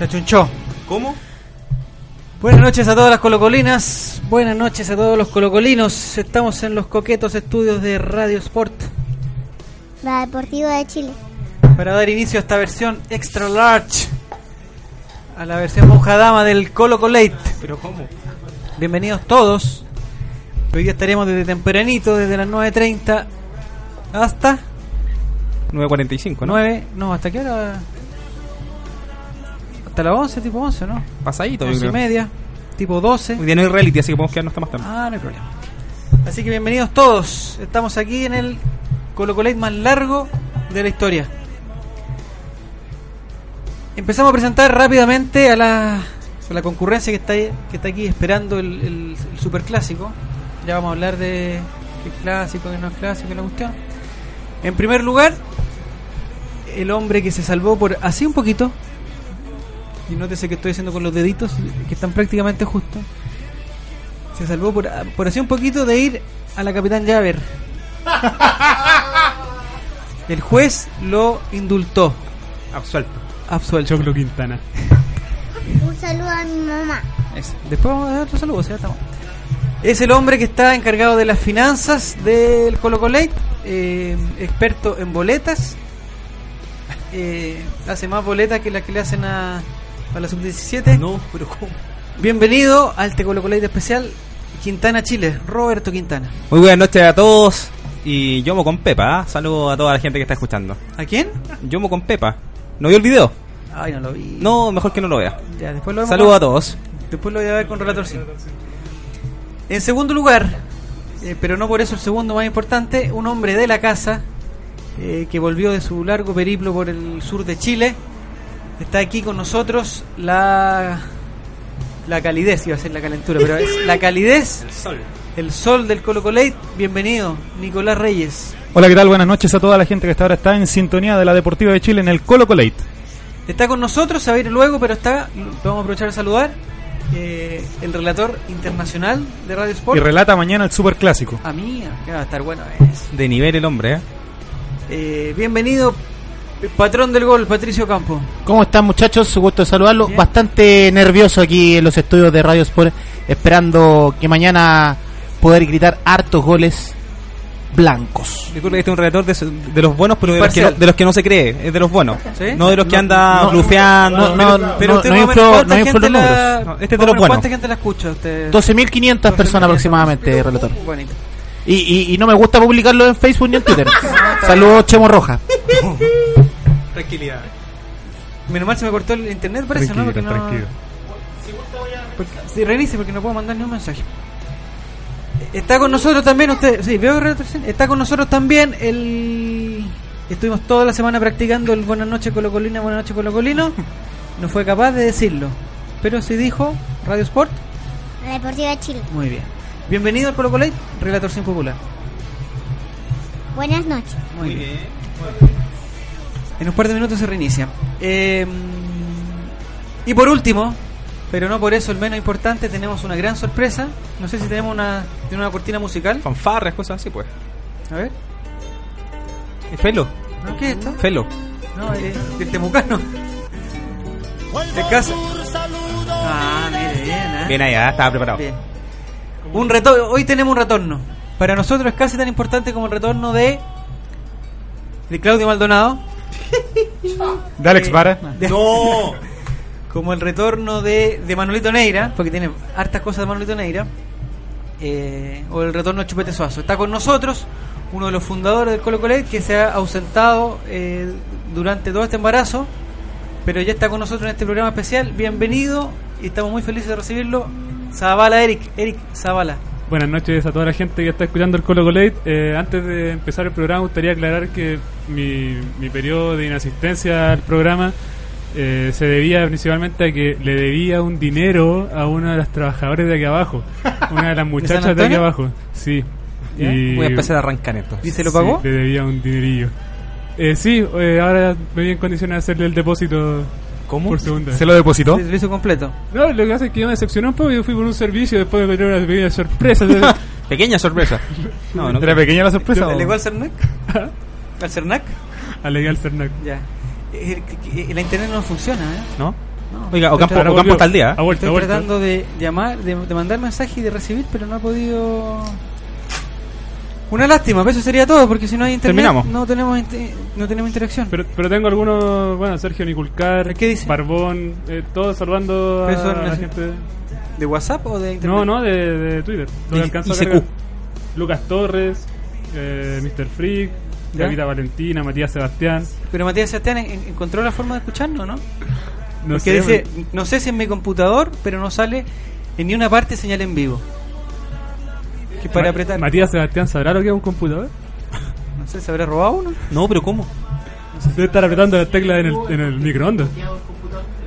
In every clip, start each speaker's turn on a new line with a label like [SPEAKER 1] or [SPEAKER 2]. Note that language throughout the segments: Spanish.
[SPEAKER 1] Se achunchó.
[SPEAKER 2] ¿Cómo?
[SPEAKER 1] Buenas noches a todas las colocolinas, buenas noches a todos los colocolinos. Estamos en los coquetos estudios de Radio Sport
[SPEAKER 3] La Deportiva de Chile.
[SPEAKER 1] para dar inicio a esta versión extra large, a la versión monja dama del Colocolate.
[SPEAKER 2] ¿Pero cómo?
[SPEAKER 1] Bienvenidos todos. Hoy día estaremos desde tempranito, desde las 9.30 hasta
[SPEAKER 2] 9.45, ¿no?
[SPEAKER 1] 9, no, ¿hasta qué hora? Hasta las 11, tipo 11, ¿no?
[SPEAKER 2] Pasadito, yo
[SPEAKER 1] 11 y media, tipo 12.
[SPEAKER 2] Hoy día no hay reality, así que podemos quedarnos hasta más tarde.
[SPEAKER 1] Ah, no hay problema. Así que bienvenidos todos. Estamos aquí en el Colocolate más largo de la historia. Empezamos a presentar rápidamente a la, a la concurrencia que está, que está aquí esperando el, el, el superclásico. Ya vamos a hablar de qué es clásico, qué no es clásico, la cuestión. En primer lugar, el hombre que se salvó por así un poquito. Y nótese que estoy haciendo con los deditos, que están prácticamente justos se salvó por, por así un poquito de ir a la Capitán Javer. El juez lo indultó,
[SPEAKER 2] Absuelto.
[SPEAKER 1] absuelto.
[SPEAKER 2] Choclo Quintana.
[SPEAKER 3] Un saludo a mi mamá.
[SPEAKER 1] Eso. Después vamos a dar otro saludo, ya estamos. Es el hombre que está encargado de las finanzas del Colo Colate, eh, experto en boletas. Eh, hace más boletas que las que le hacen a, a la sub-17.
[SPEAKER 2] No, pero ¿cómo?
[SPEAKER 1] Bienvenido al Te Colo Colate especial Quintana Chile, Roberto Quintana.
[SPEAKER 2] Muy buenas noches a todos. Y Yomo con Pepa, ¿ah? Saludos a toda la gente que está escuchando.
[SPEAKER 1] ¿A quién?
[SPEAKER 2] Yomo con Pepa. ¿No vio el video?
[SPEAKER 1] Ay, no lo vi.
[SPEAKER 2] No, mejor que no lo vea.
[SPEAKER 1] Ya, después lo vemos
[SPEAKER 2] Saludos
[SPEAKER 1] con-
[SPEAKER 2] a todos.
[SPEAKER 1] Después lo voy a ver con Relator 5. En segundo lugar, eh, pero no por eso el segundo más importante, un hombre de la casa eh, que volvió de su largo periplo por el sur de Chile. Está aquí con nosotros la la calidez, iba a ser la calentura, pero es la calidez,
[SPEAKER 2] sol.
[SPEAKER 1] el sol del Colo Colate. Bienvenido, Nicolás Reyes.
[SPEAKER 4] Hola, ¿qué tal? Buenas noches a toda la gente que hasta ahora está en sintonía de la Deportiva de Chile en el Colo Colate.
[SPEAKER 1] Está con nosotros, se va a ir luego, pero está, lo vamos a aprovechar a saludar, eh, el relator internacional de Radio Sport.
[SPEAKER 4] Y relata mañana el Super Clásico.
[SPEAKER 1] A mí, que va a estar bueno eso.
[SPEAKER 2] De nivel el hombre, ¿eh?
[SPEAKER 1] Eh, bienvenido, patrón del gol, Patricio Campo.
[SPEAKER 5] ¿Cómo están muchachos? Gusto de saludarlos.
[SPEAKER 1] Bien.
[SPEAKER 5] Bastante nervioso aquí en los estudios de Radio Sport, esperando que mañana poder gritar hartos goles blancos.
[SPEAKER 2] Disculpe que este es un relator de, de los buenos, pero de los, que no,
[SPEAKER 1] Imparcial.
[SPEAKER 2] de los que no se cree. Es de los buenos.
[SPEAKER 1] ¿Sí?
[SPEAKER 2] No de los que anda
[SPEAKER 5] no,
[SPEAKER 2] blufeando.
[SPEAKER 5] no, no,
[SPEAKER 2] pero-
[SPEAKER 1] usted
[SPEAKER 5] no
[SPEAKER 1] más o menos,
[SPEAKER 5] inflo-
[SPEAKER 1] ¿cuánta
[SPEAKER 5] no inflo
[SPEAKER 1] gente
[SPEAKER 5] los
[SPEAKER 1] la-
[SPEAKER 5] números.
[SPEAKER 2] No, este es de los buenos.
[SPEAKER 1] ¿Cuánta gente la escucha usted?
[SPEAKER 5] 12.500 personas aproximadamente, relator.
[SPEAKER 1] Bonito.
[SPEAKER 5] Y, y, y no me gusta publicarlo en Facebook ni en Twitter. Saludos, Chemo Roja.
[SPEAKER 2] Tranquilidad.
[SPEAKER 1] Menos mal se me cortó el internet, parece, ¿no? Porque no... Porque, sí, reinicie porque no puedo mandar ni un mensaje. Está con nosotros también usted, sí, veo está con nosotros también el estuvimos toda la semana practicando el Buenas noches Colocolina, Buenas noches Colocolino. No fue capaz de decirlo, pero sí dijo Radio Sport.
[SPEAKER 3] La Deportiva de Chile.
[SPEAKER 1] Muy bien. Bienvenido al Colo Colate, relator sin popular.
[SPEAKER 3] Buenas noches.
[SPEAKER 1] Muy bien. En un par de minutos se reinicia. Eh, y por último, pero no por eso el menos importante, tenemos una gran sorpresa. No sé si tenemos una, una cortina musical.
[SPEAKER 2] Fanfarras, cosas así, pues.
[SPEAKER 1] A ver.
[SPEAKER 2] ¿Y Felo?
[SPEAKER 1] ¿No? ¿Qué es esto?
[SPEAKER 2] Felo.
[SPEAKER 1] No, es del Temucano. De casa. Ah, mire, bien, ¿eh?
[SPEAKER 2] Bien allá, estaba preparado.
[SPEAKER 1] Bien. Un retorno. Hoy tenemos un retorno. Para nosotros es casi tan importante como el retorno de. de Claudio Maldonado.
[SPEAKER 4] De Alex
[SPEAKER 1] Eh,
[SPEAKER 4] Vara.
[SPEAKER 1] de-
[SPEAKER 2] ¡No!
[SPEAKER 1] como el retorno de, de Manolito Neira, porque tiene hartas cosas de Manolito Neira, eh, o el retorno de Chupete Suazo. Está con nosotros uno de los fundadores del Colo Colet que se ha ausentado eh, durante todo este embarazo, pero ya está con nosotros en este programa especial. Bienvenido y estamos muy felices de recibirlo. Zavala Eric, Eric Zavala.
[SPEAKER 6] Buenas noches a toda la gente que está escuchando el Colo Colate. Eh, antes de empezar el programa, gustaría aclarar que mi, mi periodo de inasistencia al programa eh, se debía principalmente a que le debía un dinero a uno de los trabajadores de aquí abajo, una de las muchachas de aquí abajo. Sí.
[SPEAKER 1] ¿Ya?
[SPEAKER 6] Y-
[SPEAKER 2] Voy a empezar a arrancar esto.
[SPEAKER 1] ¿Y se lo pagó?
[SPEAKER 6] Sí, le debía un dinerillo. Eh, sí, eh, ahora me vi en condiciones de hacerle el depósito
[SPEAKER 2] ¿Cómo?
[SPEAKER 6] por segunda.
[SPEAKER 4] ¿Se lo depositó?
[SPEAKER 1] Se lo hizo completo.
[SPEAKER 6] No, lo que hace es que yo me decepcioné un poco. Yo fui por un servicio después de tener una pequeña sorpresa.
[SPEAKER 2] Pequeña sorpresa. No, no.
[SPEAKER 4] ¿Era pequeña la sorpresa?
[SPEAKER 1] ¿Le
[SPEAKER 4] o-
[SPEAKER 1] llegó al Cernac? ¿Al Cernac?
[SPEAKER 6] a legal Cernac.
[SPEAKER 1] Ya. Eh, que- La internet no funciona, ¿eh?
[SPEAKER 2] ¿No?
[SPEAKER 1] No.
[SPEAKER 2] Oiga, Ocampo,
[SPEAKER 1] tratando-
[SPEAKER 2] Ocampo está al día. ¿eh?
[SPEAKER 6] Ha vuelto, ha
[SPEAKER 1] Estoy tratando de llamar, de, de mandar mensaje y de recibir, pero no ha podido. Una lástima, pero eso sería todo, porque si no hay internet,
[SPEAKER 2] Terminamos.
[SPEAKER 1] no tenemos inte- no tenemos interacción.
[SPEAKER 6] Pero, pero tengo algunos, bueno, Sergio Niculcar,
[SPEAKER 1] ¿Qué dice?
[SPEAKER 6] Barbón, eh, todos saludando a la gente.
[SPEAKER 1] ¿De WhatsApp o de internet?
[SPEAKER 6] No, no, de, de Twitter. Lo alcanzo a. Lucas Torres, eh, Mr. Freak,
[SPEAKER 1] ¿Ya?
[SPEAKER 6] Gavita Valentina, Matías Sebastián.
[SPEAKER 1] Pero Matías Sebastián en- en- encontró la forma de escucharnos, ¿no?
[SPEAKER 6] No
[SPEAKER 1] Porque
[SPEAKER 6] sé,
[SPEAKER 1] dice, no sé si en mi computador, pero no sale en ni una parte señal en vivo. Que para
[SPEAKER 6] Ma-
[SPEAKER 1] apretar.
[SPEAKER 6] Matías Sebastián sabrá lo que es un computador.
[SPEAKER 1] No sé, ¿se habrá robado uno?
[SPEAKER 2] No, pero ¿cómo?
[SPEAKER 6] Debe estar apretando las teclas en el, en el microondas.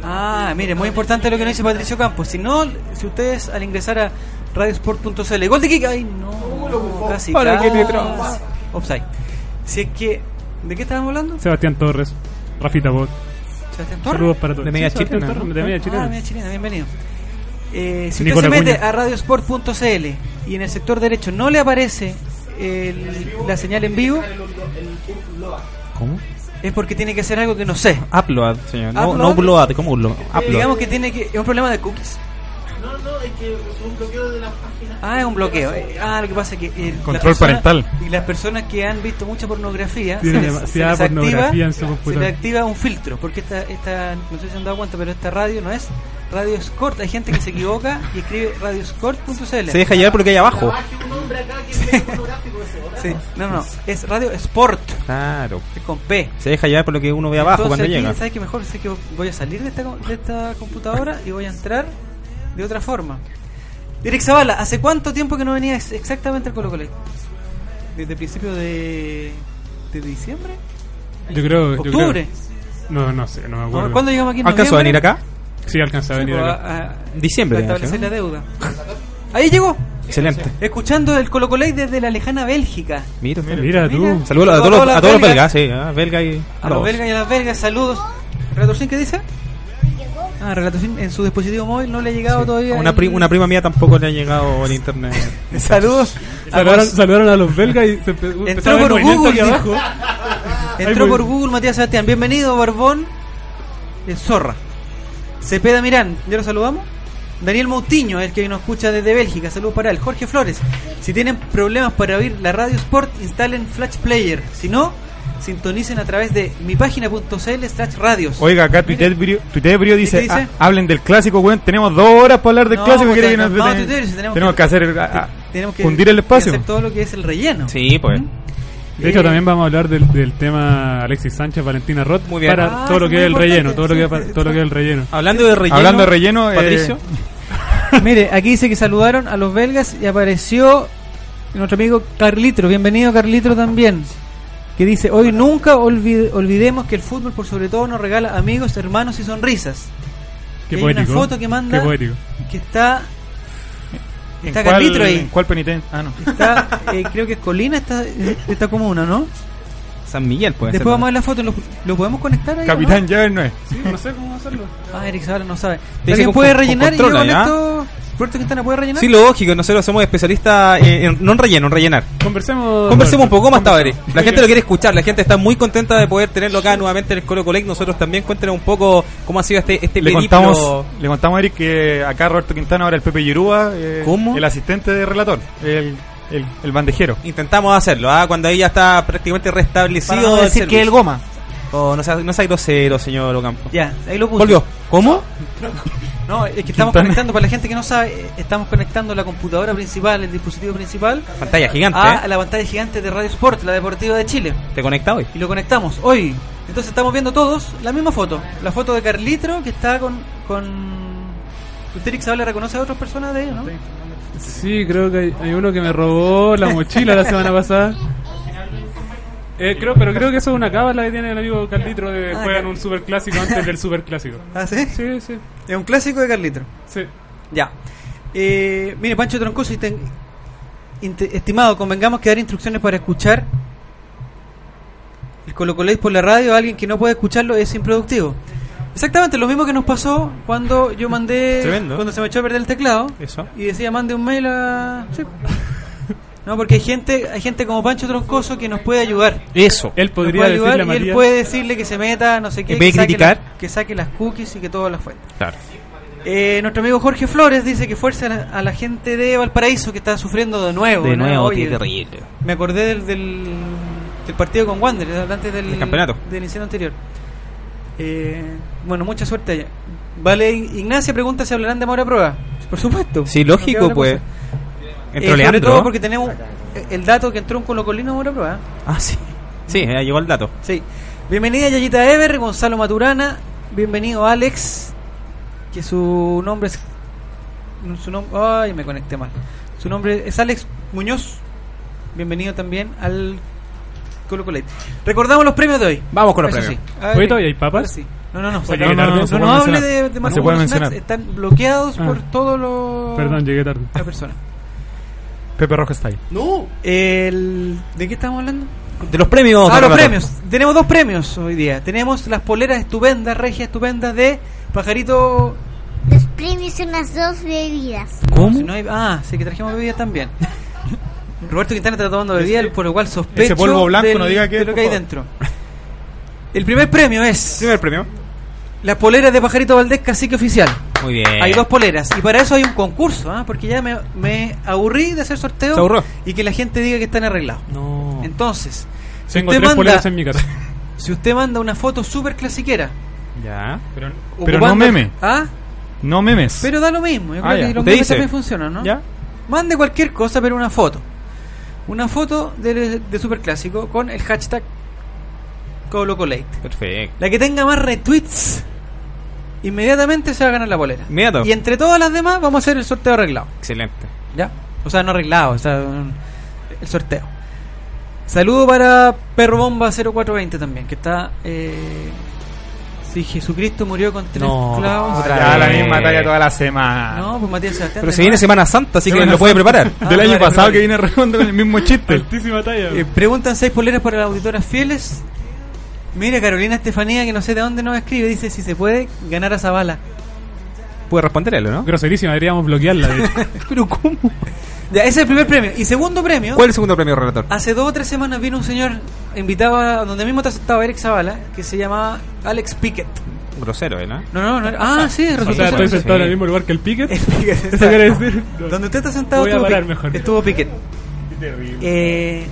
[SPEAKER 1] Ah, mire, muy importante lo que nos dice Patricio Campos. Si no, si ustedes al ingresar a radiosport.cl, gol de kick, ay no, casi,
[SPEAKER 2] Para que te
[SPEAKER 1] casi. Offside. Si es que, ¿de qué estábamos hablando?
[SPEAKER 6] Sebastián Torres, Rafita Bot.
[SPEAKER 1] Sebastián Torres.
[SPEAKER 6] Saludos para todos.
[SPEAKER 2] De media
[SPEAKER 6] Sí,
[SPEAKER 2] chilena, ¿no?
[SPEAKER 6] De media
[SPEAKER 1] Ah,
[SPEAKER 6] chilena.
[SPEAKER 1] media chilena, bienvenido. Eh, si usted se mete a radiosport.cl y en el sector derecho no le aparece el- la señal en vivo,
[SPEAKER 2] ¿Cómo?
[SPEAKER 1] es porque tiene que hacer algo que no sé.
[SPEAKER 2] Upload, señor. No,
[SPEAKER 1] Upload.
[SPEAKER 2] no upload, ¿cómo upload? Upload.
[SPEAKER 1] Digamos que tiene que es un problema de cookies. Ah, es un bloqueo. Eh, Ah, lo que pasa es que eh, las
[SPEAKER 4] Control
[SPEAKER 1] personas-
[SPEAKER 4] parental.
[SPEAKER 1] Y las personas que han visto mucha pornografía
[SPEAKER 6] Tiene
[SPEAKER 1] se les-
[SPEAKER 6] demasiada
[SPEAKER 1] se les
[SPEAKER 6] pornografía
[SPEAKER 1] activa,
[SPEAKER 6] en su
[SPEAKER 1] se
[SPEAKER 6] computador.
[SPEAKER 1] le activa un filtro, porque esta, esta, no sé si se han dado cuenta, pero esta radio no es Radio Escort. Hay gente que se equivoca y escribe radioscort.cl.
[SPEAKER 2] Se deja llevar por lo que hay abajo.
[SPEAKER 1] Sí, no, no, es Radio Sport,
[SPEAKER 2] Claro.
[SPEAKER 1] es con P.
[SPEAKER 2] Se deja llevar por lo que uno ve abajo
[SPEAKER 1] Entonces
[SPEAKER 2] cuando
[SPEAKER 1] aquí,
[SPEAKER 2] llega.
[SPEAKER 1] ¿Sabes qué mejor? Sé que voy a salir de esta, de esta computadora y voy a entrar de otra forma. Direk Zavala, ¿hace cuánto tiempo que no venía ex- exactamente al Colo Colo? ¿Desde principio de, de diciembre?
[SPEAKER 6] Yo creo. yo
[SPEAKER 1] ¿Octubre?
[SPEAKER 6] creo- No, no sé, no me acuerdo.
[SPEAKER 1] ¿Cuándo llegamos aquí en
[SPEAKER 2] ¿Alcanzó a venir acá?
[SPEAKER 6] Sí, alcanza a venir
[SPEAKER 1] pues,
[SPEAKER 6] acá.
[SPEAKER 1] a- a-
[SPEAKER 2] Diciembre,
[SPEAKER 1] para establecer
[SPEAKER 2] ser,
[SPEAKER 1] la deuda. Ahí llegó,
[SPEAKER 2] Excelente.
[SPEAKER 1] escuchando el Colo Colo desde la lejana Bélgica.
[SPEAKER 2] Mira,
[SPEAKER 6] Mira tú.
[SPEAKER 1] Mira.
[SPEAKER 2] Saludos a todos a todos los
[SPEAKER 1] belgas.
[SPEAKER 2] sí. ah, belga y.
[SPEAKER 1] A los belgas y a las belgas, saludos. ¿Relatorcín qué dice? Ah, Relatorcín en su dispositivo móvil no le ha llegado todavía.
[SPEAKER 2] Una,
[SPEAKER 1] el-
[SPEAKER 2] pri- una prima mía tampoco le ha llegado el internet.
[SPEAKER 1] Saludos.
[SPEAKER 6] Saludaron, a los belgas y se
[SPEAKER 1] Entró por Google,
[SPEAKER 6] aquí abajo.
[SPEAKER 1] Entró
[SPEAKER 6] Ay,
[SPEAKER 1] por Google Matías Sebastián. Bienvenido, Barbón. El Zorra. Cepeda Mirán, ¿ya lo saludamos? Daniel Moutinho, el que nos escucha desde Bélgica. Saludos para él. Jorge Flores. Si tienen problemas para oír la radio Sport, instalen Flash Player. Si no, sintonicen a través de mi página.cl slash radios.
[SPEAKER 4] Oiga, acá Tuitebrio, Tuitebrio dice,
[SPEAKER 1] dice?
[SPEAKER 4] "Ah, hablen del clásico, weón. Tenemos dos horas para hablar del
[SPEAKER 1] No,
[SPEAKER 4] clásico.
[SPEAKER 1] porque
[SPEAKER 4] ¿quiere que
[SPEAKER 1] a tenemos
[SPEAKER 4] tenemos
[SPEAKER 1] que-
[SPEAKER 4] que hacer, ah, ah,
[SPEAKER 1] Tenemos que
[SPEAKER 4] fundir el
[SPEAKER 1] que
[SPEAKER 4] espacio.
[SPEAKER 1] hacer todo lo que es el relleno.
[SPEAKER 2] Sí, pues.
[SPEAKER 6] De hecho,
[SPEAKER 1] Eh,
[SPEAKER 6] también vamos a hablar del, del tema Alexis Sánchez, Valentina Roth.
[SPEAKER 2] Muy bien.
[SPEAKER 6] Para
[SPEAKER 1] Ah,
[SPEAKER 6] todo lo que
[SPEAKER 1] es
[SPEAKER 6] el relleno. Todo lo que,
[SPEAKER 1] sí,
[SPEAKER 6] todo lo que es el relleno.
[SPEAKER 2] Hablando de relleno.
[SPEAKER 4] Hablando de relleno, eh,
[SPEAKER 2] Patricio.
[SPEAKER 1] Mire, aquí dice que saludaron a los belgas y apareció nuestro amigo Carlitro. Bienvenido Carlitro también. Que dice, hoy nunca olvid- olvidemos que el fútbol por sobre todo nos regala amigos, hermanos y sonrisas.
[SPEAKER 6] Qué
[SPEAKER 1] Y hay una
[SPEAKER 6] poético.
[SPEAKER 1] foto que manda
[SPEAKER 6] Qué poético.
[SPEAKER 1] que está...
[SPEAKER 4] ¿en
[SPEAKER 1] Está
[SPEAKER 4] cuál-
[SPEAKER 1] Carlitro ahí.
[SPEAKER 4] ¿En cuál penitencia? Ah, no.
[SPEAKER 1] Está, eh, creo que es Colina esta, esta comuna, ¿no?
[SPEAKER 2] San Miguel puede
[SPEAKER 1] Después
[SPEAKER 2] ser.
[SPEAKER 1] vamos a ver la foto. ¿Lo, lo podemos conectar ahí? o no?
[SPEAKER 4] Capitán Llaver no es.
[SPEAKER 6] Sí, no sé cómo hacerlo.
[SPEAKER 1] Ah, Eric no sabe. ¿Alguien puede
[SPEAKER 2] con-
[SPEAKER 1] rellenar?
[SPEAKER 2] con
[SPEAKER 1] y yo
[SPEAKER 2] controla,
[SPEAKER 1] Puerto Quintana puede rellenar?
[SPEAKER 2] Sí, lógico, nosotros somos especialistas en, en- no en relleno, en rellenar.
[SPEAKER 6] Conversemos.
[SPEAKER 2] Conversemos un poco, ¿cómo está, Eric? La gente lo quiere escuchar, la gente está muy contenta de poder tenerlo acá nuevamente en el Colo Colec. Nosotros también cuéntenos un poco cómo ha sido este, este
[SPEAKER 4] Le
[SPEAKER 2] periplo.
[SPEAKER 4] contamos, le contamos a Eric que acá Roberto Quintana ahora el Pepe Yerúa, eh,
[SPEAKER 2] ¿Cómo?
[SPEAKER 4] el asistente de relator, el, el, el bandejero.
[SPEAKER 2] Intentamos hacerlo, ¿ah? cuando ahí ya está prácticamente
[SPEAKER 5] Para
[SPEAKER 2] restablecido
[SPEAKER 5] no
[SPEAKER 2] el
[SPEAKER 5] decir que el goma.
[SPEAKER 2] Oh, no sea, no sea grosero, señor Ocampo.
[SPEAKER 1] Ya, ahí lo puse.
[SPEAKER 2] Volvió. ¿Cómo?
[SPEAKER 1] No, es que estamos
[SPEAKER 4] Quintana.
[SPEAKER 1] conectando, para la gente que no sabe, eh, estamos conectando la computadora principal, el dispositivo principal,
[SPEAKER 2] Pantalla gigante,
[SPEAKER 1] a
[SPEAKER 2] ¿eh?
[SPEAKER 1] la pantalla gigante de Radio Sport, la deportiva de Chile.
[SPEAKER 2] ¿Te conecta hoy?
[SPEAKER 1] Y lo conectamos hoy. Entonces estamos viendo todos la misma foto. La foto de Carlitro que está con... con... ¿Usted, Ixabel, reconoce a otras personas de ellos, no?
[SPEAKER 6] Sí, creo que hay, hay uno que me robó la mochila la semana pasada. Eh, creo, pero creo que eso es una cábala que tiene el amigo Carlitro de
[SPEAKER 1] Ah,
[SPEAKER 6] juegan
[SPEAKER 1] Car-
[SPEAKER 6] un superclásico antes del superclásico.
[SPEAKER 1] ¿Ah, sí?
[SPEAKER 6] Sí, sí,
[SPEAKER 1] Es un clásico de Carlitro.
[SPEAKER 6] sí.
[SPEAKER 1] Ya. Eh, mire, Pancho Troncoso, inte- estimado, convengamos que dar instrucciones para escuchar el Colo Colés por la radio a alguien que no puede escucharlo es improductivo. Exactamente lo mismo que nos pasó cuando yo mandé,
[SPEAKER 2] Tremendo.
[SPEAKER 1] cuando se me echó a perder el teclado
[SPEAKER 2] Eso.
[SPEAKER 1] y decía mande un mail a... sí. No, porque hay gente, hay gente como Pancho Troncoso que nos puede ayudar.
[SPEAKER 2] Eso.
[SPEAKER 6] Él podría
[SPEAKER 1] puede ayudar
[SPEAKER 6] decirle a
[SPEAKER 1] y él puede decirle que se meta, no sé qué, que saque, que saque las cookies y que todo las fuente.
[SPEAKER 2] Claro.
[SPEAKER 1] Eh, nuestro amigo Jorge Flores dice que fuerza a la, a la gente de Valparaíso que está sufriendo de nuevo.
[SPEAKER 2] De
[SPEAKER 1] ¿no?
[SPEAKER 2] nuevo,
[SPEAKER 1] Oye,
[SPEAKER 2] qué terrible.
[SPEAKER 1] Me acordé del, del, del partido con Wander, antes del,
[SPEAKER 2] Del campeonato.
[SPEAKER 1] del incendio anterior. Eh, bueno, mucha suerte allá. Vale, Ignacia pregunta si hablarán de Maura Prueba. Por supuesto.
[SPEAKER 2] Sí,
[SPEAKER 1] No
[SPEAKER 2] lógico, pues.
[SPEAKER 1] cosa.
[SPEAKER 2] Entró
[SPEAKER 1] Eh, sobre
[SPEAKER 2] Leandro.
[SPEAKER 1] todo porque tenemos eh, el dato que entró un colocolino Maura Prueba.
[SPEAKER 2] Ah, sí. Sí, eh, llegó el dato.
[SPEAKER 1] Sí. Bienvenida Yayita Ever, Gonzalo Maturana. Bienvenido Alex. Que su nombre es. Su nombre. Ay, me conecté mal. Su nombre es Alex Muñoz. Bienvenido también al Colo Colate. Recordamos los premios de hoy.
[SPEAKER 2] Vamos con los
[SPEAKER 1] Eso
[SPEAKER 2] premios.
[SPEAKER 1] sí. A ver,
[SPEAKER 6] ¿todavía hay papas?
[SPEAKER 1] ahora sí. No, no, no.
[SPEAKER 6] Oye,
[SPEAKER 1] no, no,
[SPEAKER 6] tarde,
[SPEAKER 1] no,
[SPEAKER 6] no
[SPEAKER 1] hable de, de
[SPEAKER 4] No se
[SPEAKER 1] Marco
[SPEAKER 4] puede
[SPEAKER 1] Snacks.
[SPEAKER 4] mencionar.
[SPEAKER 1] Están bloqueados
[SPEAKER 6] Ah.
[SPEAKER 1] por todos los.
[SPEAKER 6] Perdón, llegué tarde.
[SPEAKER 1] La persona.
[SPEAKER 4] Pepe Rojo está ahí.
[SPEAKER 1] El, ¿De qué estamos hablando?
[SPEAKER 2] De los premios.
[SPEAKER 1] Ah, los premios. Tenemos dos premios hoy día. Tenemos las poleras estupendas, regias estupendas de Pajarito.
[SPEAKER 3] Los premios son las dos bebidas.
[SPEAKER 2] ¿Cómo?
[SPEAKER 1] Si no hay- ah, sí que trajimos bebidas también. Roberto Quintana está tomando bebidas, por lo cual sospecho
[SPEAKER 4] Ese polvo blanco
[SPEAKER 1] del-
[SPEAKER 4] no diga
[SPEAKER 1] de
[SPEAKER 4] es,
[SPEAKER 1] lo que hay
[SPEAKER 4] favor.
[SPEAKER 1] dentro. El primer premio es
[SPEAKER 2] Primer premio.
[SPEAKER 1] Las poleras de Pajarito Valdés Cacique Oficial.
[SPEAKER 2] Muy bien.
[SPEAKER 1] Hay dos poleras y para eso hay un concurso, ¿ah? porque ya me, me aburrí de hacer sorteo y que la gente diga que están arreglados.
[SPEAKER 2] No.
[SPEAKER 1] Entonces, si
[SPEAKER 6] Tengo
[SPEAKER 1] usted,
[SPEAKER 6] tres
[SPEAKER 1] manda,
[SPEAKER 6] poleras en mi casa.
[SPEAKER 1] si usted manda una foto súper clasiquera,
[SPEAKER 2] Ya.
[SPEAKER 4] Pero no meme.
[SPEAKER 1] ¿Ah?
[SPEAKER 4] No memes.
[SPEAKER 1] Pero da lo mismo, yo
[SPEAKER 4] Ah,
[SPEAKER 1] creo
[SPEAKER 4] ya.
[SPEAKER 1] que los
[SPEAKER 2] Usted
[SPEAKER 1] memes
[SPEAKER 2] dice.
[SPEAKER 1] también funcionan, ¿no?
[SPEAKER 2] Ya.
[SPEAKER 1] Mande cualquier cosa, pero una foto. Una foto de, de Superclásico con el hashtag ColoColate.
[SPEAKER 2] Perfecto.
[SPEAKER 1] La que tenga más retweets, inmediatamente se va a ganar la polera.
[SPEAKER 2] Inmediato.
[SPEAKER 1] Y entre todas las demás vamos a hacer el sorteo arreglado.
[SPEAKER 2] Excelente.
[SPEAKER 1] ¿Ya? O sea, no arreglado, o sea, el sorteo. Saludo para Perro Bomba 0420 también, que está... Eh, si Jesucristo murió con tres
[SPEAKER 2] No,
[SPEAKER 1] clavos...
[SPEAKER 2] otra
[SPEAKER 4] Ya la
[SPEAKER 2] vez.
[SPEAKER 4] misma talla toda la semana.
[SPEAKER 1] No, pues Matías Sebastián.
[SPEAKER 2] Pero se viene. Semana Santa, así que
[SPEAKER 4] Semana
[SPEAKER 2] lo puede preparar.
[SPEAKER 1] Ah,
[SPEAKER 4] Del año
[SPEAKER 1] vale,
[SPEAKER 4] pasado que viene redondo con el mismo chiste.
[SPEAKER 6] Altísima talla.
[SPEAKER 1] Eh, preguntan seis poleras para las auditoras fieles. Mira, Carolina Estefanía, que no sé de dónde nos escribe, dice si se puede ganar a Zavala.
[SPEAKER 2] Puede responder él, ¿no?
[SPEAKER 6] Groserísima, deberíamos bloquearla. de hecho.
[SPEAKER 2] Pero ¿cómo?
[SPEAKER 1] Ya, ese es el primer premio. Y segundo premio,
[SPEAKER 2] ¿Cuál es el segundo premio, relator?
[SPEAKER 1] hace dos o tres semanas vino un señor invitado a donde mismo estaba Eric Zavala, que se llamaba Alex Pickett.
[SPEAKER 2] Grosero, ¿eh? ¿no?
[SPEAKER 1] No, no, no. Ah, sí,
[SPEAKER 6] o
[SPEAKER 1] resultó
[SPEAKER 6] sea, estoy sentado en el mismo lugar que el Piquet.
[SPEAKER 1] El Pickett,
[SPEAKER 6] Eso quiere decir. No.
[SPEAKER 1] Donde usted está sentado
[SPEAKER 6] Voy a
[SPEAKER 1] estuvo,
[SPEAKER 6] parar
[SPEAKER 1] Pic-
[SPEAKER 6] mejor.
[SPEAKER 1] estuvo Pickett. Eh,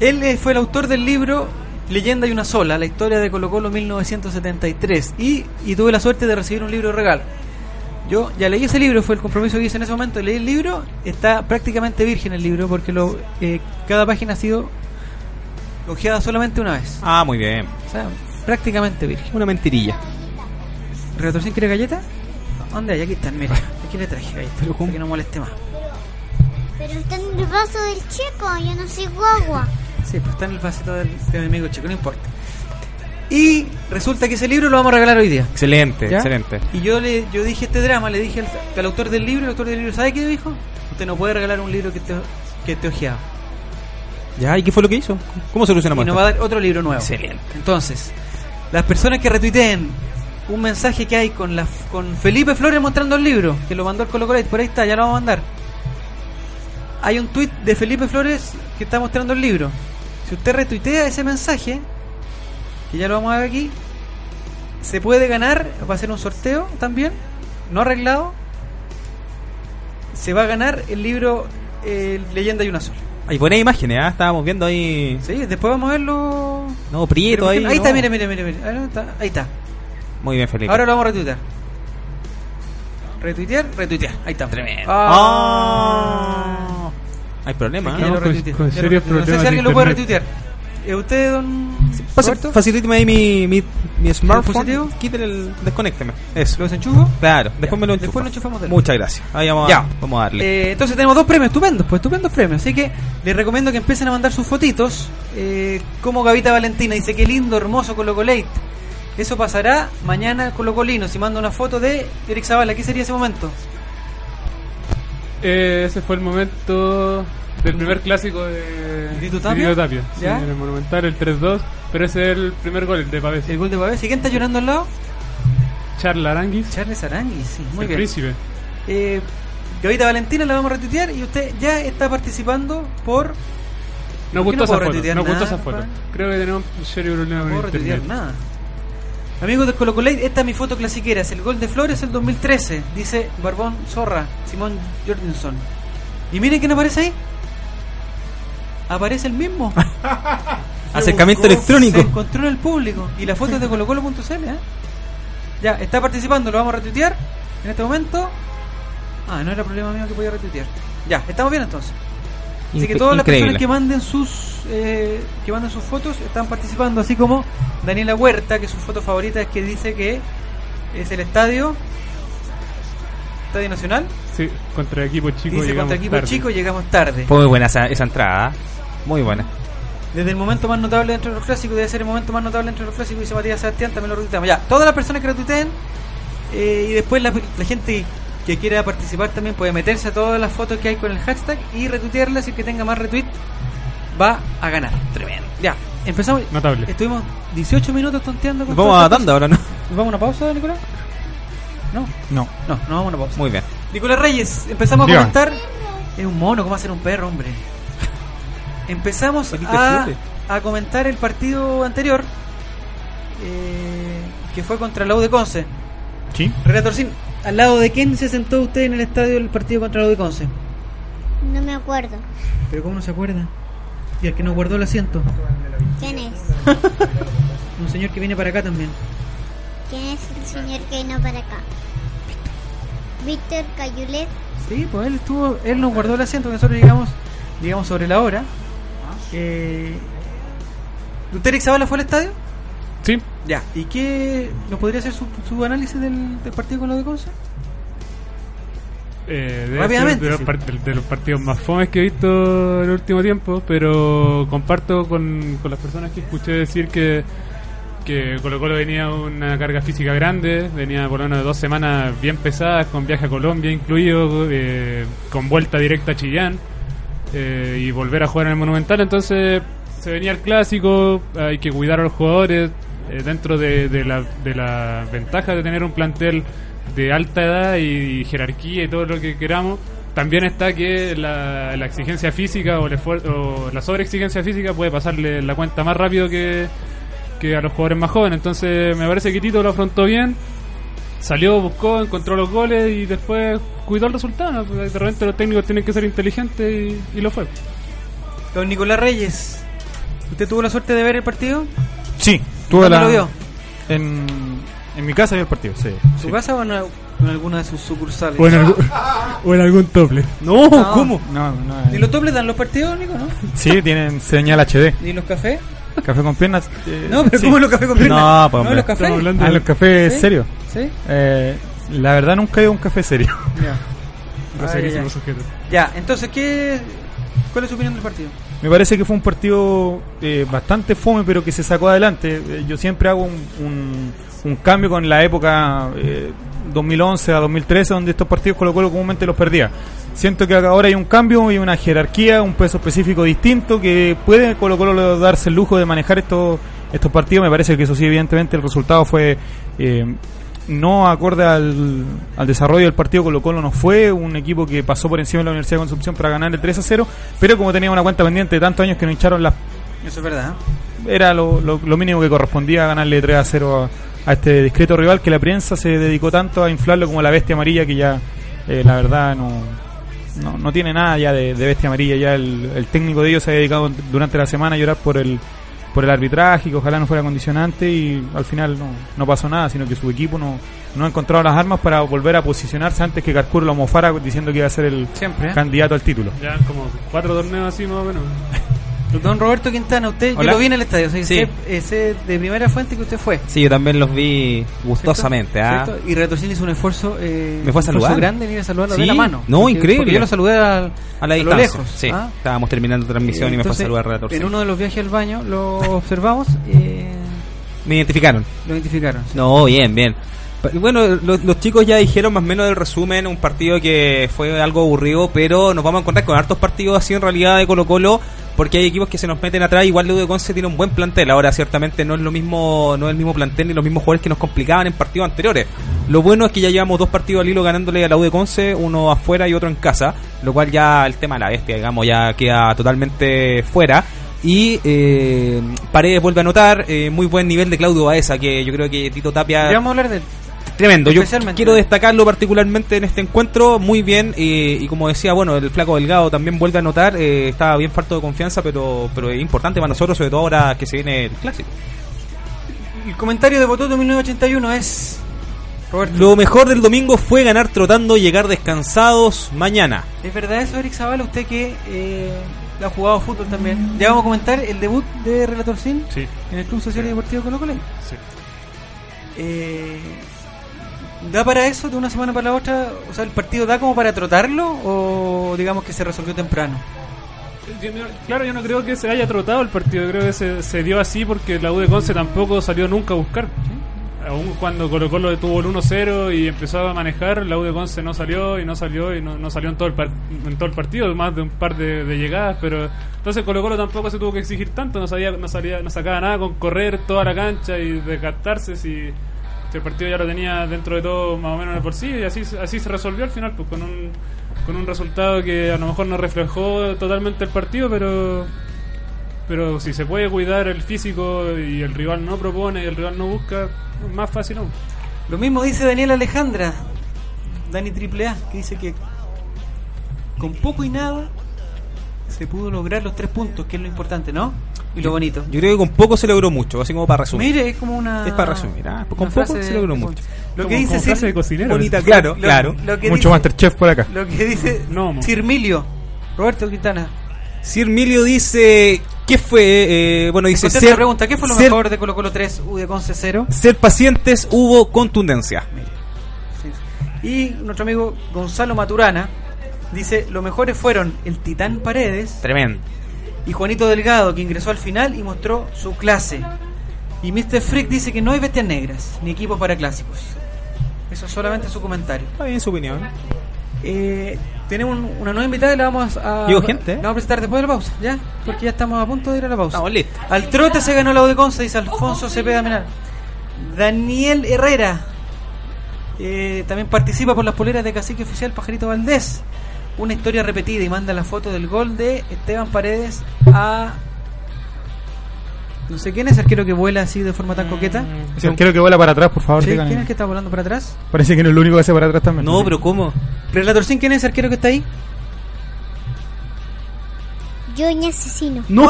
[SPEAKER 1] él eh, fue el autor del libro Leyenda y una sola, la historia de Colo Colo 1973. Y, y tuve la suerte de recibir un libro de regalo. Yo ya leí ese libro, fue el compromiso que hice en ese momento. Leí el libro, está prácticamente virgen el libro porque lo, eh, cada página ha sido hojeada solamente una vez.
[SPEAKER 2] Ah, muy bien.
[SPEAKER 1] O sea, prácticamente virgen.
[SPEAKER 2] Una mentirilla.
[SPEAKER 1] ¿Retorcín quiere galleta? ¿Dónde hay? Aquí están, mira. Aquí le traje galletas.
[SPEAKER 2] Pero.
[SPEAKER 1] Para que no moleste más.
[SPEAKER 3] Pero está en el vaso del chico, yo no soy guagua.
[SPEAKER 1] Sí, pues está en el vasito del, de mi amigo chico, no importa. Y resulta que ese libro lo vamos a regalar hoy día.
[SPEAKER 2] Excelente,
[SPEAKER 1] ¿ya?
[SPEAKER 2] excelente.
[SPEAKER 1] Y yo le yo dije este drama, le dije al, al autor del libro, el autor del libro, ¿sabe qué dijo? Usted no puede regalar un libro que esté, que esté ojeado.
[SPEAKER 2] Ya, ¿y qué fue lo que hizo? ¿Cómo solucionamos
[SPEAKER 1] Y nos va a dar otro libro nuevo.
[SPEAKER 2] Excelente.
[SPEAKER 1] Entonces, las personas que retuiteen un mensaje que hay con la con Felipe Flores mostrando el libro, que lo mandó el Colo Colo, por ahí está, ya lo vamos a mandar. Hay un tweet de Felipe Flores que está mostrando el libro. Si usted retuitea ese mensaje, que ya lo vamos a ver aquí, se puede ganar, va a ser un sorteo también, no arreglado. Se va a ganar el libro eh, Leyenda y una sola.
[SPEAKER 2] Hay buenas imágenes, ¿ah? Estábamos viendo ahí.
[SPEAKER 1] Sí, después vamos a verlo.
[SPEAKER 2] No, Prieto ahí.
[SPEAKER 1] ahí
[SPEAKER 2] no.
[SPEAKER 1] está, mire, mire, mire, mire. Ahí está. Ahí está.
[SPEAKER 2] Muy bien, Felipe.
[SPEAKER 1] Ahora lo vamos a retuitar. retuitear, retuitear. Ahí está.
[SPEAKER 2] Tremendo.
[SPEAKER 1] Ah.
[SPEAKER 2] Hay problema.
[SPEAKER 1] Aquí ya
[SPEAKER 2] ¿eh?
[SPEAKER 1] lo
[SPEAKER 6] con- con serios.
[SPEAKER 1] No sé
[SPEAKER 6] problemas
[SPEAKER 1] si alguien lo puede retuitear. Eh, ¿Usted, don Roberto?
[SPEAKER 2] Facilíteme ahí mi, mi, mi smartphone. Quítale el. Desconécteme. Eso.
[SPEAKER 1] ¿Lo desenchufo?
[SPEAKER 2] Claro, después
[SPEAKER 1] Ya,
[SPEAKER 2] me lo
[SPEAKER 1] después lo enchufamos de él.
[SPEAKER 2] Muchas gracias. Ahí vamos,
[SPEAKER 1] Ya.
[SPEAKER 2] A, vamos a darle.
[SPEAKER 1] Eh, entonces tenemos dos premios estupendos, pues estupendos premios. Así que les recomiendo que empiecen a mandar sus fotitos. Eh, como Gavita Valentina dice, qué lindo, hermoso Colo Colate. Eso pasará mañana con Colino. Si manda una foto de Eric Zavala, ¿qué sería ese momento?
[SPEAKER 6] Eh, ese fue el momento del primer clásico de
[SPEAKER 1] ¿Tito Tapia?
[SPEAKER 6] En el Monumental, el 3-2. Pero ese es el primer gol, de Pavés.
[SPEAKER 1] El gol de Pavés. ¿Y quién está llorando al lado?
[SPEAKER 6] Charles Aranguis,
[SPEAKER 1] Charles Arangui, sí, muy
[SPEAKER 6] el
[SPEAKER 1] bien.
[SPEAKER 6] príncipe.
[SPEAKER 1] Eh, Gavita Valentina la vamos a retuitear y usted ya está participando por...
[SPEAKER 6] No
[SPEAKER 1] ¿Por qué
[SPEAKER 6] gustó
[SPEAKER 1] no
[SPEAKER 6] esa foto.
[SPEAKER 1] retuitear
[SPEAKER 6] No gustó esa foto. Creo que tenemos un serio problema
[SPEAKER 1] No
[SPEAKER 6] con
[SPEAKER 1] puedo retuitear nada. Amigos de Colo Colate, esta es mi foto clasiquera. Es el gol de Flores el 2013. Dice Barbón Zorra, Simón Jorgensen. ¿Y miren quién aparece ahí? Aparece el mismo.
[SPEAKER 2] Acercamiento
[SPEAKER 1] Se
[SPEAKER 2] electrónico.
[SPEAKER 1] encontró en el público. Y la foto es de colocolo.cl, ¿eh? Ya, está participando, lo vamos a retuitear en este momento. Ah, no era problema mío que podía retuitear. Ya, estamos bien entonces. Así que todas las personas que manden sus eh, que manden sus fotos están participando, así como Daniela Huerta, que su foto favorita es que dice que es el estadio Estadio Nacional.
[SPEAKER 6] Sí, contra equipo chico
[SPEAKER 1] dice
[SPEAKER 6] llegamos
[SPEAKER 1] contra equipo
[SPEAKER 6] tarde.
[SPEAKER 1] chico llegamos tarde.
[SPEAKER 2] Fue muy buena esa, esa entrada. ¿eh? Muy buena.
[SPEAKER 1] Desde el momento más notable entre los clásicos, debe ser el momento más notable entre los clásicos, dice Matías Sebastián, también lo retuiteamos. Ya, todas las personas que retuiteen, eh, y después la, la gente que quiera participar también puede meterse a todas las fotos que hay con el hashtag y retuitearlas y el que tenga más retweet va a ganar. Tremendo. Ya, empezamos.
[SPEAKER 6] Notable.
[SPEAKER 1] Estuvimos 18 minutos tonteando con
[SPEAKER 2] vamos a tanda ahora, ¿no?
[SPEAKER 1] cosas. ¿Nos vamos a una pausa, Nicolás? No,
[SPEAKER 4] No.
[SPEAKER 1] no, no vamos a una pausa.
[SPEAKER 2] Muy bien.
[SPEAKER 1] Nicolás Reyes, empezamos a comentar. Es un mono, ¿cómo hacer un perro, hombre? Empezamos a, a comentar el partido anterior, eh, que fue contra la U de Conce.
[SPEAKER 4] ¿Sí?
[SPEAKER 1] Relator Sin, ¿al lado de quién se sentó usted en el estadio del partido contra de Conce?
[SPEAKER 3] No me acuerdo.
[SPEAKER 1] ¿Pero cómo no se acuerda? Y el que nos guardó el asiento.
[SPEAKER 3] ¿Quién es?
[SPEAKER 1] Un señor que viene para acá también.
[SPEAKER 3] ¿Quién es el señor que vino para acá? Víctor Cayulet.
[SPEAKER 1] Sí, pues él estuvo, él nos guardó el asiento, nosotros llegamos, llegamos sobre la hora. Eh, ¿Usted Zavala fue al estadio? Ya. ¿Y qué nos podría hacer su, su análisis del, del partido con lo de Conce?
[SPEAKER 6] Eh,
[SPEAKER 1] Rápidamente,
[SPEAKER 6] de los,
[SPEAKER 1] sí.
[SPEAKER 6] de- de los partidos más fomes que he visto en el último tiempo, pero comparto con, con las personas que escuché decir que, que Colo Colo venía una carga física grande, venía por lo menos dos semanas bien pesadas, con viaje a Colombia incluido, eh, con vuelta directa a Chillán, eh, y volver a jugar en el Monumental, entonces se venía el clásico, hay que cuidar a los jugadores, eh, dentro de, de la, de la ventaja de tener un plantel de alta edad y, jerarquía y todo lo que queramos, también está que la, la exigencia física o, el o la sobreexigencia física puede pasarle la cuenta más rápido que, que a los jugadores más jóvenes. Entonces me parece que Tito lo afrontó bien, salió, buscó, encontró los goles y después cuidó el resultado. De repente los técnicos tienen que ser inteligentes y, y lo fue.
[SPEAKER 1] Don Nicolás Reyes, ¿usted tuvo la suerte de ver el partido?
[SPEAKER 4] Sí, tuve
[SPEAKER 1] ¿Dónde
[SPEAKER 4] la.
[SPEAKER 1] lo vio?
[SPEAKER 4] En, en mi casa vi el partido, sí.
[SPEAKER 1] ¿En su
[SPEAKER 4] sí.
[SPEAKER 1] casa o en, al- en alguna de sus sucursales?
[SPEAKER 6] O en, algún, o en algún tople.
[SPEAKER 2] No,
[SPEAKER 1] No.
[SPEAKER 2] ¿cómo?
[SPEAKER 4] No, no,
[SPEAKER 1] ¿Y los dobles dan los partidos, Nico, no?
[SPEAKER 4] Sí, tienen señal HD.
[SPEAKER 1] ¿Y los cafés?
[SPEAKER 4] Café con piernas. eh,
[SPEAKER 1] No, pero
[SPEAKER 4] sí.
[SPEAKER 1] ¿cómo los cafés con piernas?
[SPEAKER 4] No, pues,
[SPEAKER 1] ¿No los cafés?
[SPEAKER 6] Estamos hablando
[SPEAKER 4] Ah, los cafés
[SPEAKER 1] ¿Sí?
[SPEAKER 4] serios.
[SPEAKER 1] ¿Sí?
[SPEAKER 4] Eh, la verdad nunca he ido a un café serio.
[SPEAKER 1] Ya. Ay.
[SPEAKER 6] sujeto.
[SPEAKER 1] Ya, entonces, ¿qué, ¿cuál es su opinión del partido?
[SPEAKER 4] Me parece que fue un partido eh, bastante fome, pero que se sacó adelante. Eh, yo siempre hago un, un, un cambio con la época eh, 2011 a 2013, donde estos partidos Colo Colo comúnmente los perdía. Siento que ahora hay un cambio y una jerarquía, un peso específico distinto que puede Colo Colo darse el lujo de manejar estos estos partidos. Me parece que eso sí, evidentemente el resultado fue eh, no acorde al, al desarrollo del partido. Colo Colo no fue un equipo que pasó por encima de la Universidad de Concepción para ganar el 3 a 0, pero como tenía una cuenta pendiente de tantos años que no hincharon las
[SPEAKER 1] Eso es verdad.
[SPEAKER 4] era lo, lo- lo mínimo que correspondía ganarle 3 a 0 a, a este discreto rival que la prensa se dedicó tanto a inflarlo como la bestia amarilla que ya eh, la verdad no, no, no tiene nada ya de, de bestia amarilla ya el, el técnico de ellos se ha dedicado durante la semana a llorar por el por el arbitraje, que ojalá no fuera condicionante y al final no, no pasó nada, sino que su equipo no, no ha encontrado las armas para volver a posicionarse antes que Carcuro lo mofara diciendo que iba a ser el
[SPEAKER 1] Siempre, ¿eh?
[SPEAKER 4] candidato al título.
[SPEAKER 6] Ya como cuatro torneos así más o menos.
[SPEAKER 1] Don Roberto Quintana, usted, yo lo vi en el estadio, o sea,
[SPEAKER 2] Sí.
[SPEAKER 1] usted, ese de primera fuente que usted fue.
[SPEAKER 2] Sí, yo también los vi gustosamente. ¿ah?
[SPEAKER 1] ¿Cierto? Y Retorcín hizo un esfuerzo, eh,
[SPEAKER 2] Me fue a saludar.
[SPEAKER 1] grande en ir a saludarlo
[SPEAKER 2] Sí.
[SPEAKER 1] de la mano.
[SPEAKER 2] No,
[SPEAKER 1] Porque-
[SPEAKER 2] increíble.
[SPEAKER 1] Porque yo lo saludé al-
[SPEAKER 2] A la
[SPEAKER 1] lo
[SPEAKER 2] distancia.
[SPEAKER 1] lejos.
[SPEAKER 2] Sí,
[SPEAKER 1] ¿ah?
[SPEAKER 2] estábamos terminando transmisión y me fue a saludar Relator.
[SPEAKER 1] En uno de los viajes al baño lo observamos, eh,
[SPEAKER 2] Me identificaron.
[SPEAKER 1] lo identificaron. sí.
[SPEAKER 2] No, bien, bien. Bueno, los, chicos ya dijeron más o menos el resumen, un partido que fue algo aburrido, pero nos vamos a encontrar con hartos partidos así en realidad de Colo Colo, porque hay equipos que se nos meten atrás, igual Leudo Conce tiene un buen plantel, ahora ciertamente no es lo mismo, no es el mismo plantel ni los mismos jugadores que nos complicaban en partidos anteriores. Lo bueno es que ya llevamos dos partidos al hilo ganándole a la U de Conce, uno afuera y otro en casa, lo cual ya el tema de la bestia, digamos, ya queda totalmente fuera. Y eh, Paredes vuelve a anotar, eh, muy buen nivel de Claudio Baeza, que yo creo que Tito Tapia. Tremendo, yo quiero destacarlo particularmente en este encuentro, muy bien, eh, y como decía, bueno, el flaco delgado también vuelve a anotar, eh, estaba bien falto de confianza, pero, pero es importante para nosotros, sobre todo ahora que se viene el clásico.
[SPEAKER 1] El comentario de Bototo 1981 es... Roberto,
[SPEAKER 2] Lo mejor del domingo fue ganar trotando y llegar descansados mañana.
[SPEAKER 1] ¿es verdad eso, Eric Zavala? Usted que eh, ha jugado fútbol también. Ya vamos a comentar el debut de Relator Sin
[SPEAKER 6] Sí,
[SPEAKER 1] en el Club Social y Deportivo Colo Colo.
[SPEAKER 6] sí.
[SPEAKER 1] Eh, ¿Da para eso de una semana para la otra? O sea, ¿el partido da como para trotarlo o digamos que se resolvió temprano?
[SPEAKER 6] Claro, yo no creo que se haya trotado el partido, creo que se, se dio así porque la U de Conce tampoco salió nunca a buscar. Aún cuando Colo Colo tuvo el 1-0 y empezó a manejar, la U de Conce no salió y no salió y no, no salió en todo, el en todo el partido, más de un par de, de llegadas, pero entonces Colo Colo tampoco se tuvo que exigir tanto, no, sabía, no, salía, no sacaba nada con correr toda la cancha y desgastarse si, si el partido ya lo tenía dentro de todo más o menos de por sí y así, así se resolvió al final, pues con un, con un resultado que a lo mejor no reflejó totalmente el partido, pero pero si se puede cuidar el físico y el rival no propone y el rival no busca, más fácil aún.
[SPEAKER 1] Lo mismo dice Daniel Alejandra, Dani AAA, que dice que con poco y nada se pudo lograr los tres puntos, que es lo importante, ¿no? Y lo bonito.
[SPEAKER 2] Yo creo que con poco se logró mucho, así como para resumir.
[SPEAKER 1] Mire, es como una.
[SPEAKER 2] Es para resumir, ¿ah? Con poco se logró
[SPEAKER 1] de-
[SPEAKER 2] mucho.
[SPEAKER 1] Lo que dice Sir-
[SPEAKER 6] de cocinero.
[SPEAKER 2] Bonita, claro,
[SPEAKER 1] lo-
[SPEAKER 2] claro.
[SPEAKER 1] lo que
[SPEAKER 4] Mucho
[SPEAKER 1] dice-
[SPEAKER 4] Masterchef por acá.
[SPEAKER 1] Lo que dice
[SPEAKER 6] No, mo.
[SPEAKER 1] Sirmilio, Roberto Quintana.
[SPEAKER 2] Sir Milio dice, ¿qué fue? Eh, bueno, dice,
[SPEAKER 1] la pregunta, ¿qué fue lo
[SPEAKER 2] ser-
[SPEAKER 1] mejor de Colo Colo 3, U de Conce 0?
[SPEAKER 2] ser pacientes hubo contundencia.
[SPEAKER 1] Y nuestro amigo Gonzalo Maturana dice, los mejores fueron el Titán Paredes
[SPEAKER 2] Tremendo.
[SPEAKER 1] Y Juanito Delgado, que ingresó al final y mostró su clase. Y Mr. Freak dice que no hay bestias negras, ni equipos para clásicos. Eso es solamente su comentario.
[SPEAKER 2] Está bien su opinión.
[SPEAKER 1] Eh, tenemos un- una nueva invitada y la vamos a,
[SPEAKER 2] Digo, gente,
[SPEAKER 1] la vamos a presentar después de la pausa, ¿ya? Porque ya estamos a punto de ir a la pausa.
[SPEAKER 2] Estamos listos.
[SPEAKER 1] Al trote se ganó la U de Conce, dice Alfonso Cepeda Menal. Daniel Herrera eh, también participa por las poleras de Cacique Oficial Pajarito Valdés. Una historia repetida y manda la foto del gol de Esteban Paredes a. No sé quién es el arquero que vuela así de forma tan coqueta.
[SPEAKER 4] Si quiero que vuela para atrás, por favor,
[SPEAKER 1] Sí. ¿Quién es el que está volando para atrás?
[SPEAKER 4] Parece que no es lo único que hace para atrás también.
[SPEAKER 2] No, pero ¿cómo?
[SPEAKER 1] Relator Sin, ¿quién es el arquero que está ahí?
[SPEAKER 3] Yoña asesino.
[SPEAKER 4] ¡No!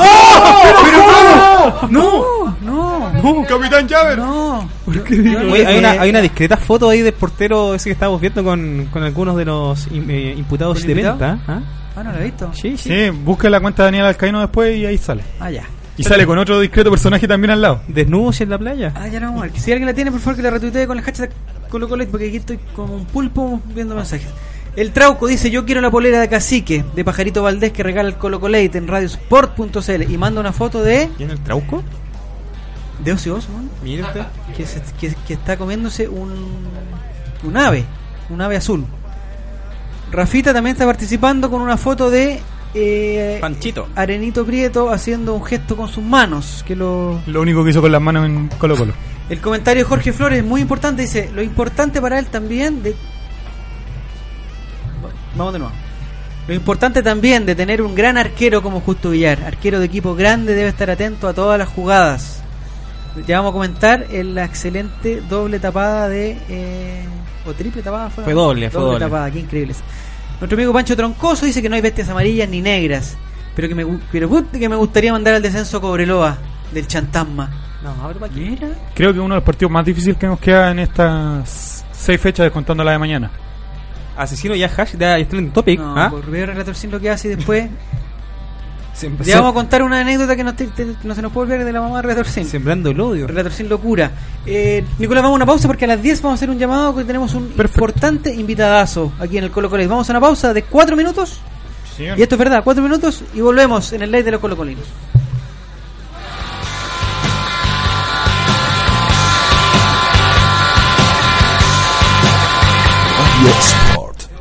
[SPEAKER 1] No, no,
[SPEAKER 4] ¡No! ¡Capitán Llaver!
[SPEAKER 1] no.
[SPEAKER 2] Oye, hay, una, hay una discreta foto ahí del portero ese que estábamos viendo con, con algunos de los eh, imputados
[SPEAKER 1] ¿Con
[SPEAKER 2] de venta. ¿ah?
[SPEAKER 1] Ah, no lo he visto.
[SPEAKER 2] Sí, sí.
[SPEAKER 4] Sí, busca la cuenta de Daniel Alcaíno después y ahí sale.
[SPEAKER 1] Ah, ya.
[SPEAKER 4] Y sale con otro discreto personaje también al lado.
[SPEAKER 2] Desnudos en la playa.
[SPEAKER 1] Ah, ya no vamos a ver. Si alguien la tiene, por favor, que la retuitee con el hashtag ColoColet, porque aquí estoy como un pulpo viendo mensajes. El Trauco dice, yo quiero la polera de cacique de Pajarito Valdés que regala el ColoColet en radiosport.cl y manda una foto de...
[SPEAKER 2] ¿Y en el trauco?
[SPEAKER 1] De Ozzy Osbourne,
[SPEAKER 2] Mira usted.
[SPEAKER 1] que, se- que, que está comiéndose un, un ave, un ave azul. Rafita también está participando con una foto de... eh,
[SPEAKER 2] Panchito.
[SPEAKER 1] Arenito Prieto haciendo un gesto con sus manos, que lo,
[SPEAKER 4] Lo único que hizo con las manos en Colo Colo.
[SPEAKER 1] El comentario de Jorge Flores es muy importante. Dice: Lo importante para él también de. Vamos de nuevo. Lo importante también de tener un gran arquero como Justo Villar, arquero de equipo grande, debe estar atento a todas las jugadas. Ya vamos a comentar en la excelente doble tapada de. eh, o triple tapada fue.
[SPEAKER 2] Fue doble, fue doble.
[SPEAKER 1] tapada, qué increíbles. Nuestro amigo Pancho Troncoso dice que no hay bestias amarillas ni negras, pero que me, pero que me gustaría mandar al descenso a Cobreloa. del chantasma.
[SPEAKER 2] No.
[SPEAKER 1] Mira.
[SPEAKER 4] Creo que uno de los partidos más difíciles que nos queda en estas seis fechas, descontando la de mañana.
[SPEAKER 2] Asesino ya hash, está en topic.
[SPEAKER 1] No,
[SPEAKER 2] ¿ah?
[SPEAKER 1] por ver Relator Sin lo que hace y después. Le vamos a contar una anécdota que no, te- te- no se nos puede olvidar de la mamá de Relator Sin.
[SPEAKER 2] Sembrando el odio.
[SPEAKER 1] Relator Sin locura. Eh, Nicolás, vamos a una pausa porque a las 10 vamos a hacer un llamado que tenemos un
[SPEAKER 4] Perfecto.
[SPEAKER 1] importante invitadazo aquí en el Colo Colo. Vamos a una pausa de 4 minutos. Y esto es verdad, 4 minutos y volvemos en el live de los Colo Colinos.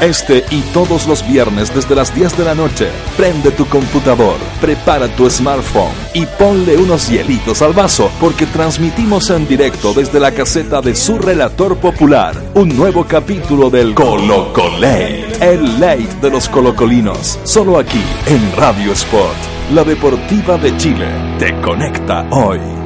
[SPEAKER 7] Este y todos los viernes desde las 10 de la noche, prende tu computador, prepara tu smartphone y ponle unos hielitos al vaso porque transmitimos en directo desde la caseta de su relator popular un nuevo capítulo del Colo Colate, el late de los colocolinos, solo aquí en Radio Sport, la deportiva de Chile, te conecta hoy.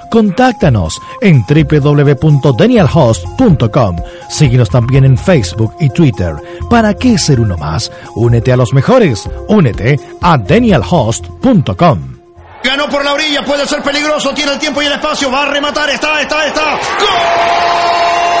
[SPEAKER 8] Contáctanos en www.danielhost.com. Síguenos también en Facebook y Twitter. ¿Para qué ser uno más? Únete a los mejores. Únete a danielhost.com.
[SPEAKER 9] Ganó por la orilla, puede ser peligroso, tiene el tiempo y el espacio, va a rematar, está, está, está. ¡Gol!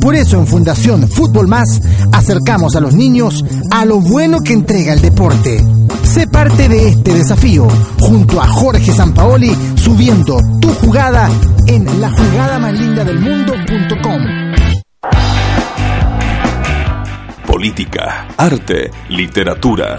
[SPEAKER 10] Por eso en Fundación Fútbol Más acercamos a los niños a lo bueno que entrega el deporte. Sé parte de este desafío junto a Jorge Sampaoli subiendo tu jugada en la jugada más linda del mundo.com.
[SPEAKER 7] política, arte, literatura,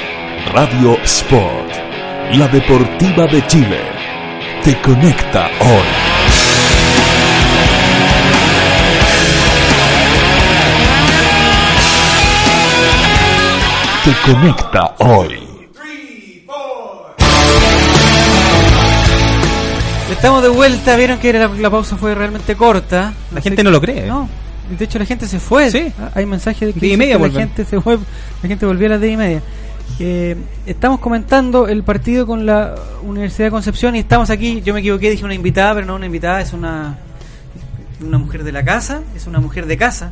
[SPEAKER 7] Radio Sport, la deportiva de Chile, te conecta hoy. te conecta hoy.
[SPEAKER 1] Estamos de vuelta, vieron que la, pausa fue realmente corta.
[SPEAKER 2] La gente no lo cree.
[SPEAKER 1] No, de hecho la gente se fue.
[SPEAKER 2] Sí.
[SPEAKER 1] Ah, hay mensajes de
[SPEAKER 2] media
[SPEAKER 1] que la gente se fue, la gente volvió a las 10 y media. Eh, estamos comentando el partido con la Universidad de Concepción y estamos aquí, yo me equivoqué, dije una invitada, pero no una invitada, es una una mujer de la casa, es una mujer de casa.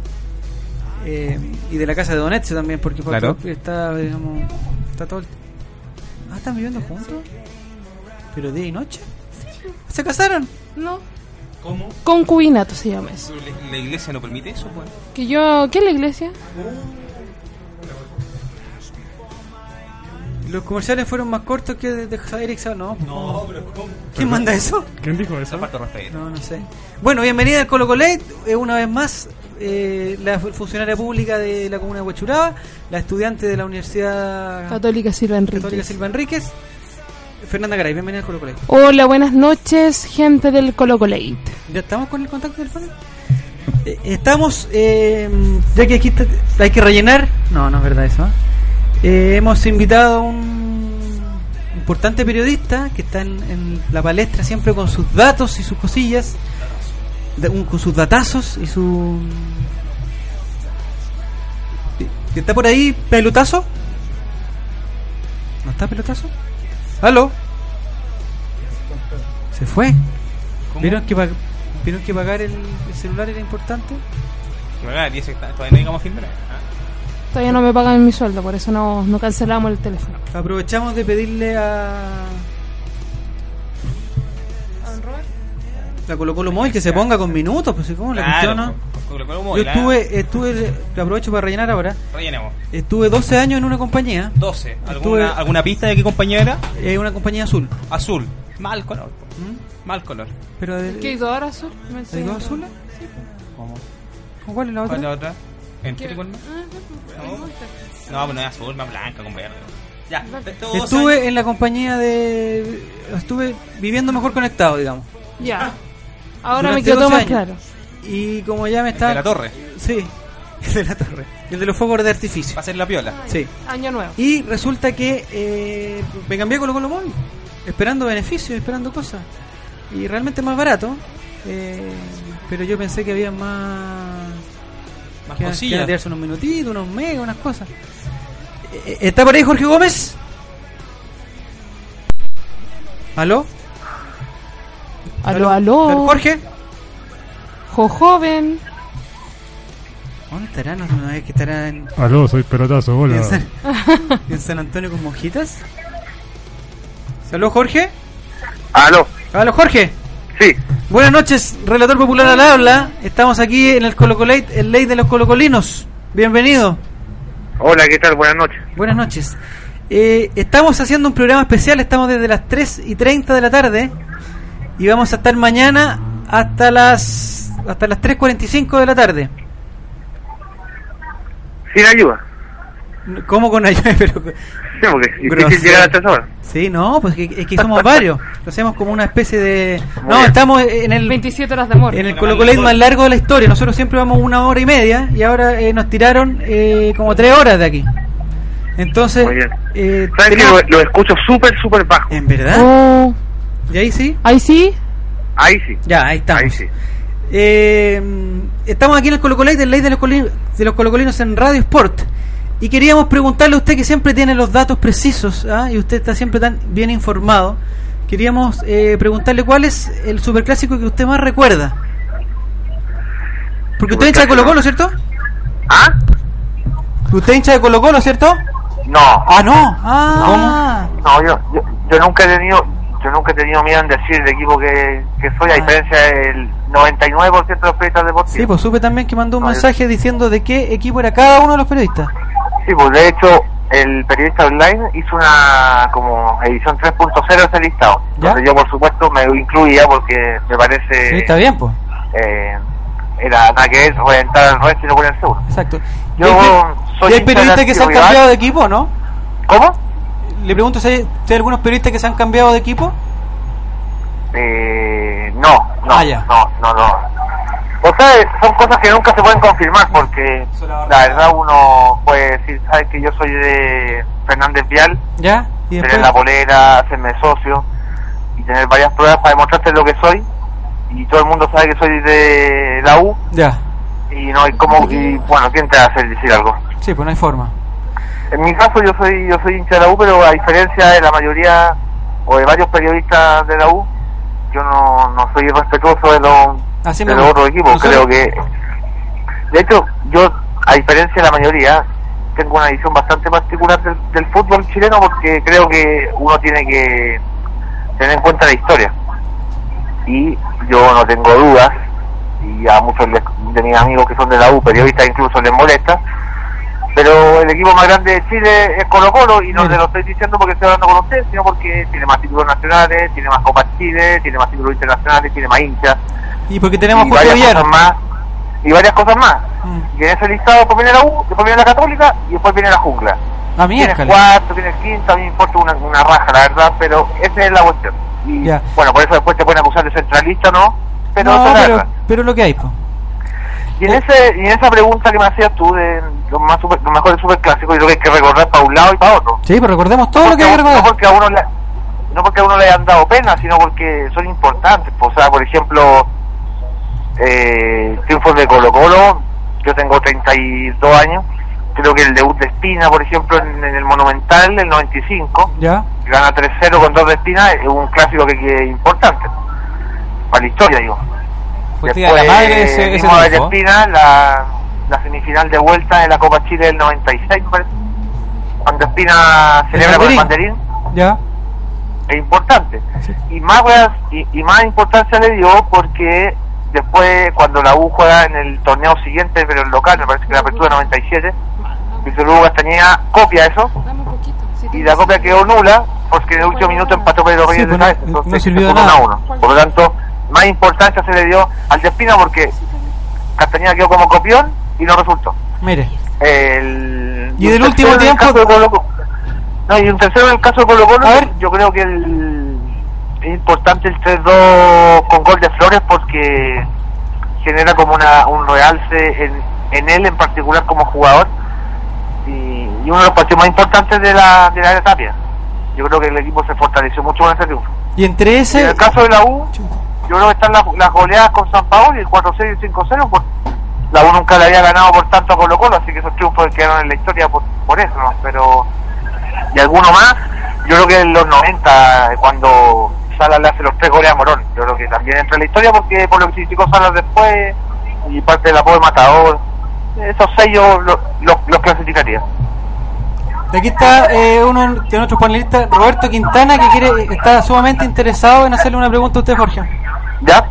[SPEAKER 1] eh, y de la casa de Donetsk también, porque
[SPEAKER 2] Claro.
[SPEAKER 1] está, digamos, está todo el... Ah, ¿están viviendo juntos? ¿Pero día y noche? ¿Se casaron?
[SPEAKER 11] No.
[SPEAKER 2] ¿Cómo?
[SPEAKER 11] Concubinato se llama eso.
[SPEAKER 2] La iglesia no permite eso, pues.
[SPEAKER 11] Que yo, ¿qué es la iglesia?
[SPEAKER 1] Los comerciales fueron más cortos que de, de Javier ¿no? No, pero ¿Quién manda eso?
[SPEAKER 6] ¿Quién dijo eso?
[SPEAKER 1] No, no sé. Bueno, bienvenida al Colo Colet, eh, una vez más, eh, la fu- funcionaria pública de la comuna de Huachuraba, la estudiante de la Universidad
[SPEAKER 11] Católica Silva Enríquez.
[SPEAKER 1] Católica Silva Enríquez, Fernanda Garay, bienvenida al Colo Colet.
[SPEAKER 11] Hola, buenas noches, gente del Colo Colate.
[SPEAKER 1] ¿Ya estamos con el contacto telefónico? Eh, estamos, eh, ya que aquí está- hay que rellenar, no, no es verdad eso, ¿eh? Hemos invitado a un importante periodista que está en, en la palestra siempre con sus datos y sus cosillas, de- un- con sus datazos y su... ¿Y- ¿Está por ahí pelotazo? ¿No está pelotazo? ¿Aló? ¿Se fue? ¿Vieron que, ¿Vieron que pagar el, el celular era importante?
[SPEAKER 2] Pagar, y eso está- todavía no llegamos a fin de mes.
[SPEAKER 11] Todavía no me pagan mi sueldo, por eso no, no cancelamos el teléfono.
[SPEAKER 1] Aprovechamos de pedirle a. La Colo Colo Móvil que se ponga con minutos, pues ¿cómo la
[SPEAKER 2] Claro,
[SPEAKER 1] cuestión, no? Yo
[SPEAKER 2] móvil, ¿ah?
[SPEAKER 1] estuve, estuve, te aprovecho para rellenar ahora.
[SPEAKER 2] Rellenemos.
[SPEAKER 1] Estuve 12 años en una compañía,
[SPEAKER 2] 12. ¿Alguna,
[SPEAKER 1] Estuve-
[SPEAKER 2] ¿Alguna pista de qué compañía era?
[SPEAKER 1] eh, una compañía azul.
[SPEAKER 2] Azul. Mal color. Mal color.
[SPEAKER 1] Pero de,
[SPEAKER 11] ¿Qué hay dos horas azul? Me
[SPEAKER 1] ¿Hay
[SPEAKER 11] enseñan.
[SPEAKER 1] dos azules?
[SPEAKER 2] ¿Cómo?
[SPEAKER 1] ¿Con cuál es la otra?
[SPEAKER 2] ¿Cuál es la otra? ¿En
[SPEAKER 11] ¿Qué?
[SPEAKER 2] igual no?
[SPEAKER 11] Ah, no, no.
[SPEAKER 2] No, pues no es azul, más blanca con verde. Ya,
[SPEAKER 1] Estuve
[SPEAKER 2] años.
[SPEAKER 1] en la compañía de. Estuve viviendo mejor conectado, digamos.
[SPEAKER 11] Ya. Ahora
[SPEAKER 1] Durante
[SPEAKER 11] me quedó todo
[SPEAKER 1] 12
[SPEAKER 11] más
[SPEAKER 1] años.
[SPEAKER 11] claro.
[SPEAKER 1] Y como ya me está.
[SPEAKER 2] de la torre.
[SPEAKER 1] Sí, el de la torre. El de los fuegos de artificio.
[SPEAKER 2] Va a ser la piola.
[SPEAKER 1] Sí.
[SPEAKER 11] Año nuevo.
[SPEAKER 1] Y resulta que eh, me cambié Colo Colo Móvil, esperando beneficios, esperando cosas. Y realmente más barato. eh, pero yo pensé que había más.
[SPEAKER 2] Más
[SPEAKER 1] que,
[SPEAKER 2] cosillas.
[SPEAKER 1] tirarse unos minutitos, unos megas, unas cosas. Eh, ¿Está por ahí Jorge Gómez? ¿Aló?
[SPEAKER 11] Aló, aló.
[SPEAKER 1] ¿Jorge?
[SPEAKER 11] Jo joven.
[SPEAKER 1] ¿Dónde estará? No, no es que estará en,
[SPEAKER 6] Aló, soy pelotazo,
[SPEAKER 1] en,
[SPEAKER 6] hola.
[SPEAKER 1] San, en San Antonio con monjitas. ¿Aló Jorge?
[SPEAKER 12] Aló.
[SPEAKER 1] ¿Aló Jorge?
[SPEAKER 12] Sí.
[SPEAKER 1] Buenas noches, relator popular al habla. Estamos aquí en el Colocolate, el ley de los colocolinos. Bienvenido.
[SPEAKER 12] Hola, ¿qué tal? Buenas noches.
[SPEAKER 1] Buenas noches. Eh, estamos haciendo un programa especial, estamos desde las 3 y 30 de la tarde y vamos a estar mañana hasta las hasta las 3.45 de la tarde.
[SPEAKER 12] Sin ayuda.
[SPEAKER 1] ¿Cómo con ayuda? Pero,
[SPEAKER 12] Sí, porque es difícil llegar a estas horas.
[SPEAKER 1] sí, no, pues que- es que somos varios. Lo hacemos como una especie de...
[SPEAKER 12] Muy
[SPEAKER 1] No,
[SPEAKER 12] bien.
[SPEAKER 1] estamos en el
[SPEAKER 11] 27 horas de amor.
[SPEAKER 1] en el Colocolate más largo de la historia. Nosotros siempre vamos una hora y media y ahora eh, nos tiraron eh, como tres horas de aquí. Entonces,
[SPEAKER 12] Muy bien.
[SPEAKER 1] eh,
[SPEAKER 12] ¿Sabes que
[SPEAKER 1] tenemos-
[SPEAKER 12] lo, lo escucho súper, súper bajo?
[SPEAKER 1] ¿En verdad?
[SPEAKER 11] Oh,
[SPEAKER 1] ¿Y ahí sí?
[SPEAKER 11] ahí sí.
[SPEAKER 12] Ahí sí.
[SPEAKER 1] Ya, ahí estamos.
[SPEAKER 12] Ahí sí.
[SPEAKER 1] Eh, estamos aquí en el Colocolate, del ley de los, coli- de los colocolinos en Radio Sport. Y queríamos preguntarle a usted que siempre tiene los datos precisos ¿ah? y usted está siempre tan bien informado. Queríamos eh, preguntarle cuál es el superclásico que usted más recuerda. Porque usted hincha de Colo Colo, ¿cierto?
[SPEAKER 12] ¿Ah?
[SPEAKER 1] ¿Usted hincha de Colo Colo, ¿cierto?
[SPEAKER 12] No.
[SPEAKER 1] Ah, no. Ah.
[SPEAKER 12] No, yo, yo, yo nunca he tenido yo nunca he tenido miedo en decir el equipo que, que soy, a diferencia del 99% de los periodistas deportivos.
[SPEAKER 1] Sí, pues supe también que mandó un
[SPEAKER 12] Ah,
[SPEAKER 1] mensaje diciendo de qué equipo era cada uno de los periodistas.
[SPEAKER 12] Sí, pues de hecho el periodista online hizo una como edición 3.0 de ese listado. Donde yo por supuesto me incluía porque me parece
[SPEAKER 1] Sí, está bien, pues.
[SPEAKER 12] eh, era nada que ver reventar al resto y no poner seguro.
[SPEAKER 1] Exacto.
[SPEAKER 12] Yo
[SPEAKER 1] ¿Y hay,
[SPEAKER 12] soy
[SPEAKER 1] y hay periodistas que se han cambiado de equipo, no?
[SPEAKER 12] ¿Cómo?
[SPEAKER 1] Le pregunto si hay, si hay algunos periodistas que se han cambiado de equipo.
[SPEAKER 12] Eh, no, no,
[SPEAKER 1] Ah,
[SPEAKER 12] no, no, no. O sea, son cosas que nunca se pueden confirmar porque la verdad uno puede decir, sabes que yo soy de Fernández Vial,
[SPEAKER 1] ¿Ya? ¿Y
[SPEAKER 12] tener la polera, hacerme socio y tener varias pruebas para demostrarte lo que soy y todo el mundo sabe que soy de la U
[SPEAKER 1] Ya.
[SPEAKER 12] y no hay como y bueno, ¿quién te va a hacer decir algo?
[SPEAKER 1] Sí, pues no hay forma.
[SPEAKER 12] En mi caso yo soy yo soy hincha de la U, pero a diferencia de la mayoría o de varios periodistas de la U, yo no, no soy respetuoso de los
[SPEAKER 1] Así
[SPEAKER 12] de los otros equipos. Creo que, de hecho, yo a diferencia de la mayoría, tengo una visión bastante particular del, del fútbol chileno porque creo que uno tiene que tener en cuenta la historia. Y yo no tengo dudas, y a muchos de mis amigos que son de la U, periodistas incluso, les molesta, pero el equipo más grande de Chile es Colo Colo y no te lo estoy diciendo porque estoy hablando con ustedes, sino porque tiene más títulos nacionales, tiene más Copas Chile, tiene más títulos internacionales, tiene más hinchas
[SPEAKER 1] Y porque tenemos
[SPEAKER 12] y varias cosas más y varias cosas más
[SPEAKER 1] Mm.
[SPEAKER 12] y en ese listado después viene la U después viene la Católica y después viene la Jungla
[SPEAKER 1] Ah,
[SPEAKER 12] tienes cuarto tienes quinto a mí me importa una, una raja la verdad pero esa es la cuestión y
[SPEAKER 1] Ya.
[SPEAKER 12] bueno por eso después te pueden acusar de centralista no pero
[SPEAKER 1] no, pero,
[SPEAKER 12] verdad.
[SPEAKER 1] pero lo que hay, pues.
[SPEAKER 12] Y en ese y en esa pregunta que me hacías tú de los más super, los mejores superclásicos yo creo que hay que recordar para un lado y para otro
[SPEAKER 1] Sí, pero recordemos todo lo que hay que
[SPEAKER 12] no porque a uno le, no porque a uno le hayan dado pena, sino porque son importantes. O sea, por ejemplo, eh, triunfos de Colo Colo, yo tengo 32 años, creo que el debut de Espina, por ejemplo, en, en el Monumental, el 95,
[SPEAKER 1] ¿Ya?
[SPEAKER 12] gana 3-0 con dos de Espina, es un clásico que, que es importante, para la historia, digo.
[SPEAKER 2] Fue Día de la Madre ese, ese triunfo.
[SPEAKER 12] Espina, la, la semifinal de vuelta de la Copa Chile del 96, me parece, cuando Espina celebra con el banderín
[SPEAKER 1] ¿Ya?
[SPEAKER 12] es importante. Y más y, y más importancia le dio porque después cuando la U juega en el torneo siguiente, pero el local, me parece que la apertura 97, Víctor Hugo Castañeda copia eso y la copia quedó nula porque en el último minuto empató Pedro
[SPEAKER 1] Sí,
[SPEAKER 12] Reyes
[SPEAKER 1] pues
[SPEAKER 12] de cabeza, entonces
[SPEAKER 1] no sirvió de nada.
[SPEAKER 12] uno a uno. Por lo tanto, más importancia se le dio al de Espina porque Castañeda quedó como copión y no resultó.
[SPEAKER 1] Mire.
[SPEAKER 12] El,
[SPEAKER 1] Y del último
[SPEAKER 12] el
[SPEAKER 1] tiempo-
[SPEAKER 12] de Colo Colo. No, y un tercero en el caso de Colo Colo, yo creo que el, es importante el 3-2 con gol de Flores porque genera como una, un realce en, en él en particular como jugador y, y uno de los partidos más importantes de la, de la Tapia. Yo creo que el equipo se fortaleció mucho con ese triunfo.
[SPEAKER 1] Y entre
[SPEAKER 12] Y en
[SPEAKER 1] ese.
[SPEAKER 12] el caso de la U, yo creo que están las, goleadas con San Paolo y el 4-6 y el 5-0. por- La U nunca le había ganado por tanto a Colo Colo, así que esos triunfos quedaron en la historia por, por eso. Pero, y alguno más, yo creo que en los 90, cuando Salas le hace los tres goles a Morón, yo creo que también entra en la historia porque por lo que significó Salas después y parte del apoyo de Matador, esos seis yo los los- los clasificaría.
[SPEAKER 1] De aquí está eh, uno de nuestros panelistas, Roberto Quintana, que quiere está sumamente interesado en hacerle una pregunta a usted, Jorge.
[SPEAKER 12] ¿Ya?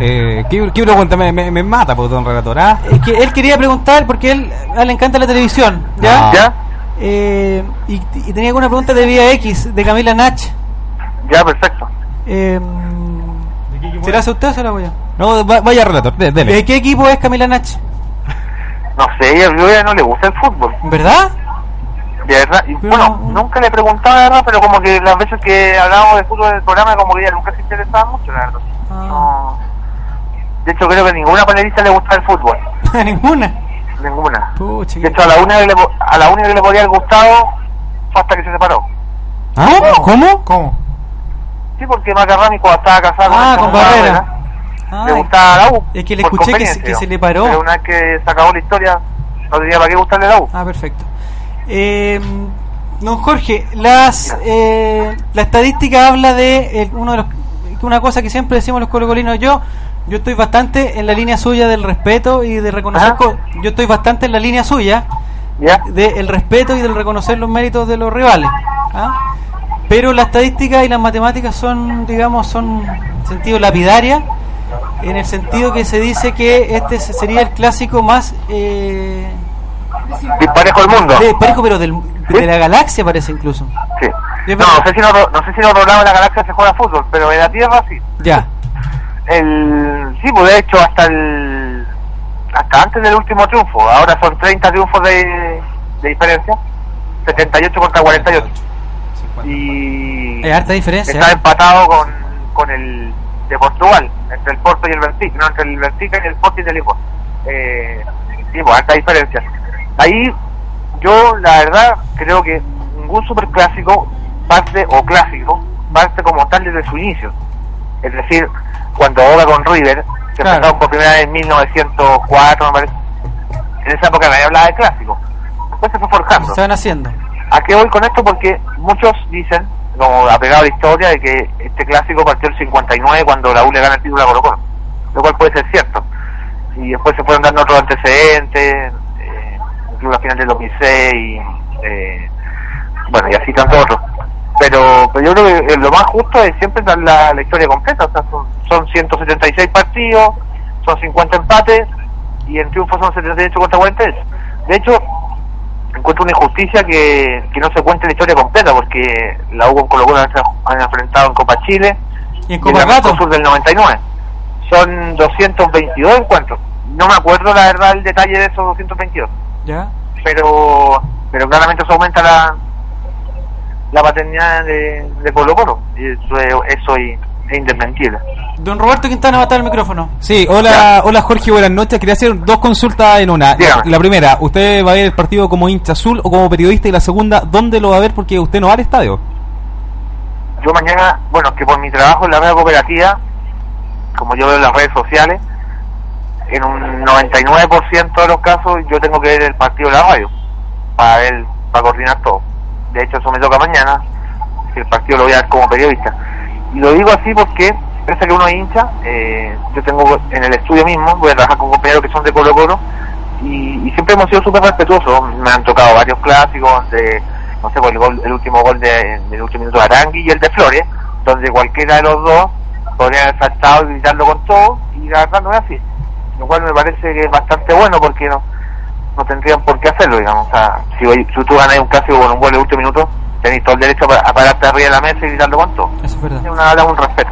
[SPEAKER 2] Eh, ¿qué, qué pregunta me, me, me mata, pues, don relator? ¿ah?
[SPEAKER 1] Es que él quería preguntar, porque él, a él le encanta la televisión, ¿ya?
[SPEAKER 2] Ah. ¿Ya?
[SPEAKER 1] Eh, y, y tenía alguna pregunta de Vía X, de Camila Nach.
[SPEAKER 12] Ya, perfecto.
[SPEAKER 1] Eh, ¿Se la hace usted o se la voy yo?
[SPEAKER 2] No, va- vaya relator, de- dele.
[SPEAKER 1] ¿De qué equipo es Camila Nach?
[SPEAKER 12] No sé, a ella no le gusta el fútbol.
[SPEAKER 1] ¿Verdad?
[SPEAKER 12] De verdad, y bueno, nunca le preguntaba, la verdad, pero como que las veces que hablábamos de fútbol en el programa, como que ella nunca se interesaba mucho, la verdad. No. De hecho, creo que a ninguna panelista le gusta el fútbol.
[SPEAKER 1] ¿Ninguna?
[SPEAKER 12] Ninguna.
[SPEAKER 1] Pucha,
[SPEAKER 12] De hecho, a la única que le, a la única que le podría haber gustado fue hasta que se separó.
[SPEAKER 2] ¿Ah? ¿Cómo?
[SPEAKER 1] ¿Cómo?
[SPEAKER 12] Sí, porque Macarrami cuando estaba casado
[SPEAKER 1] Ah, con Barrera.
[SPEAKER 12] le gustaba la U.
[SPEAKER 1] Es que le escuché que se, que se le paró.
[SPEAKER 12] Pero una vez que se acabó la historia, no tenía para qué gustarle la U.
[SPEAKER 1] Ah, perfecto. Eh, don Jorge, las eh, la estadística habla de eh, uno de los una cosa que siempre decimos los colocolinos yo yo estoy bastante en la línea suya del respeto y de reconocer co- yo estoy bastante en la línea suya del respeto y del reconocer los méritos de los rivales ¿ah? pero la estadística y las matemáticas son digamos son en sentido lapidaria en el sentido que se dice que este se- sería el clásico más eh,
[SPEAKER 12] Disparejo del mundo.
[SPEAKER 1] de, parejo, pero del, de la galaxia parece incluso.
[SPEAKER 12] Sí. No, no sé si en otro, no sé si en otro lado de la galaxia se juega fútbol, pero en la Tierra sí.
[SPEAKER 1] Ya.
[SPEAKER 12] El, sí, pues de hecho hasta el hasta antes del último triunfo, ahora son 30 triunfos de, de diferencia, 78 contra 48. Y
[SPEAKER 1] Hay harta diferencia.
[SPEAKER 12] está
[SPEAKER 1] ¿eh?
[SPEAKER 12] empatado con, con el de Portugal. entre el Porto y el Benfica, no, entre el Benfica y el Porto y el Lisboa. Eh, sí, pues, alta diferencia. Ahí, yo, la verdad, creo que ningún superclásico parte, o clásico, parte como tal desde su inicio. Es decir, cuando ahora con River, que
[SPEAKER 1] Claro.
[SPEAKER 12] empezaron por primera vez en 1904, me parece. En esa época nadie hablaba de clásico. Después se fue forjando.
[SPEAKER 1] Se van haciendo.
[SPEAKER 12] ¿A qué voy con esto? Porque muchos dicen, como apegado a la historia, de que este clásico partió el 59 cuando la U le gana el título a Colo Colo, lo cual puede ser cierto. Y después se fueron dando otros antecedentes, incluso la final del 2006, eh, bueno, y así tantos otros. Pero, pero yo creo que eh, lo más justo es siempre dar la, la historia completa, o sea, son, son 176 partidos, son 50 empates, y en triunfo son 78 contra 48. De hecho, encuentro una injusticia que, que no se cuente la historia completa porque la U con Colo Colo han, enfrentado en Copa Chile
[SPEAKER 1] Y en
[SPEAKER 12] y
[SPEAKER 1] Copa.
[SPEAKER 12] Sur del 99 son 222 encuentros no me acuerdo la verdad el detalle de esos 222
[SPEAKER 1] ¿Ya?
[SPEAKER 12] pero pero claramente eso aumenta la la paternidad de, de Colo Colo y eso es, eso es, es indesmentible
[SPEAKER 1] Don Roberto Quintana va a estar el micrófono.
[SPEAKER 2] Sí, hola, hola Jorge, buenas noches. Quería hacer dos consultas en una. La primera, ¿usted va a ver el partido como hincha azul o como periodista? Y la segunda, ¿dónde lo va a ver? Porque usted no va al estadio.
[SPEAKER 12] yo mañana, bueno, que por mi trabajo en la red cooperativa, como yo veo en las redes sociales, en un 99% de los casos yo tengo que ver el partido de la radio para ver, para coordinar todo. De hecho, eso me toca mañana, que el partido lo voy a ver como periodista. Y lo digo así porque, pese que uno es hincha, eh, yo tengo en el estudio mismo, voy a trabajar con compañeros que son de Colo Colo, y, y siempre hemos sido súper respetuosos. Me han tocado varios clásicos de, no sé, el, gol- el último gol de, del último minuto de Arangui y el de Flores, donde cualquiera de los dos podría haber saltado y gritarlo con todo, y la verdad no es así. Lo cual me parece que es bastante bueno porque no no tendrían por qué hacerlo, digamos. O sea, si, hoy- si tú ganas un clásico con un gol de último minuto, tenés todo el derecho a, pa- a pararte arriba de la mesa y gritarlo todo.
[SPEAKER 1] Eso es verdad.
[SPEAKER 12] Es una, un respeto.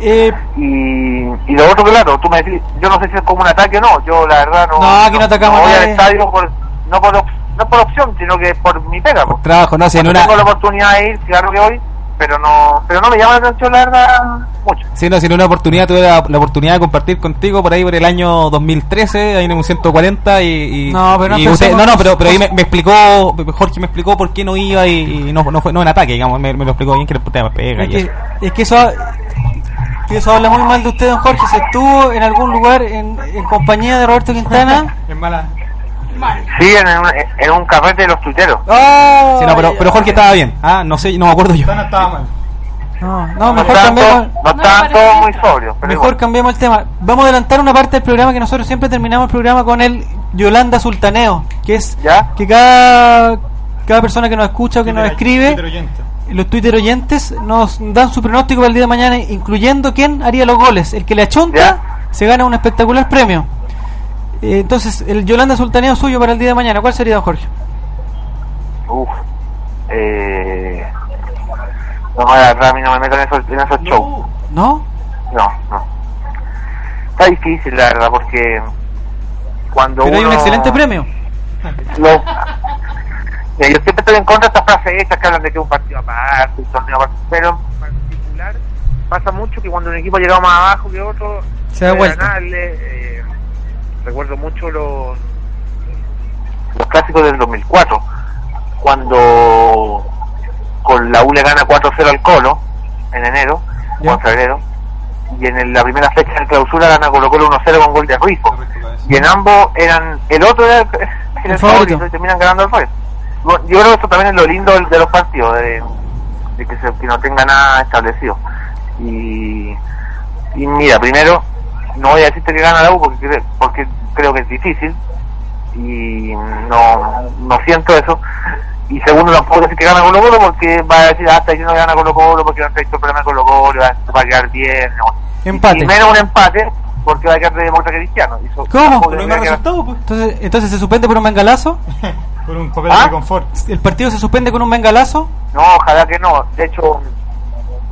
[SPEAKER 1] Eh,
[SPEAKER 12] Y, y lo otro, claro, tú me decís, yo no sé si es como un ataque o no, yo la verdad no,
[SPEAKER 1] No, aquí no atacamos
[SPEAKER 12] voy
[SPEAKER 1] a
[SPEAKER 12] al
[SPEAKER 1] nadie.
[SPEAKER 12] estadio por, no, por, no por opción, sino que por mi pega. pues.
[SPEAKER 2] Trabajo, no sé, en
[SPEAKER 12] Cuando
[SPEAKER 2] una...
[SPEAKER 12] tengo la oportunidad de ir, claro que voy, pero no pero no me llama la atención la verdad mucho.
[SPEAKER 2] Sí, no, si en una oportunidad tuve la, la oportunidad de compartir contigo por ahí por el año 2013, ahí en un 140 y... y
[SPEAKER 1] No, pero no
[SPEAKER 2] y usted- no, no, pero, pero ahí me, me explicó, Jorge me explicó por qué no iba y, y no, no fue no en ataque, digamos, me, me lo explicó bien que era el tema pega
[SPEAKER 1] es,
[SPEAKER 2] y eso.
[SPEAKER 1] que, es que eso, que eso habla muy mal de usted, don Jorge. Se estuvo en algún lugar en, en compañía de Roberto Quintana.
[SPEAKER 4] Es mala.
[SPEAKER 12] Sí, en un, en un carrete de los tuiteros.
[SPEAKER 1] ¡Oh!
[SPEAKER 2] Sí, no, pero, pero Jorge estaba bien, ah, no sé, no me acuerdo yo.
[SPEAKER 4] No estaba mal.
[SPEAKER 1] No, no,
[SPEAKER 12] No
[SPEAKER 1] mejor
[SPEAKER 12] estaban
[SPEAKER 1] cambiemos,
[SPEAKER 12] no estaban todos muy sobrios. Pero
[SPEAKER 1] mejor
[SPEAKER 12] igual.
[SPEAKER 1] cambiemos el tema. Vamos a adelantar una parte del programa que nosotros siempre terminamos el programa con el Yolanda Sultaneo, que es
[SPEAKER 12] ¿Ya?
[SPEAKER 1] que cada, cada persona que nos escucha o que nos escribe,
[SPEAKER 4] Twitter
[SPEAKER 1] los Twitter oyentes nos dan su pronóstico para el día de mañana, incluyendo quién haría los goles. El que le achonta
[SPEAKER 12] Ya.
[SPEAKER 1] se gana un espectacular premio. Eh, entonces, el Yolanda Sultaneo suyo para el día de mañana, ¿cuál sería, don Jorge?
[SPEAKER 12] Uf. Eh, no, la verdad, a mí no me meto en esos, en esos shows.
[SPEAKER 1] ¿No?
[SPEAKER 12] No, no. Está difícil, la verdad, porque cuando
[SPEAKER 1] Pero hay un excelente premio.
[SPEAKER 12] Lo- Mira, yo siempre estoy en contra de estas frases hechas que hablan de que un partido aparte, un torneo aparte, pero en particular pasa mucho que cuando un equipo ha llegado más abajo que otro,
[SPEAKER 1] Se da vuelta.
[SPEAKER 12] ganarle, eh, recuerdo mucho los, los clásicos del 2004, cuando con la U le gana 4-0 al Colo en enero, o en febrero, y en el- la primera fecha de clausura gana Colo Colo 1-0 con gol de Ruizo. Y en ambos eran, el otro era, era el,
[SPEAKER 1] El
[SPEAKER 12] favorito.
[SPEAKER 1] favorito.
[SPEAKER 12] y terminan ganando el Ruizo. Bueno, yo creo que eso también es lo lindo de, de los partidos, de, de que, se- que no tenga nada establecido. Y, y mira, primero, no voy a decirte que gana la U porque, porque creo que es difícil y no, no siento eso. Y segundo, tampoco decir que gana Colo Colo porque va a decir, ah, está diciendo que gana Colo Colo porque no está visto el problema de Colo Colo, va, va a quedar bien. no.
[SPEAKER 1] Empate.
[SPEAKER 12] Y menos un empate porque va a quedar de demócrata cristiano. Y eso
[SPEAKER 1] ¿Cómo?
[SPEAKER 4] no más
[SPEAKER 12] quedar-
[SPEAKER 4] resultado, pues.
[SPEAKER 1] Entonces, entonces se suspende por un bengalazo.
[SPEAKER 4] Por un papel
[SPEAKER 12] ¿Ah?
[SPEAKER 4] de confort.
[SPEAKER 1] El partido se suspende con un bengalazo.
[SPEAKER 12] No, ojalá que no. De hecho,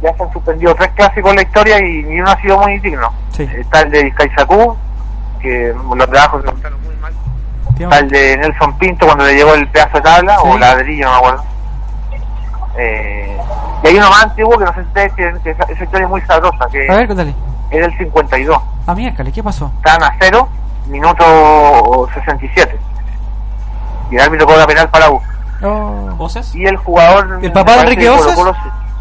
[SPEAKER 12] ya se han suspendido tres clásicos en la historia y ni uno ha sido muy digno.
[SPEAKER 1] Sí.
[SPEAKER 12] Está el de Vizcaizacú, que los trabajos se montaron muy mal. Está el de Nelson Pinto cuando le llegó el pedazo de tabla,
[SPEAKER 1] Sí.
[SPEAKER 12] o ladrillo, no me acuerdo. Eh, y hay uno más antiguo que no sé si ustedes tienen, que esa, historia es muy sabrosa, que
[SPEAKER 1] A ver, cuéntale.
[SPEAKER 12] era el 52.
[SPEAKER 1] Ah, miércoles, ¿qué pasó?
[SPEAKER 12] Estaban a cero, minuto 67. Y el árbitro cobra penal para U.
[SPEAKER 1] ¿Osas?
[SPEAKER 12] Y el jugador.
[SPEAKER 1] ¿El papá de Enrique Osas?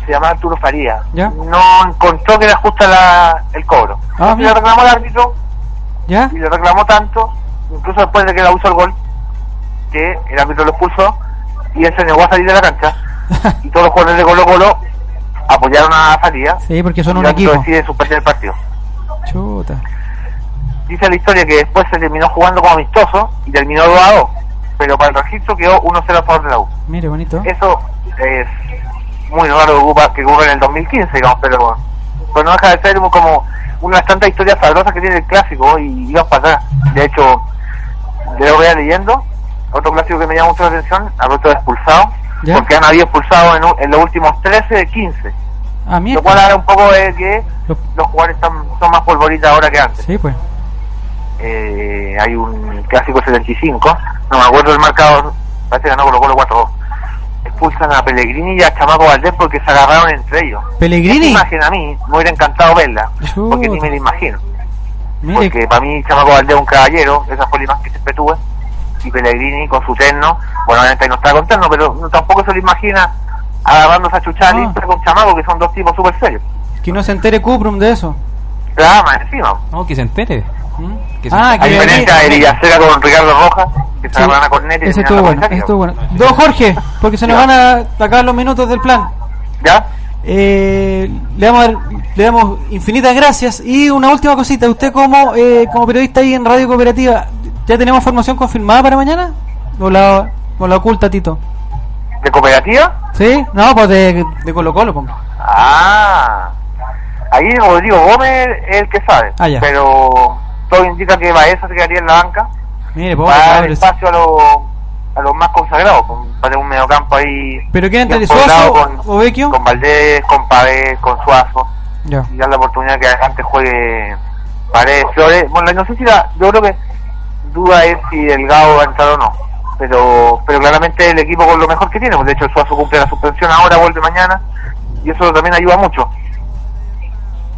[SPEAKER 12] Se llama Arturo Faría.
[SPEAKER 1] ¿Ya?
[SPEAKER 12] No encontró que era justa la, el cobro.
[SPEAKER 1] Ah,
[SPEAKER 12] y
[SPEAKER 1] mira.
[SPEAKER 12] le reclamó al árbitro
[SPEAKER 1] ¿Ya?
[SPEAKER 12] y le reclamó tanto, incluso después de que la usó el gol, que el árbitro lo expulsó y él se negó a salir de la cancha. y todos los jugadores de Colo Colo apoyaron a Faría.
[SPEAKER 1] Sí, porque son
[SPEAKER 12] y
[SPEAKER 1] un equipo.
[SPEAKER 12] decide suspender el partido.
[SPEAKER 1] Chuta.
[SPEAKER 12] Dice la historia que después se terminó jugando como amistoso y terminó 2 a 2, pero para el registro quedó 1-0 a favor de la U.
[SPEAKER 1] Mire, bonito.
[SPEAKER 12] Eso es muy raro que ocurra en el 2015, digamos, pero, pero no deja de ser como una de las tantas historias sabrosas que tiene el clásico y ibas para atrás. De hecho, de lo voy a leyendo, otro clásico que me llama mucho la atención, Alberto de expulsado,
[SPEAKER 1] ¿Ya?
[SPEAKER 12] porque han habido expulsado en, los últimos 13 de 15.
[SPEAKER 1] Ah,
[SPEAKER 12] Lo cual habla un poco de que los jugadores están, son más polvoritas ahora que antes.
[SPEAKER 1] Sí, pues.
[SPEAKER 12] Eh, hay un clásico 75, no me acuerdo el marcador, parece que ganó Colo Colo 4-2. Expulsan a Pellegrini y a Chamaco Valdés porque se agarraron entre ellos.
[SPEAKER 1] ¿Pellegrini?
[SPEAKER 12] Esa imagen a mí me hubiera encantado verla, porque ni me la imagino.
[SPEAKER 1] Mire,
[SPEAKER 12] Porque para mí Chamaco Valdés es un caballero, esa fue la imagen que siempre tuve. Y Pellegrini con su terno, bueno, obviamente ahí no está con terno, pero no- tampoco se lo imagina agarrándose a chuchar
[SPEAKER 1] No.
[SPEAKER 12] limpia con Chamaco, que son dos tipos súper serios.
[SPEAKER 1] que no se entere Cuprum de eso.
[SPEAKER 12] Más encima.
[SPEAKER 2] No, que se entere. Que
[SPEAKER 1] Ah, que
[SPEAKER 12] A diferencia de Villacera con Ricardo Rojas, que se
[SPEAKER 1] Sí,
[SPEAKER 12] agarran a cornet y
[SPEAKER 1] Ese estuvo bueno, ese estuvo bueno. Don Jorge, porque se nos van a acabar los minutos del plan.
[SPEAKER 12] ¿Ya?
[SPEAKER 1] Eh, le, damos, le damos infinitas gracias. Y una última cosita, usted como, eh, como periodista ahí en Radio Cooperativa, ¿ya tenemos formación confirmada para mañana? ¿O la, o la oculta, Tito?
[SPEAKER 12] ¿De cooperativa?
[SPEAKER 1] ¿Sí? No, pues de, de Colo Colo, ponga.
[SPEAKER 12] Ah. Ahí Rodrigo Gómez es el que sabe.
[SPEAKER 1] Ah, ya.
[SPEAKER 12] Pero todo indica que Baeza se quedaría en la banca.
[SPEAKER 1] Mire, pobre,
[SPEAKER 12] para dar espacio a los, a los más consagrados. con- Para tener un mediocampo ahí.
[SPEAKER 1] ¿Pero quién entra? ¿Suazo
[SPEAKER 12] poblado
[SPEAKER 1] o Vecchio?
[SPEAKER 12] Con Valdés, con Pavés, con Suazo.
[SPEAKER 1] Ya.
[SPEAKER 12] Y dar la oportunidad que antes juegue Paredes, Flores. Bueno, no sé si la. Yo creo que duda es si Delgado va a entrar o no. Pero pero claramente el equipo con lo mejor que tiene. pues, De hecho, el Suazo cumple la suspensión ahora, vuelve mañana. Y eso también ayuda mucho.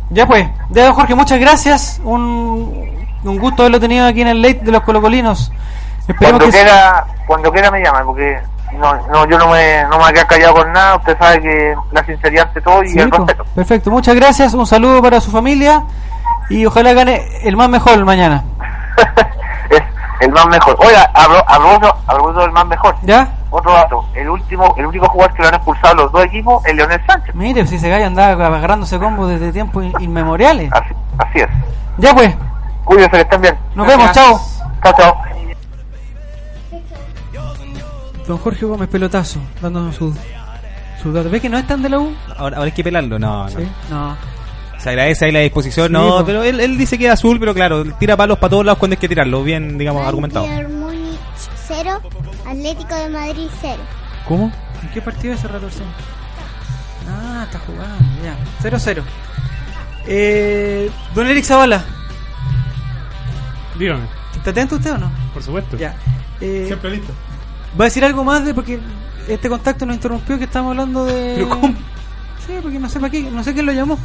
[SPEAKER 1] Ya pues, don Jorge, muchas gracias. Un, un gusto haberlo tenido aquí en el late de los colocolinos. Esperemos
[SPEAKER 12] Cuando
[SPEAKER 1] que
[SPEAKER 12] quiera, cuando quiera me llaman, porque no, no, yo no me, no me quedar callado con nada. Usted sabe que la sinceridad ante todo y
[SPEAKER 1] Sí,
[SPEAKER 12] el
[SPEAKER 1] po.
[SPEAKER 12] respeto.
[SPEAKER 1] Perfecto, muchas gracias. Un saludo para su familia y ojalá gane el más mejor mañana.
[SPEAKER 12] Es el más mejor. Oiga, propósito del más mejor.
[SPEAKER 1] ¿Ya?
[SPEAKER 12] Otro dato, el último, el único jugador que lo han expulsado los dos equipos es Leonel Sánchez.
[SPEAKER 1] Mire, si se galla andaba agarrándose combo desde tiempos in- inmemoriales.
[SPEAKER 12] Así, así es.
[SPEAKER 1] Ya pues,
[SPEAKER 12] Cuídense, que estén bien.
[SPEAKER 1] nos vemos, chao.
[SPEAKER 12] Chao, chao.
[SPEAKER 1] Don Jorge Gómez Pelotazo, dándonos su, su dato. ¿Ves que no es tan de la U?
[SPEAKER 2] Ahora, ahora hay que pelarlo, no, no.
[SPEAKER 1] Sí, no.
[SPEAKER 2] Se agradece ahí la disposición,
[SPEAKER 1] Sí,
[SPEAKER 2] no,
[SPEAKER 1] po.
[SPEAKER 2] pero él, él dice que es azul, pero claro, tira palos para todos lados cuando hay que tirarlo, bien, digamos, argumentado.
[SPEAKER 3] Múnich 0, Atlético de Madrid 0.
[SPEAKER 1] ¿Cómo? ¿En qué partido es ese rato? Ah, está jugando, ya. 0-0. Eh, don Eric Zavala,
[SPEAKER 6] Dígame,
[SPEAKER 1] ¿está atento usted o no?
[SPEAKER 6] por supuesto.
[SPEAKER 1] Ya. Eh,
[SPEAKER 4] Siempre listo.
[SPEAKER 1] ¿Va a decir algo más de porque este contacto nos interrumpió que estamos hablando de.
[SPEAKER 2] ¿Pero cómo?
[SPEAKER 1] Sí, porque no sé para qué, no sé quién lo llamó.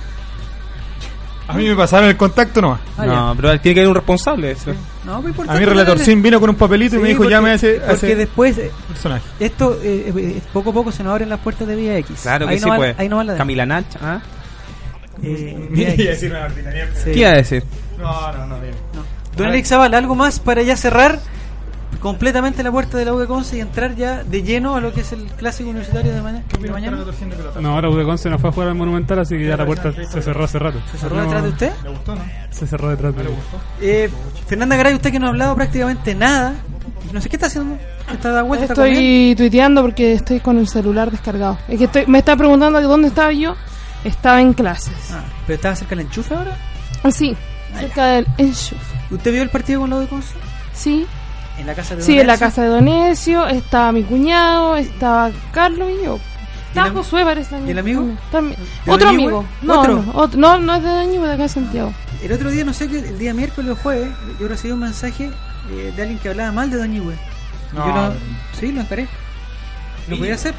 [SPEAKER 4] A mí me pasaron el contacto nomás.
[SPEAKER 1] Ah,
[SPEAKER 2] no, pero tiene que haber un responsable. eso.
[SPEAKER 1] No, pues
[SPEAKER 4] A mí Relator
[SPEAKER 1] darle-
[SPEAKER 4] Sim vino con un papelito y me dijo
[SPEAKER 1] porque-
[SPEAKER 4] llame a ese, a
[SPEAKER 1] Porque
[SPEAKER 4] ese
[SPEAKER 1] después, eh,
[SPEAKER 4] personaje.
[SPEAKER 1] esto, eh, eh, poco a poco se nos abren las puertas de Vía X.
[SPEAKER 2] Claro que
[SPEAKER 1] ahí
[SPEAKER 2] sí,
[SPEAKER 1] no va-
[SPEAKER 2] pues.
[SPEAKER 1] Ahí no va la de-
[SPEAKER 2] Camila Nach, ¿ah?
[SPEAKER 1] Eh.
[SPEAKER 2] ¿Qué iba a decir?
[SPEAKER 4] No, no, no. bien.
[SPEAKER 1] Don Eric Zavala, ¿algo más para ya cerrar completamente la puerta de la U de Conce y entrar ya de lleno a lo que es el clásico universitario de, mañana? de mañana?
[SPEAKER 6] No, ahora Udeconce no fue a jugar al Monumental, así que ya la puerta se cerró hace rato.
[SPEAKER 1] ¿Se cerró detrás de usted?
[SPEAKER 4] ¿Le gustó, no?
[SPEAKER 6] Se cerró detrás de
[SPEAKER 1] Eh, Fernanda Garay, usted que no ha hablado prácticamente nada. No sé qué está haciendo. ¿Está dando vuelta?
[SPEAKER 11] Estoy tuiteando porque estoy con el celular descargado. Es que estoy, me está preguntando que dónde estaba yo. Estaba en clases.
[SPEAKER 1] Ah, ¿Pero estaba cerca del enchufe ahora?
[SPEAKER 11] Ah, sí, cerca del enchufe.
[SPEAKER 1] ¿Usted vio el partido con la U de Conce?
[SPEAKER 11] Sí,
[SPEAKER 1] En la casa de
[SPEAKER 11] sí,
[SPEAKER 1] Don
[SPEAKER 11] en la casa de Donesio. Estaba mi cuñado, estaba Carlos y yo. Estaba Josué, parece también.
[SPEAKER 1] y el amigo?
[SPEAKER 11] También.
[SPEAKER 1] ¿De
[SPEAKER 11] Otro amigo. No,
[SPEAKER 1] ¿Otro?
[SPEAKER 11] No, otro- no, no es de Doñihue, de acá de Santiago.
[SPEAKER 1] El otro día, no sé qué, el día miércoles o jueves, yo recibí un mensaje eh, de alguien que hablaba mal de Doñihue. Y
[SPEAKER 4] No.
[SPEAKER 1] Yo lo, sí, lo encaré. ¿Lo podía hacer?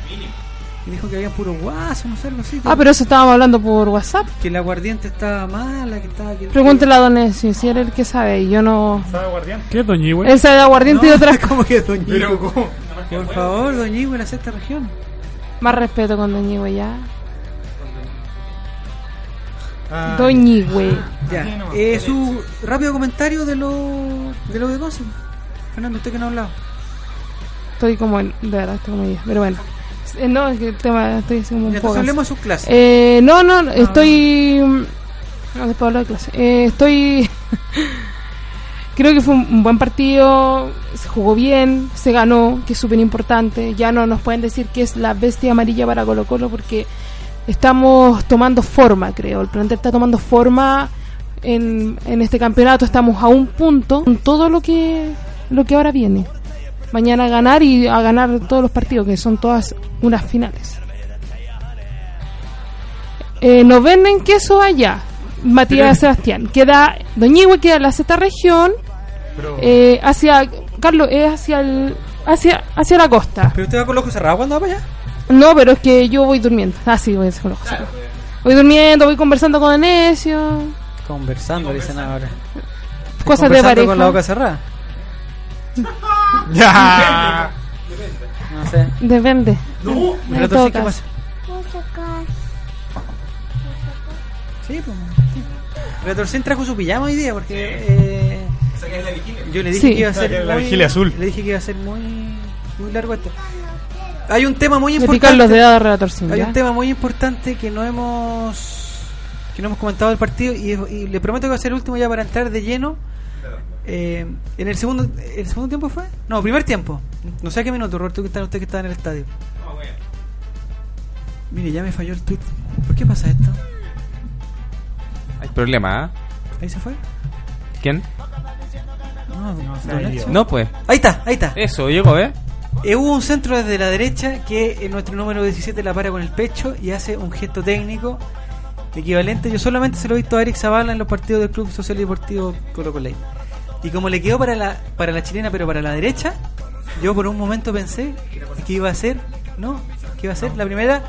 [SPEAKER 1] Y dijo que había puro guaso, no sé, algo así.
[SPEAKER 11] Ah, pero eso estábamos hablando por WhatsApp.
[SPEAKER 1] Que la aguardiente estaba mala, que estaba... Que...
[SPEAKER 11] Pregúntele a Don Ezio, si era el que sabe. y Yo no.
[SPEAKER 6] ¿Qué es Doñigüe?
[SPEAKER 11] Él sabe de aguardiente y otras
[SPEAKER 1] ¿Cómo que Doña
[SPEAKER 4] Pero,
[SPEAKER 1] Igüe?
[SPEAKER 4] ¿cómo?
[SPEAKER 1] Por favor, Doña Igüe, la sexta región.
[SPEAKER 11] Más respeto con Doñigüe ya.
[SPEAKER 4] Ah,
[SPEAKER 11] Doñigüe.
[SPEAKER 1] Ya. Eh, su rápido comentario de lo de lo de Conce. Fernando, usted que no ha hablado.
[SPEAKER 11] Estoy como en. De verdad, estoy como ella. Pero bueno. Eh, no, es que el tema. Estoy así como un
[SPEAKER 1] Ya,
[SPEAKER 11] poco.
[SPEAKER 1] entonces hablemos de sus clases.
[SPEAKER 11] Eh, no, no, estoy. No, después de clase. Eh, estoy. Creo que fue un un buen partido, se jugó bien, se ganó, que es súper importante. Ya no nos pueden decir que es la bestia amarilla para Colo Colo porque estamos tomando forma, creo. El plantel está tomando forma en, en este campeonato. Estamos a un punto con todo lo que, lo que ahora viene. Mañana a ganar y a ganar todos los partidos, que son todas unas finales. Eh, nos venden queso allá, Matías Sebastián. Queda, Doñigüe queda en la sexta región, eh, hacia, Carlos, es hacia el, hacia, hacia la costa.
[SPEAKER 1] ¿Pero usted va con los ojos cerrados cuando va para allá?
[SPEAKER 11] No, pero es que yo voy durmiendo. Ah, sí, voy con los ojos cerrados. Voy durmiendo, voy conversando con Enesio.
[SPEAKER 1] Conversando, dicen ahora.
[SPEAKER 11] Cosas de pareja.
[SPEAKER 1] con la boca cerrada.
[SPEAKER 4] Ya.
[SPEAKER 1] No sé.
[SPEAKER 11] Depende.
[SPEAKER 1] No.
[SPEAKER 11] En
[SPEAKER 1] Pero
[SPEAKER 11] todo
[SPEAKER 1] sí, ¿qué
[SPEAKER 11] caso.
[SPEAKER 1] pasa? Sí, pues. sí. Retorcén trajo su pijama hoy día porque eh, yo le dije
[SPEAKER 11] Sí.
[SPEAKER 1] que iba a ser
[SPEAKER 4] La
[SPEAKER 1] muy,
[SPEAKER 4] vigilia azul.
[SPEAKER 1] Le dije que iba a ser muy muy largo esto. Hay un tema muy importante.
[SPEAKER 11] los dedos de Retorcén,
[SPEAKER 1] Hay
[SPEAKER 11] ¿ya?
[SPEAKER 1] un tema muy importante que no hemos que no hemos comentado del partido y, y le prometo que va a ser el último ya para entrar de lleno. Eh, en el segundo el segundo tiempo fue? No, primer tiempo. No sé a qué minuto, Roberto, que está usted que está en el estadio. Mire, ya me falló el tweet. ¿Por qué pasa esto?
[SPEAKER 2] Hay problema, ¿ah?
[SPEAKER 1] Ahí se fue.
[SPEAKER 2] ¿Quién?
[SPEAKER 1] No. Nelson.
[SPEAKER 2] No, pues.
[SPEAKER 1] Ahí está, ahí está.
[SPEAKER 2] Eso, llegó, ¿eh?
[SPEAKER 1] Eh, hubo un centro desde la derecha que eh, nuestro número 17 la para con el pecho y hace un gesto técnico equivalente. Yo solamente se lo he visto a Eric Zavala en los partidos del Club Social y Deportivo Colo Colo. Y como le quedó para la, para la chilena, pero para la derecha, yo por un momento pensé que iba a ser, no, que iba a ser la primera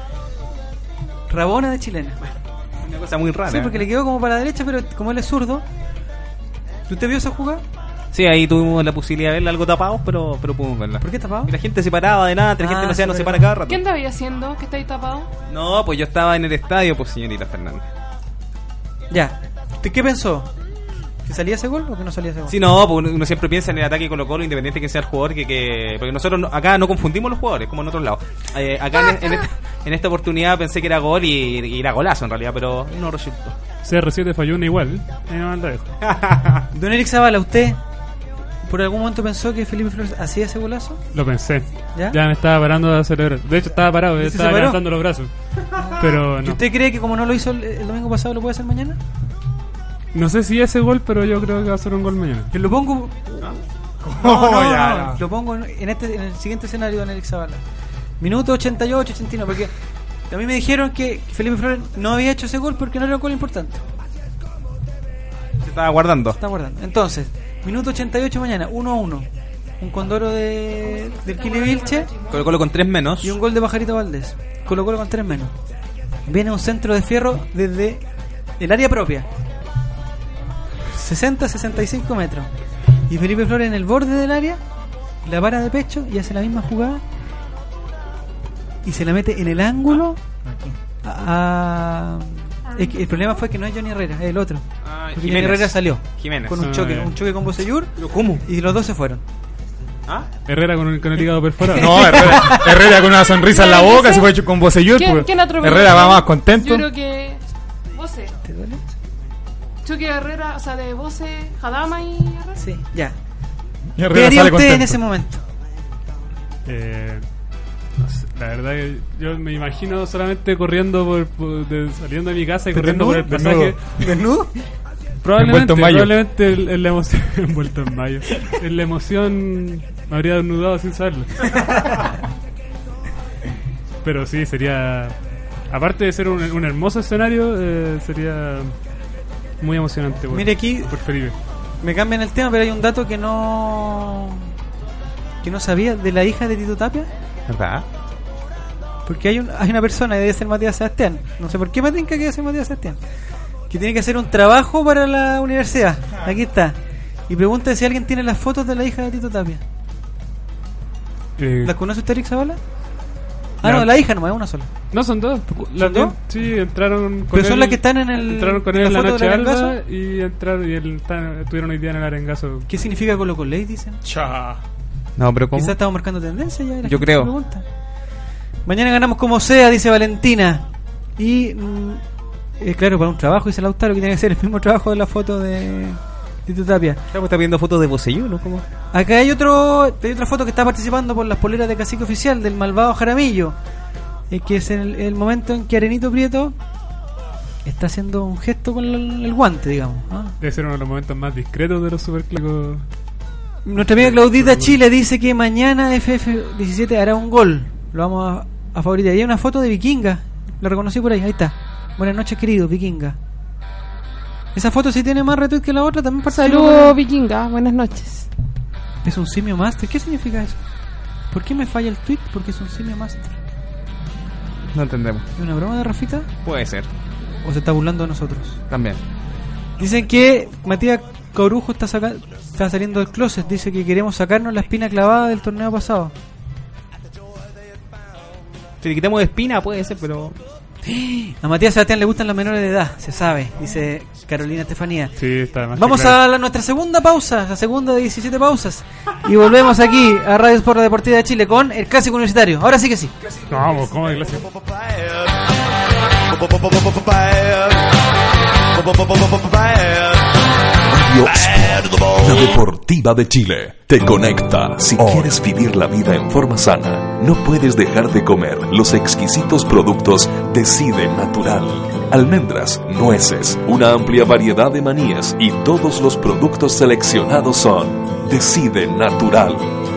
[SPEAKER 1] Rabona de chilena.
[SPEAKER 2] Una cosa muy rara.
[SPEAKER 1] Sí, porque le quedó como para la derecha, pero como él es zurdo. ¿Usted vio esa jugada?
[SPEAKER 2] Sí, ahí tuvimos la posibilidad de verla algo tapados, pero, pero pudimos verla.
[SPEAKER 1] ¿Por qué tapado?
[SPEAKER 2] Y la gente se paraba de nada, la gente
[SPEAKER 1] Ah,
[SPEAKER 2] no, se- no se para cada rato.
[SPEAKER 11] ¿Qué andaba haciendo? ¿Que está ahí tapado?
[SPEAKER 2] No, pues yo estaba en el estadio, pues señorita Fernández.
[SPEAKER 1] Ya. ¿Usted qué pensó? ¿Que salía ese gol o que no salía ese gol?
[SPEAKER 2] Sí, no, porque uno- siempre piensa en el ataque Colo Colo, independiente que sea el jugador, que, que porque nosotros no- acá no confundimos los jugadores, como en otros lados. Eh, acá en, en esta, en esta oportunidad pensé que era gol y, y era golazo en realidad, pero no resultó.
[SPEAKER 6] CR7 falló una igual. No eso.
[SPEAKER 1] Don Eric Zavala, ¿usted por algún momento pensó que Felipe Flores hacía ese golazo?
[SPEAKER 6] Lo pensé.
[SPEAKER 1] ¿Ya?
[SPEAKER 6] me estaba parando de celebrar. De hecho, estaba parado,
[SPEAKER 1] ¿Y se
[SPEAKER 6] estaba levantando los brazos. Pero
[SPEAKER 1] ¿Y
[SPEAKER 6] no.
[SPEAKER 1] usted cree que como no lo hizo el, el domingo pasado lo puede hacer mañana?
[SPEAKER 6] No sé si ese gol, pero yo creo que va a ser un gol mañana.
[SPEAKER 1] Que lo pongo. No,
[SPEAKER 4] Oh,
[SPEAKER 1] no,
[SPEAKER 4] ya.
[SPEAKER 1] Lo pongo en, en este, en el siguiente escenario, Don Eric Zavala. Minuto 88, 89, porque a mí me dijeron que Felipe Flores no había hecho ese gol porque no era un gol importante.
[SPEAKER 2] Se estaba guardando.
[SPEAKER 1] Está guardando. Entonces, minuto 88 mañana, 1 a 1. Un condoro de, del Kili Vilche
[SPEAKER 2] Colo Colo con tres menos.
[SPEAKER 1] y un gol de Pajarito Valdés. Colo Colo con 3 menos. Viene un centro de fierro desde el área propia. 60-65 metros. Y Felipe Flores en el borde del área, la para de pecho y hace la misma jugada. Y se la mete en el ángulo. a- es que el problema fue que no es Johnny Herrera, es el otro.
[SPEAKER 2] Ah,
[SPEAKER 1] Porque
[SPEAKER 2] Jiménez.
[SPEAKER 1] Johnny Herrera salió
[SPEAKER 2] Jiménez.
[SPEAKER 1] con un
[SPEAKER 6] Ah,
[SPEAKER 1] choque, un choque con Bosellur.
[SPEAKER 2] ¿Pero cómo?
[SPEAKER 1] Y los dos se fueron.
[SPEAKER 2] ¿Ah?
[SPEAKER 6] Herrera con el, con el hígado perforado.
[SPEAKER 4] No, Herrera, Herrera con una sonrisa en la boca, se fue hecho con Bocellur.
[SPEAKER 11] ¿Quién,
[SPEAKER 4] pues. Herrera va más contento.
[SPEAKER 11] Yo creo que.
[SPEAKER 1] ¿Te duele?
[SPEAKER 11] De Herrera, o sea, de Voce, Hadama y Herrera.
[SPEAKER 1] Sí, ya.
[SPEAKER 4] Y
[SPEAKER 1] ¿Qué
[SPEAKER 4] Herrera
[SPEAKER 1] haría
[SPEAKER 4] sale
[SPEAKER 1] usted en
[SPEAKER 4] contento.
[SPEAKER 1] ese momento?
[SPEAKER 6] Eh, no sé, la verdad que yo me imagino solamente corriendo por, por- de- saliendo de mi casa y corriendo por el pasaje.
[SPEAKER 1] ¿Desnudo?
[SPEAKER 6] Probablemente,
[SPEAKER 4] Envuelto en mayo.
[SPEAKER 6] probablemente el- el la emoción envuelto en mayo. En la emoción me habría desnudado sin saberlo. Pero sí, sería aparte de ser un, un hermoso escenario, eh, sería muy emocionante. bueno,
[SPEAKER 1] Mire aquí,
[SPEAKER 6] por Felipe.
[SPEAKER 1] me cambian el tema, pero hay un dato que no que no sabía de la hija de Tito Tapia.
[SPEAKER 2] ¿Verdad?
[SPEAKER 1] Porque hay, un, hay una persona, debe ser Matías Sebastián, no sé por qué me tinca que debe ser Matías Sebastián, que tiene que hacer un trabajo para la universidad. Aquí está. Y pregunta si alguien tiene las fotos de la hija de Tito Tapia.
[SPEAKER 6] Eh,
[SPEAKER 1] ¿Las conoce usted, Eric Zavala? Ah, no, la hija nomás, es una sola.
[SPEAKER 6] No, son dos. Las
[SPEAKER 1] dos?
[SPEAKER 6] Sí, entraron con
[SPEAKER 1] Pero son las que están en el-
[SPEAKER 6] Entraron con
[SPEAKER 1] en
[SPEAKER 6] él en
[SPEAKER 1] la
[SPEAKER 6] noche
[SPEAKER 1] del
[SPEAKER 6] alba
[SPEAKER 1] arengazo.
[SPEAKER 6] y entraron y el, están- estuvieron hoy día en el arengazo.
[SPEAKER 1] ¿Qué significa Colo Coley, dicen?
[SPEAKER 2] No, pero ¿cómo?
[SPEAKER 1] Quizás estamos marcando tendencia ya. la
[SPEAKER 2] Yo creo.
[SPEAKER 1] pregunta. Mañana ganamos como sea, dice Valentina. Y, mm, eh, claro, para un trabajo, dice Lautaro, que tiene que ser el mismo trabajo de la foto de Tito Tapia.
[SPEAKER 2] Claro, está viendo fotos de Bocellú, ¿no? ¿Cómo?
[SPEAKER 1] Acá hay otro hay otra foto que está participando por las poleras de cacique oficial del malvado Jaramillo. eh, que es el, el momento en que Arenito Prieto está haciendo un gesto con el, el guante, digamos. ¿ah?
[SPEAKER 6] Debe ser uno de los momentos más discretos de los superclásicos.
[SPEAKER 1] Nuestra amiga Claudita Chile dice que mañana FF17 hará un gol. Lo vamos a, a favoritar. Y hay una foto de Vikinga. Lo reconocí por ahí. Ahí está. Buenas noches, querido Vikinga. Esa foto sí tiene más retweet que la otra. También participó
[SPEAKER 11] Saludos,
[SPEAKER 1] con-
[SPEAKER 11] Vikinga. Buenas noches.
[SPEAKER 1] Es un simio master. ¿Qué significa eso? ¿Por qué me falla el tweet? Porque es un simio master.
[SPEAKER 2] No entendemos.
[SPEAKER 1] ¿Es una broma de Rafita?
[SPEAKER 2] Puede ser.
[SPEAKER 1] ¿O se está burlando de nosotros?
[SPEAKER 2] También.
[SPEAKER 1] Dicen que Matías Corujo está, saca- está saliendo del closet. Dice que queremos sacarnos la espina clavada del torneo pasado.
[SPEAKER 2] Si le quitamos espina, puede ser, pero.
[SPEAKER 1] A Matías Sebastián le gustan las menores de edad, se sabe, dice Carolina Estefanía.
[SPEAKER 6] Sí, está más que
[SPEAKER 1] Vamos
[SPEAKER 6] claro.
[SPEAKER 1] a la- nuestra segunda pausa, la segunda de 17 pausas. Y volvemos aquí a Radio Sport Deportiva de Chile con el clásico universitario. Ahora sí que sí.
[SPEAKER 6] No, vamos.
[SPEAKER 7] Radio la deportiva de Chile. Te conecta. Si quieres vivir la vida en forma sana, no puedes dejar de comer los exquisitos productos Decide Natural. Almendras, nueces, una amplia variedad de manías y todos los productos seleccionados son Decide Natural.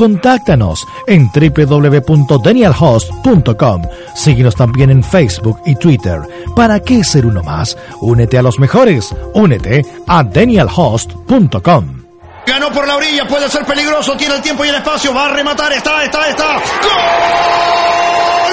[SPEAKER 8] Contáctanos en www.danielhost.com. Síguenos también en Facebook y Twitter. ¿Para qué ser uno más? Únete a los mejores. Únete a danielhost.com.
[SPEAKER 9] Ganó por la orilla, puede ser peligroso, tiene el tiempo y el espacio, va a rematar, está, está, está. ¡Gol!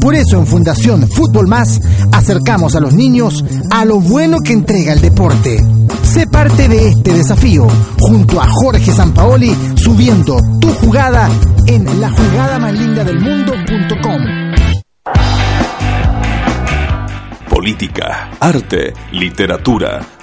[SPEAKER 10] Por eso en Fundación Fútbol Más acercamos a los niños a lo bueno que entrega el deporte. Sé parte de este desafío junto a Jorge Sampaoli subiendo tu jugada en la jugada más linda del mundo.com.
[SPEAKER 7] Política, arte, literatura,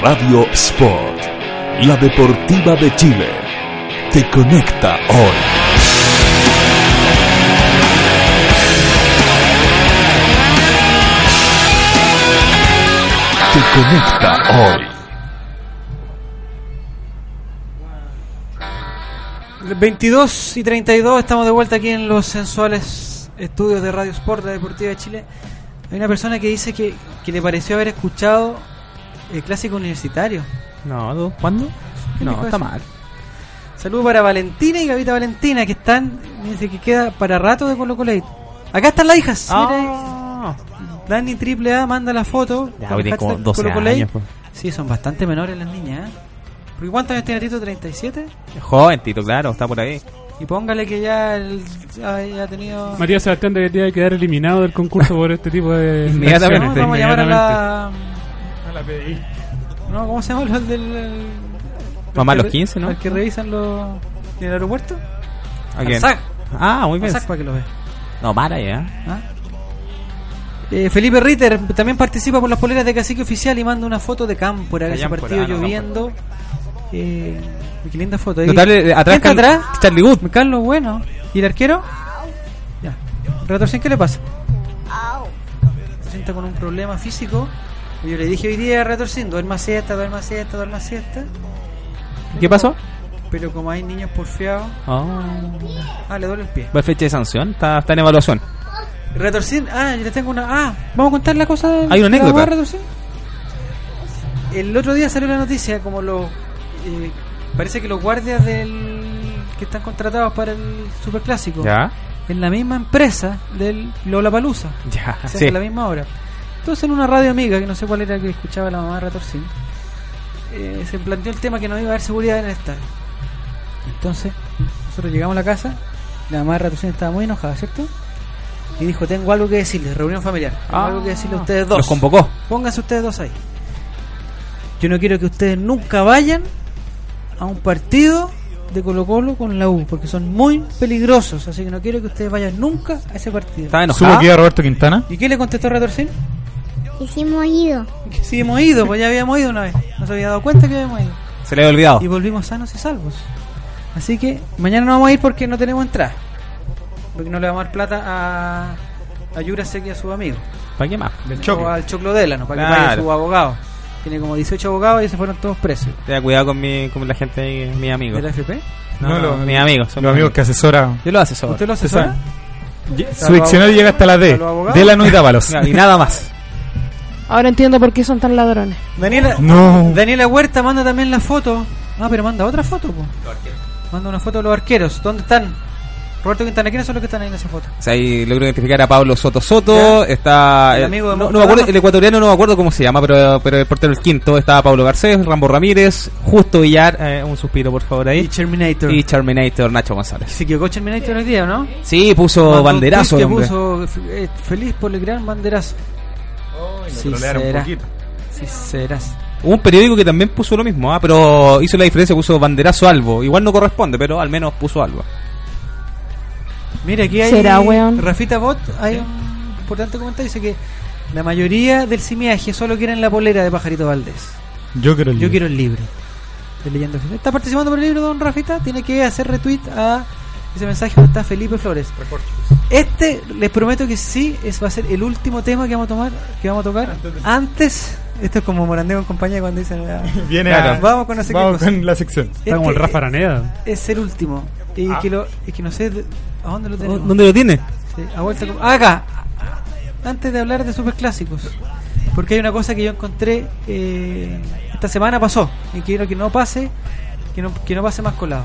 [SPEAKER 7] Radio Sport, la deportiva de Chile. Te conecta hoy. Te conecta hoy.
[SPEAKER 1] 22 y 32 estamos de vuelta aquí en los sensuales estudios de Radio Sport, la Deportiva de Chile. Hay una persona que dice que, que le pareció haber escuchado el clásico universitario.
[SPEAKER 2] No. ¿cuándo?
[SPEAKER 1] ¿Qué
[SPEAKER 2] No, está
[SPEAKER 1] eso?
[SPEAKER 2] mal.
[SPEAKER 1] Saludos para Valentina y Gavita Valentina que están, dice que queda para rato de Colo Colo. Acá están las hijas. mira ahí. Dani Triple A manda la foto.
[SPEAKER 2] Ya,
[SPEAKER 1] con
[SPEAKER 2] como 12
[SPEAKER 1] Colo Colo.
[SPEAKER 2] años, pues.
[SPEAKER 1] Sí, son bastante menores las niñas. ¿eh? Porque ¿Cuántos años tiene Tito? ¿37?
[SPEAKER 2] Joven, Tito, claro, está por ahí.
[SPEAKER 1] Y póngale que ya, el- ya, ya ha tenido...
[SPEAKER 6] María Sebastián debería quedar eliminado del concurso por este tipo de.
[SPEAKER 2] Inmediatamente.
[SPEAKER 1] No, vamos a llamar a la...
[SPEAKER 4] A la PDI.
[SPEAKER 1] No, ¿cómo se llama el del... el-
[SPEAKER 2] Mamá los
[SPEAKER 1] que-
[SPEAKER 2] 15, ¿no?
[SPEAKER 1] El que revisan los... en el aeropuerto.
[SPEAKER 2] ¿A quién?
[SPEAKER 1] Al SAC.
[SPEAKER 2] Ah, muy bien.
[SPEAKER 1] Para que lo vea.
[SPEAKER 2] No, para ya.
[SPEAKER 1] ¿Ah? Eh, Felipe Ritter también participa por las poleras de Cacique Oficial y manda una foto de Cámpora, ese partido
[SPEAKER 2] no,
[SPEAKER 1] lloviendo. Eh, qué linda foto.
[SPEAKER 2] Notable, atrás
[SPEAKER 1] ¿Quién está
[SPEAKER 2] Carl-
[SPEAKER 1] atrás?
[SPEAKER 2] Charlie Wood.
[SPEAKER 1] Carlos Bueno. ¿Y el arquero? Ya. Retorsión, ¿qué le pasa? Se sienta con un problema físico. Yo le dije hoy día a Retorsión, duerma siesta, duerma siesta, duerma siesta.
[SPEAKER 2] ¿Qué pasó?
[SPEAKER 1] Pero como hay niños porfiados,
[SPEAKER 2] Oh.
[SPEAKER 1] ah, le duele el pie.
[SPEAKER 2] ¿Va fecha de sanción? Está, está en evaluación.
[SPEAKER 1] Retorcín, ah, yo le tengo una. Ah, vamos a contar la cosa.
[SPEAKER 2] Hay una anécdota.
[SPEAKER 1] Retorcín. El otro día salió la noticia como los. eh, parece que los guardias del que están contratados para el superclásico.
[SPEAKER 2] Ya.
[SPEAKER 1] En la misma empresa del Lola Palusa.
[SPEAKER 2] Ya,
[SPEAKER 1] O sea,
[SPEAKER 2] sí.
[SPEAKER 1] a la misma hora. Entonces en una radio amiga, que no sé cuál era que escuchaba la mamá de Retorcín, eh, se planteó el tema que no iba a haber seguridad en el estadio. Entonces, nosotros llegamos a la casa, la mamá de Retorcín estaba muy enojada, ¿cierto? Y dijo, tengo algo que decirles, reunión familiar. Tengo
[SPEAKER 2] Ah.
[SPEAKER 1] algo que decirles a ustedes dos.
[SPEAKER 2] Los convocó.
[SPEAKER 1] Pónganse ustedes dos ahí. Yo no quiero que ustedes nunca vayan a un partido de Colo Colo con la U, porque son muy peligrosos, así que no quiero que ustedes vayan nunca a ese partido.
[SPEAKER 2] ¿Estaba
[SPEAKER 4] ¿Supo
[SPEAKER 2] enojado?
[SPEAKER 4] que iba Roberto Quintana?
[SPEAKER 1] ¿Y qué le contestó Retorcín?
[SPEAKER 3] Y sí hemos ido.
[SPEAKER 1] Que sí hemos ido, pues ya habíamos ido una vez. No se había dado cuenta que habíamos ido.
[SPEAKER 2] Se le había olvidado.
[SPEAKER 1] Y volvimos sanos y salvos. Así que mañana no vamos a ir porque no tenemos entrada. Porque no le vamos a dar plata a, a Yurasek y a sus amigos.
[SPEAKER 2] ¿Para qué más?
[SPEAKER 4] Del
[SPEAKER 1] O al Choclo Delano, para que
[SPEAKER 2] Claro.
[SPEAKER 1] vaya su abogado. Tiene como 18 abogados y se fueron todos presos.
[SPEAKER 2] Tenga cuidado con, mi, con la gente, ahí, mis amigos.
[SPEAKER 1] ¿De la FP?
[SPEAKER 2] No,
[SPEAKER 4] No,
[SPEAKER 2] no,
[SPEAKER 4] los-
[SPEAKER 2] mis amigos. son
[SPEAKER 4] Los
[SPEAKER 2] mis
[SPEAKER 4] amigos que asesora.
[SPEAKER 2] Yo lo asesoro.
[SPEAKER 1] ¿Usted lo asesora?
[SPEAKER 4] Su diccionario llega hasta la
[SPEAKER 1] ¿A
[SPEAKER 4] D. Delano y Dávalos.
[SPEAKER 2] Y nada más.
[SPEAKER 11] Ahora entiendo por qué son tan ladrones.
[SPEAKER 1] Daniela,
[SPEAKER 4] No.
[SPEAKER 1] Daniela Huerta manda también la foto. Ah, pero manda otra foto, po. Manda una foto de los arqueros. ¿Dónde están? Roberto Quintana, ¿quiénes son los que están ahí en esa foto?
[SPEAKER 2] O sea, ahí logro identificar a Pablo Soto Soto. Está.
[SPEAKER 1] El amigo de
[SPEAKER 2] no, no me acuerdo, el ecuatoriano no me acuerdo cómo se llama, pero, pero el portero el quinto. Estaba Pablo Garcés, Rambo Ramírez, Justo Villar. eh, un suspiro, por favor, ahí.
[SPEAKER 1] Y Terminator.
[SPEAKER 2] Y Terminator, Nacho González.
[SPEAKER 1] Se equivocó Terminator hoy día, ¿no?
[SPEAKER 2] Sí, puso
[SPEAKER 1] Mandó un
[SPEAKER 2] banderazo,
[SPEAKER 1] puso eh, feliz por el gran banderazo. Sí,
[SPEAKER 4] trolearon un
[SPEAKER 1] será. Sí, serás.
[SPEAKER 2] Hubo un periódico que también puso lo mismo, ah, pero hizo la diferencia, puso banderazo albo. Igual no corresponde, pero al menos puso algo.
[SPEAKER 1] Mira, aquí hay.
[SPEAKER 11] ¿Será, weón?
[SPEAKER 1] Rafita Bot, hay un importante comentario. Dice que la mayoría del simiaje solo quieren la polera de Pajarito Valdés.
[SPEAKER 4] Yo quiero el
[SPEAKER 1] Yo
[SPEAKER 4] libro.
[SPEAKER 1] quiero el libro. De leyenda. ¿Está participando por el libro, don Rafita? Tiene que hacer retweet a ese mensaje donde está Felipe Flores. Este, les prometo que sí, es, va a ser el último tema que vamos a tomar, que vamos a tocar antes. Esto es como Morandeo en compañía cuando dicen. ah,
[SPEAKER 4] Viene
[SPEAKER 1] Vamos con no sé qué
[SPEAKER 4] vamos
[SPEAKER 1] cosa.
[SPEAKER 4] con la sección.
[SPEAKER 6] Está como el
[SPEAKER 1] Este
[SPEAKER 6] Rafa Araneda.
[SPEAKER 1] Es el último. Y que, lo, y que no sé a dónde lo tenemos.
[SPEAKER 2] ¿Dónde lo tiene?
[SPEAKER 1] Sí, a vuelta como- ah, acá. Antes de hablar de superclásicos. Porque hay una cosa que yo encontré. Eh, esta semana pasó y quiero que no pase, que no, que no pase más colado.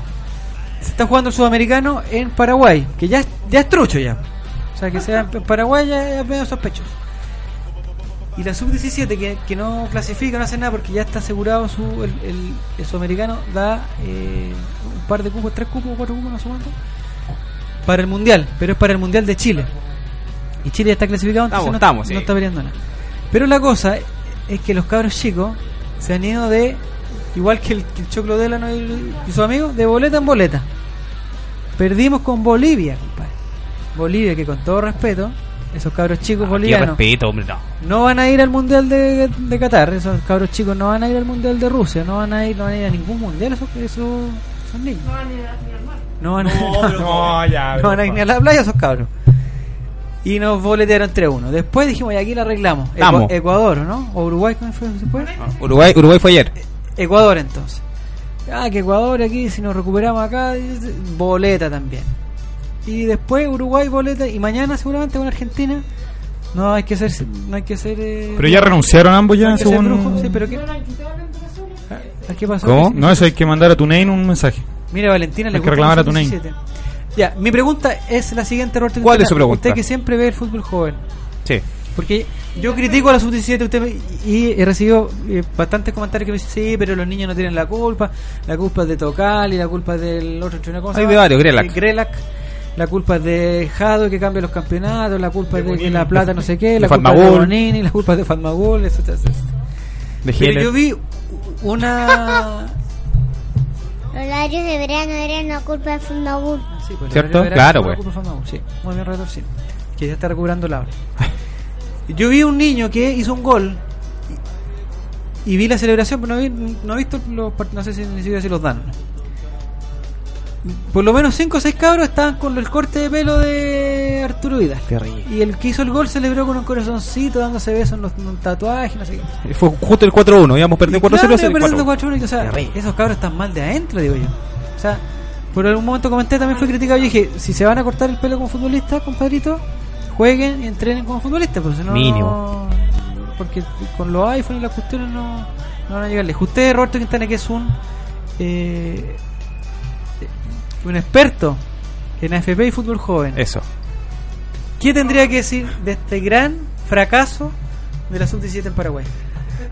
[SPEAKER 1] Se está jugando el sudamericano en Paraguay, que ya, es- ya es trucho ya. O sea, que sea en Paraguay ya es medio sospechoso. Y la sub-17 que, que no clasifica, no hace nada porque ya está asegurado su el, el, el sudamericano da eh, un par de cupos, tres cupos, cuatro cupos, no sé cuánto, para el mundial, pero es para el mundial de Chile. Y Chile ya está clasificado, entonces
[SPEAKER 2] Estamos,
[SPEAKER 1] no,
[SPEAKER 2] estamos,
[SPEAKER 1] no
[SPEAKER 2] sí.
[SPEAKER 1] está peleando nada. Pero la cosa es que los cabros chicos se han ido de, igual que el, que el Choclo Delano y, y sus amigos, de boleta en boleta. Perdimos con Bolivia, compadre. Bolivia, que con todo respeto, esos cabros chicos
[SPEAKER 2] Qué
[SPEAKER 1] bolivianos
[SPEAKER 2] respeto, hombre, no.
[SPEAKER 1] no van a ir al mundial de, de Qatar, esos cabros chicos no van a ir al mundial de Rusia, no van a ir, no van a, ir a ningún mundial, esos, esos, esos niños. No van a,
[SPEAKER 4] No, ya,
[SPEAKER 1] no van a ir ni a la playa esos cabros. Y nos boletearon 3-1. Después dijimos, y aquí la arreglamos. Ecuador, ¿no? ¿O Uruguay? ¿Cómo fue después?
[SPEAKER 2] Uruguay, Uruguay fue ayer.
[SPEAKER 1] Ecuador entonces. Ah, que Ecuador aquí, si nos recuperamos acá, boleta también. Y después Uruguay, boleta, y mañana seguramente con Argentina. No hay que ser, no hay que ser. eh,
[SPEAKER 4] Pero ya renunciaron ambos ya,
[SPEAKER 1] no
[SPEAKER 4] según-
[SPEAKER 1] brujo, sí, pero ¿qué? Ah, ¿Qué pasó?
[SPEAKER 4] ¿Cómo? No, eso hay que mandar a tu name un mensaje.
[SPEAKER 1] Mira, Valentina le
[SPEAKER 4] Hay que reclamar
[SPEAKER 1] la
[SPEAKER 4] a tu name.
[SPEAKER 1] sub-17. Ya, mi pregunta es la siguiente, Roberto.
[SPEAKER 2] ¿Cuál es su pregunta?
[SPEAKER 1] Usted que siempre ve el fútbol joven.
[SPEAKER 2] Sí.
[SPEAKER 1] Porque yo critico a la sub-17 usted me- y he recibido eh, bastantes comentarios que me dicen, sí, pero los niños no tienen la culpa, la culpa es de Tocal y la culpa es del otro entrenador, ¿cómo se
[SPEAKER 2] Hay de varios, Grelac.
[SPEAKER 1] Eh, Grelac. La culpa es de Jado que cambia los campeonatos, la culpa es de la plata no sé qué,
[SPEAKER 2] De
[SPEAKER 1] la culpa es de
[SPEAKER 2] Fatmagul.
[SPEAKER 1] Bonini, la culpa es de Fatmagul, etcétera.
[SPEAKER 2] De
[SPEAKER 1] Pero yo vi una...
[SPEAKER 3] Los horarios de verano eran la culpa de Fundabur.
[SPEAKER 1] Sí, pues,
[SPEAKER 2] ¿Cierto?
[SPEAKER 1] la
[SPEAKER 2] Claro,
[SPEAKER 1] que
[SPEAKER 2] pues.
[SPEAKER 1] la culpa Sí, muy bien retorcido. Que ya está recuperando la hora. Yo vi un niño que hizo un gol y, y vi la celebración, pero no, vi, no he visto los no sé si ni siquiera si los dan. Por lo menos 5 o 6 cabros estaban con el corte de pelo de Arturo Vidal.
[SPEAKER 2] Terrible.
[SPEAKER 1] Y el que hizo el gol celebró con un corazoncito, dándose besos en los en un tatuaje, no sé qué.
[SPEAKER 2] Fue justo el 4-1, íbamos perdiendo 4-0.
[SPEAKER 1] Claro, perdiendo
[SPEAKER 2] 4-1.
[SPEAKER 1] 4-1, y, o sea, esos cabros están mal de adentro, digo yo. O sea, por algún momento comenté, también fue criticado. Yo dije, si se van a cortar el pelo como futbolistas, compadrito, jueguen y entrenen como futbolistas, si no.
[SPEAKER 2] Mínimo.
[SPEAKER 1] Porque con los iPhones y las cuestiones no, no van a llegar lejos. Usted, Roberto Quintana, que es un. Eh, un experto en AFP y fútbol joven.
[SPEAKER 2] Eso.
[SPEAKER 1] ¿Qué tendría que decir de este gran fracaso de la sub-17 en Paraguay?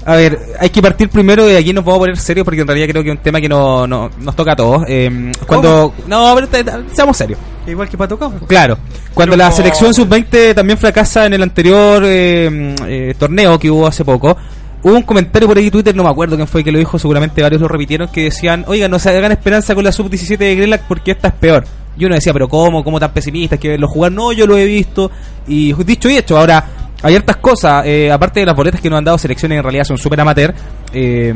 [SPEAKER 2] A ver, hay que partir primero y aquí nos vamos a poner serios porque en realidad creo que es un tema que no, no- nos toca a todos. Eh, cuando No, pero te- te- seamos serios.
[SPEAKER 1] Igual que Pato Campo.
[SPEAKER 2] Claro, cuando
[SPEAKER 1] Pero
[SPEAKER 2] la selección sub-20 también fracasa en el anterior eh, eh, torneo que hubo hace poco, hubo un comentario por ahí en Twitter, no me acuerdo quién fue que lo dijo, seguramente varios lo repitieron, que decían, oigan, no se hagan esperanza con la sub-17 de Grelac porque esta es peor. Y uno decía, pero ¿cómo? ¿Cómo tan pesimistas? Que verlo jugar, no, yo lo he visto. Y dicho y hecho, ahora hay hartas cosas, eh, aparte de las boletas que nos han dado selecciones en realidad son súper amateur, eh,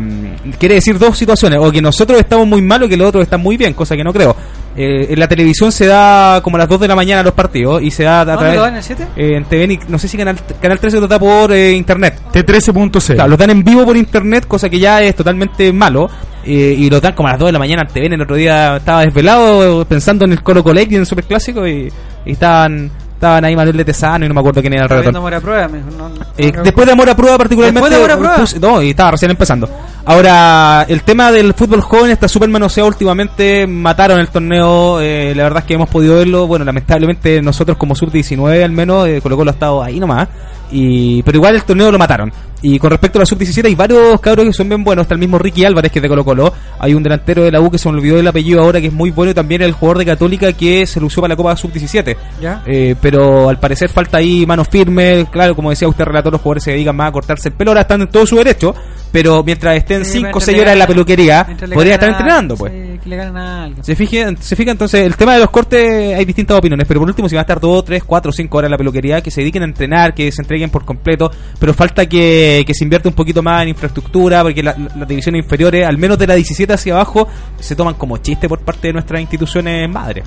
[SPEAKER 2] quiere decir dos situaciones, o que nosotros estamos muy mal o que los otros están muy bien, cosa que no creo. Eh, en la televisión se da como a las 2 de la mañana los partidos y se da a
[SPEAKER 1] ¿Dónde
[SPEAKER 2] través
[SPEAKER 1] lo dan, en el 7?
[SPEAKER 2] eh, en no sé si Canal, Canal 13 lo da por eh, internet.
[SPEAKER 4] T13.c.
[SPEAKER 2] Claro, los dan en vivo por internet, cosa que ya es totalmente malo. eh, y lo dan como a las 2 de la mañana en TV. El otro día estaba desvelado pensando en el Colo Colo y en el Superclásico y, y estaban, estaban ahí Manuel de Tesano y no me acuerdo quién era el relator.
[SPEAKER 1] Mora Prueba, me dijo, no, no,
[SPEAKER 2] Eh,
[SPEAKER 1] no,
[SPEAKER 2] después de Amor a Prueba particularmente
[SPEAKER 1] Después de Amor a Prueba.
[SPEAKER 2] puse- no, y estaba recién empezando ahora el tema del fútbol joven está súper manoseado últimamente mataron el torneo eh, la verdad es que hemos podido verlo bueno lamentablemente nosotros como sub 19 al menos eh, Colo Colo ha estado ahí nomás y pero igual el torneo lo mataron y con respecto a la sub 17 hay varios cabros que son bien buenos está el mismo Ricky Álvarez que es de Colo Colo hay un delantero de la U que se me olvidó el apellido ahora que es muy bueno y también el jugador de Católica que se lució para la Copa sub 17
[SPEAKER 1] ¿Ya?
[SPEAKER 2] eh, pero al parecer falta ahí manos firmes. Claro, como decía usted, relator, los jugadores se dedican más a cortarse el pelo. Ahora están en todo su derecho, pero mientras estén
[SPEAKER 1] Sí,
[SPEAKER 2] 5 o
[SPEAKER 1] mientras
[SPEAKER 2] 6
[SPEAKER 1] le
[SPEAKER 2] horas en la peluquería, podría estar entrenando, pues.
[SPEAKER 1] sí, que le ganan a alguien.
[SPEAKER 2] Se fija, se fija entonces, el tema de los cortes hay distintas opiniones, pero por último, si van a estar 2, 3, 4, 5 horas en la peluquería, que se dediquen a entrenar, que se entreguen por completo, pero falta que, que se invierta un poquito más en infraestructura, porque la- la- las divisiones inferiores, al menos de la 17 hacia abajo, se toman como chiste por parte de nuestras instituciones madres.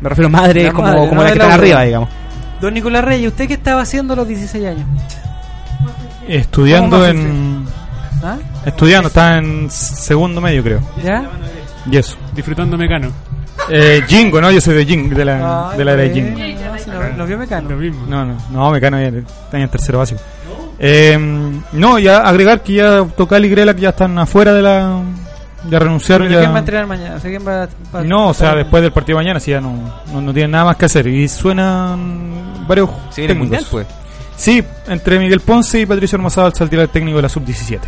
[SPEAKER 2] Me refiero a madres
[SPEAKER 1] La
[SPEAKER 2] como,
[SPEAKER 1] madre,
[SPEAKER 2] como
[SPEAKER 1] no
[SPEAKER 2] las que
[SPEAKER 1] la
[SPEAKER 2] están arriba, digamos.
[SPEAKER 1] Don Nicolás Reyes, ¿usted qué estaba haciendo a los 16 años?
[SPEAKER 4] Estudiando
[SPEAKER 1] ¿Cómo más
[SPEAKER 4] en.
[SPEAKER 1] ¿Ah?
[SPEAKER 4] Estudiando, está en segundo medio, creo.
[SPEAKER 1] ¿Ya?
[SPEAKER 4] Y eso.
[SPEAKER 6] Disfrutando Mecano.
[SPEAKER 4] Eh, Jingo, ¿no? Yo soy de Jingo, de la,
[SPEAKER 1] Ay,
[SPEAKER 4] de la era de Jingo.
[SPEAKER 1] no, no, lo vio Mecano.
[SPEAKER 6] Lo mismo.
[SPEAKER 4] No, no, no, Mecano ya está en el tercero básico. Eh, no, ya agregar que ya Tocal y Grela que ya están afuera de la. Ya renunciaron.
[SPEAKER 1] ¿Pero
[SPEAKER 4] Ya,
[SPEAKER 1] ¿Quién va a entrenar mañana? O sea, ¿quién va, va-
[SPEAKER 4] no, o sea, después del partido de mañana, sí, ya no, no, no tienen nada más que hacer. Y suenan varios.
[SPEAKER 2] Sí, mundial, pues.
[SPEAKER 4] Sí, entre Miguel Ponce y Patricio Hermosado al saltar el técnico de la sub-17.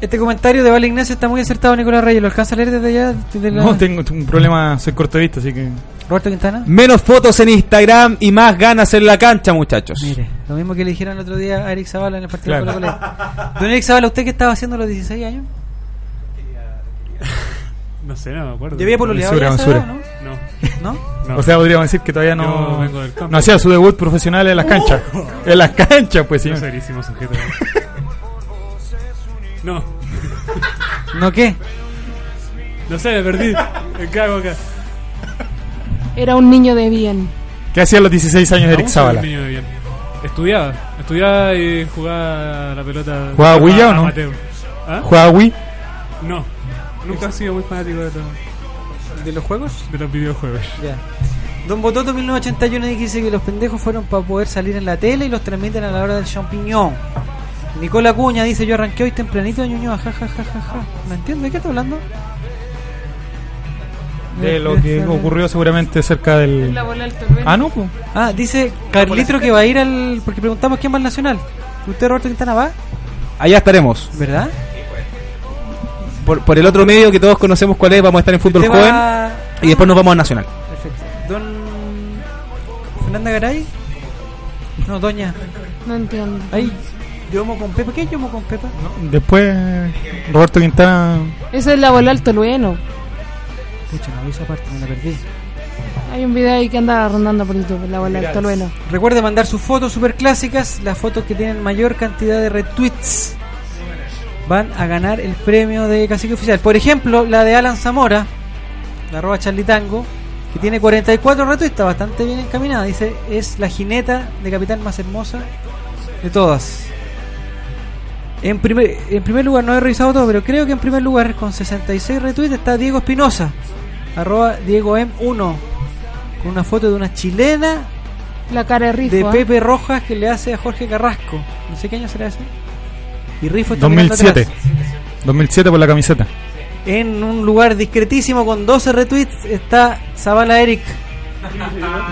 [SPEAKER 1] Este comentario de Vale Ignacio está muy acertado, Nicolás Reyes. ¿Lo alcanza a leer desde allá? Desde la-
[SPEAKER 4] No, tengo un problema, soy corto de vista, así que.
[SPEAKER 1] Roberto Quintana.
[SPEAKER 2] Menos fotos en Instagram y más ganas en la cancha, muchachos.
[SPEAKER 1] Mire, lo mismo que le dijeron el otro día a Eric Zavala en el partido
[SPEAKER 2] Claro.
[SPEAKER 1] de Colo Colo. Don Eric Zavala, ¿usted qué estaba haciendo a los 16 años?
[SPEAKER 6] No sé, no me acuerdo.
[SPEAKER 1] ¿Ya había pololeado edad,
[SPEAKER 6] No.
[SPEAKER 1] ¿No?
[SPEAKER 6] No.
[SPEAKER 4] O sea, podríamos decir que todavía no.
[SPEAKER 6] vengo del campo.
[SPEAKER 4] No hacía su debut profesional en las canchas.
[SPEAKER 6] Oh.
[SPEAKER 4] En las canchas, pues sí.
[SPEAKER 6] Serísimo sujeto. No.
[SPEAKER 1] ¿No qué?
[SPEAKER 6] No sé, me perdí. Me cago acá.
[SPEAKER 11] Era un niño de bien.
[SPEAKER 4] ¿Qué hacía a los 16 años Eric
[SPEAKER 6] un
[SPEAKER 4] Zavala?
[SPEAKER 6] niño de bien. Estudiaba. Estudiaba y jugaba la pelota.
[SPEAKER 4] ¿Jugaba Wii ya o no?
[SPEAKER 6] ¿Ah?
[SPEAKER 4] ¿Jugaba Wii?
[SPEAKER 6] No. Nunca he sido muy fanático de, todo-
[SPEAKER 1] ¿De los juegos?
[SPEAKER 6] de los videojuegos.
[SPEAKER 1] Ya. Don Bototo 1981 dice que los pendejos fueron para poder salir en la tele y los transmiten a la hora del champiñón. Nicola Cuña dice yo arranqué hoy tempranito de Ñuñoa, ja ja ja ja ja. No entiendo, ¿de qué está hablando?
[SPEAKER 4] De lo que ocurrió seguramente cerca del.
[SPEAKER 11] La bola del Tolueno.
[SPEAKER 4] Ah, no, pues.
[SPEAKER 1] Ah, dice Carlitro que va a ir al... Porque preguntamos quién va al Nacional. ¿Usted, Roberto Quintana, va?
[SPEAKER 2] Allá estaremos.
[SPEAKER 1] ¿Verdad?
[SPEAKER 2] Por, por el otro medio que todos conocemos cuál es, vamos a estar en fútbol joven
[SPEAKER 1] va-
[SPEAKER 2] y después nos vamos al Nacional.
[SPEAKER 1] Perfecto. Don... Fernanda Garay. No, doña.
[SPEAKER 11] No entiendo.
[SPEAKER 1] Ahí, yomo con pepa. ¿Qué es yomo con pepa?
[SPEAKER 4] Después, Roberto Quintana.
[SPEAKER 11] Esa es la bola del Tolueno.
[SPEAKER 1] Pucha, no vi esa parte, me la perdí.
[SPEAKER 11] Hay un video ahí que anda rondando por YouTube, la bola del Tolueno.
[SPEAKER 1] Recuerde mandar sus fotos super clásicas, las fotos que tienen mayor cantidad de retweets van a ganar el premio de Cacique Oficial. Por ejemplo, la de Alan Zamora, la arroba Charlitango, que tiene 44 retweets, está bastante bien encaminada. Dice, es la jineta de capitán más hermosa de todas. En primer, en primer lugar, no he revisado todo, pero creo que en primer lugar, con 66 retweets, está Diego Espinosa, arroba Diego M1, con una foto de una chilena
[SPEAKER 11] La cara de Rifo.
[SPEAKER 1] de
[SPEAKER 11] ¿ah?
[SPEAKER 1] Pepe Rojas que le hace a Jorge Carrasco. No sé qué año será ese. Y Rifo está mirando
[SPEAKER 4] 2007.
[SPEAKER 1] atrás.
[SPEAKER 4] 2007 por la camiseta.
[SPEAKER 1] En un lugar discretísimo con 12 retweets está Zavala Eric.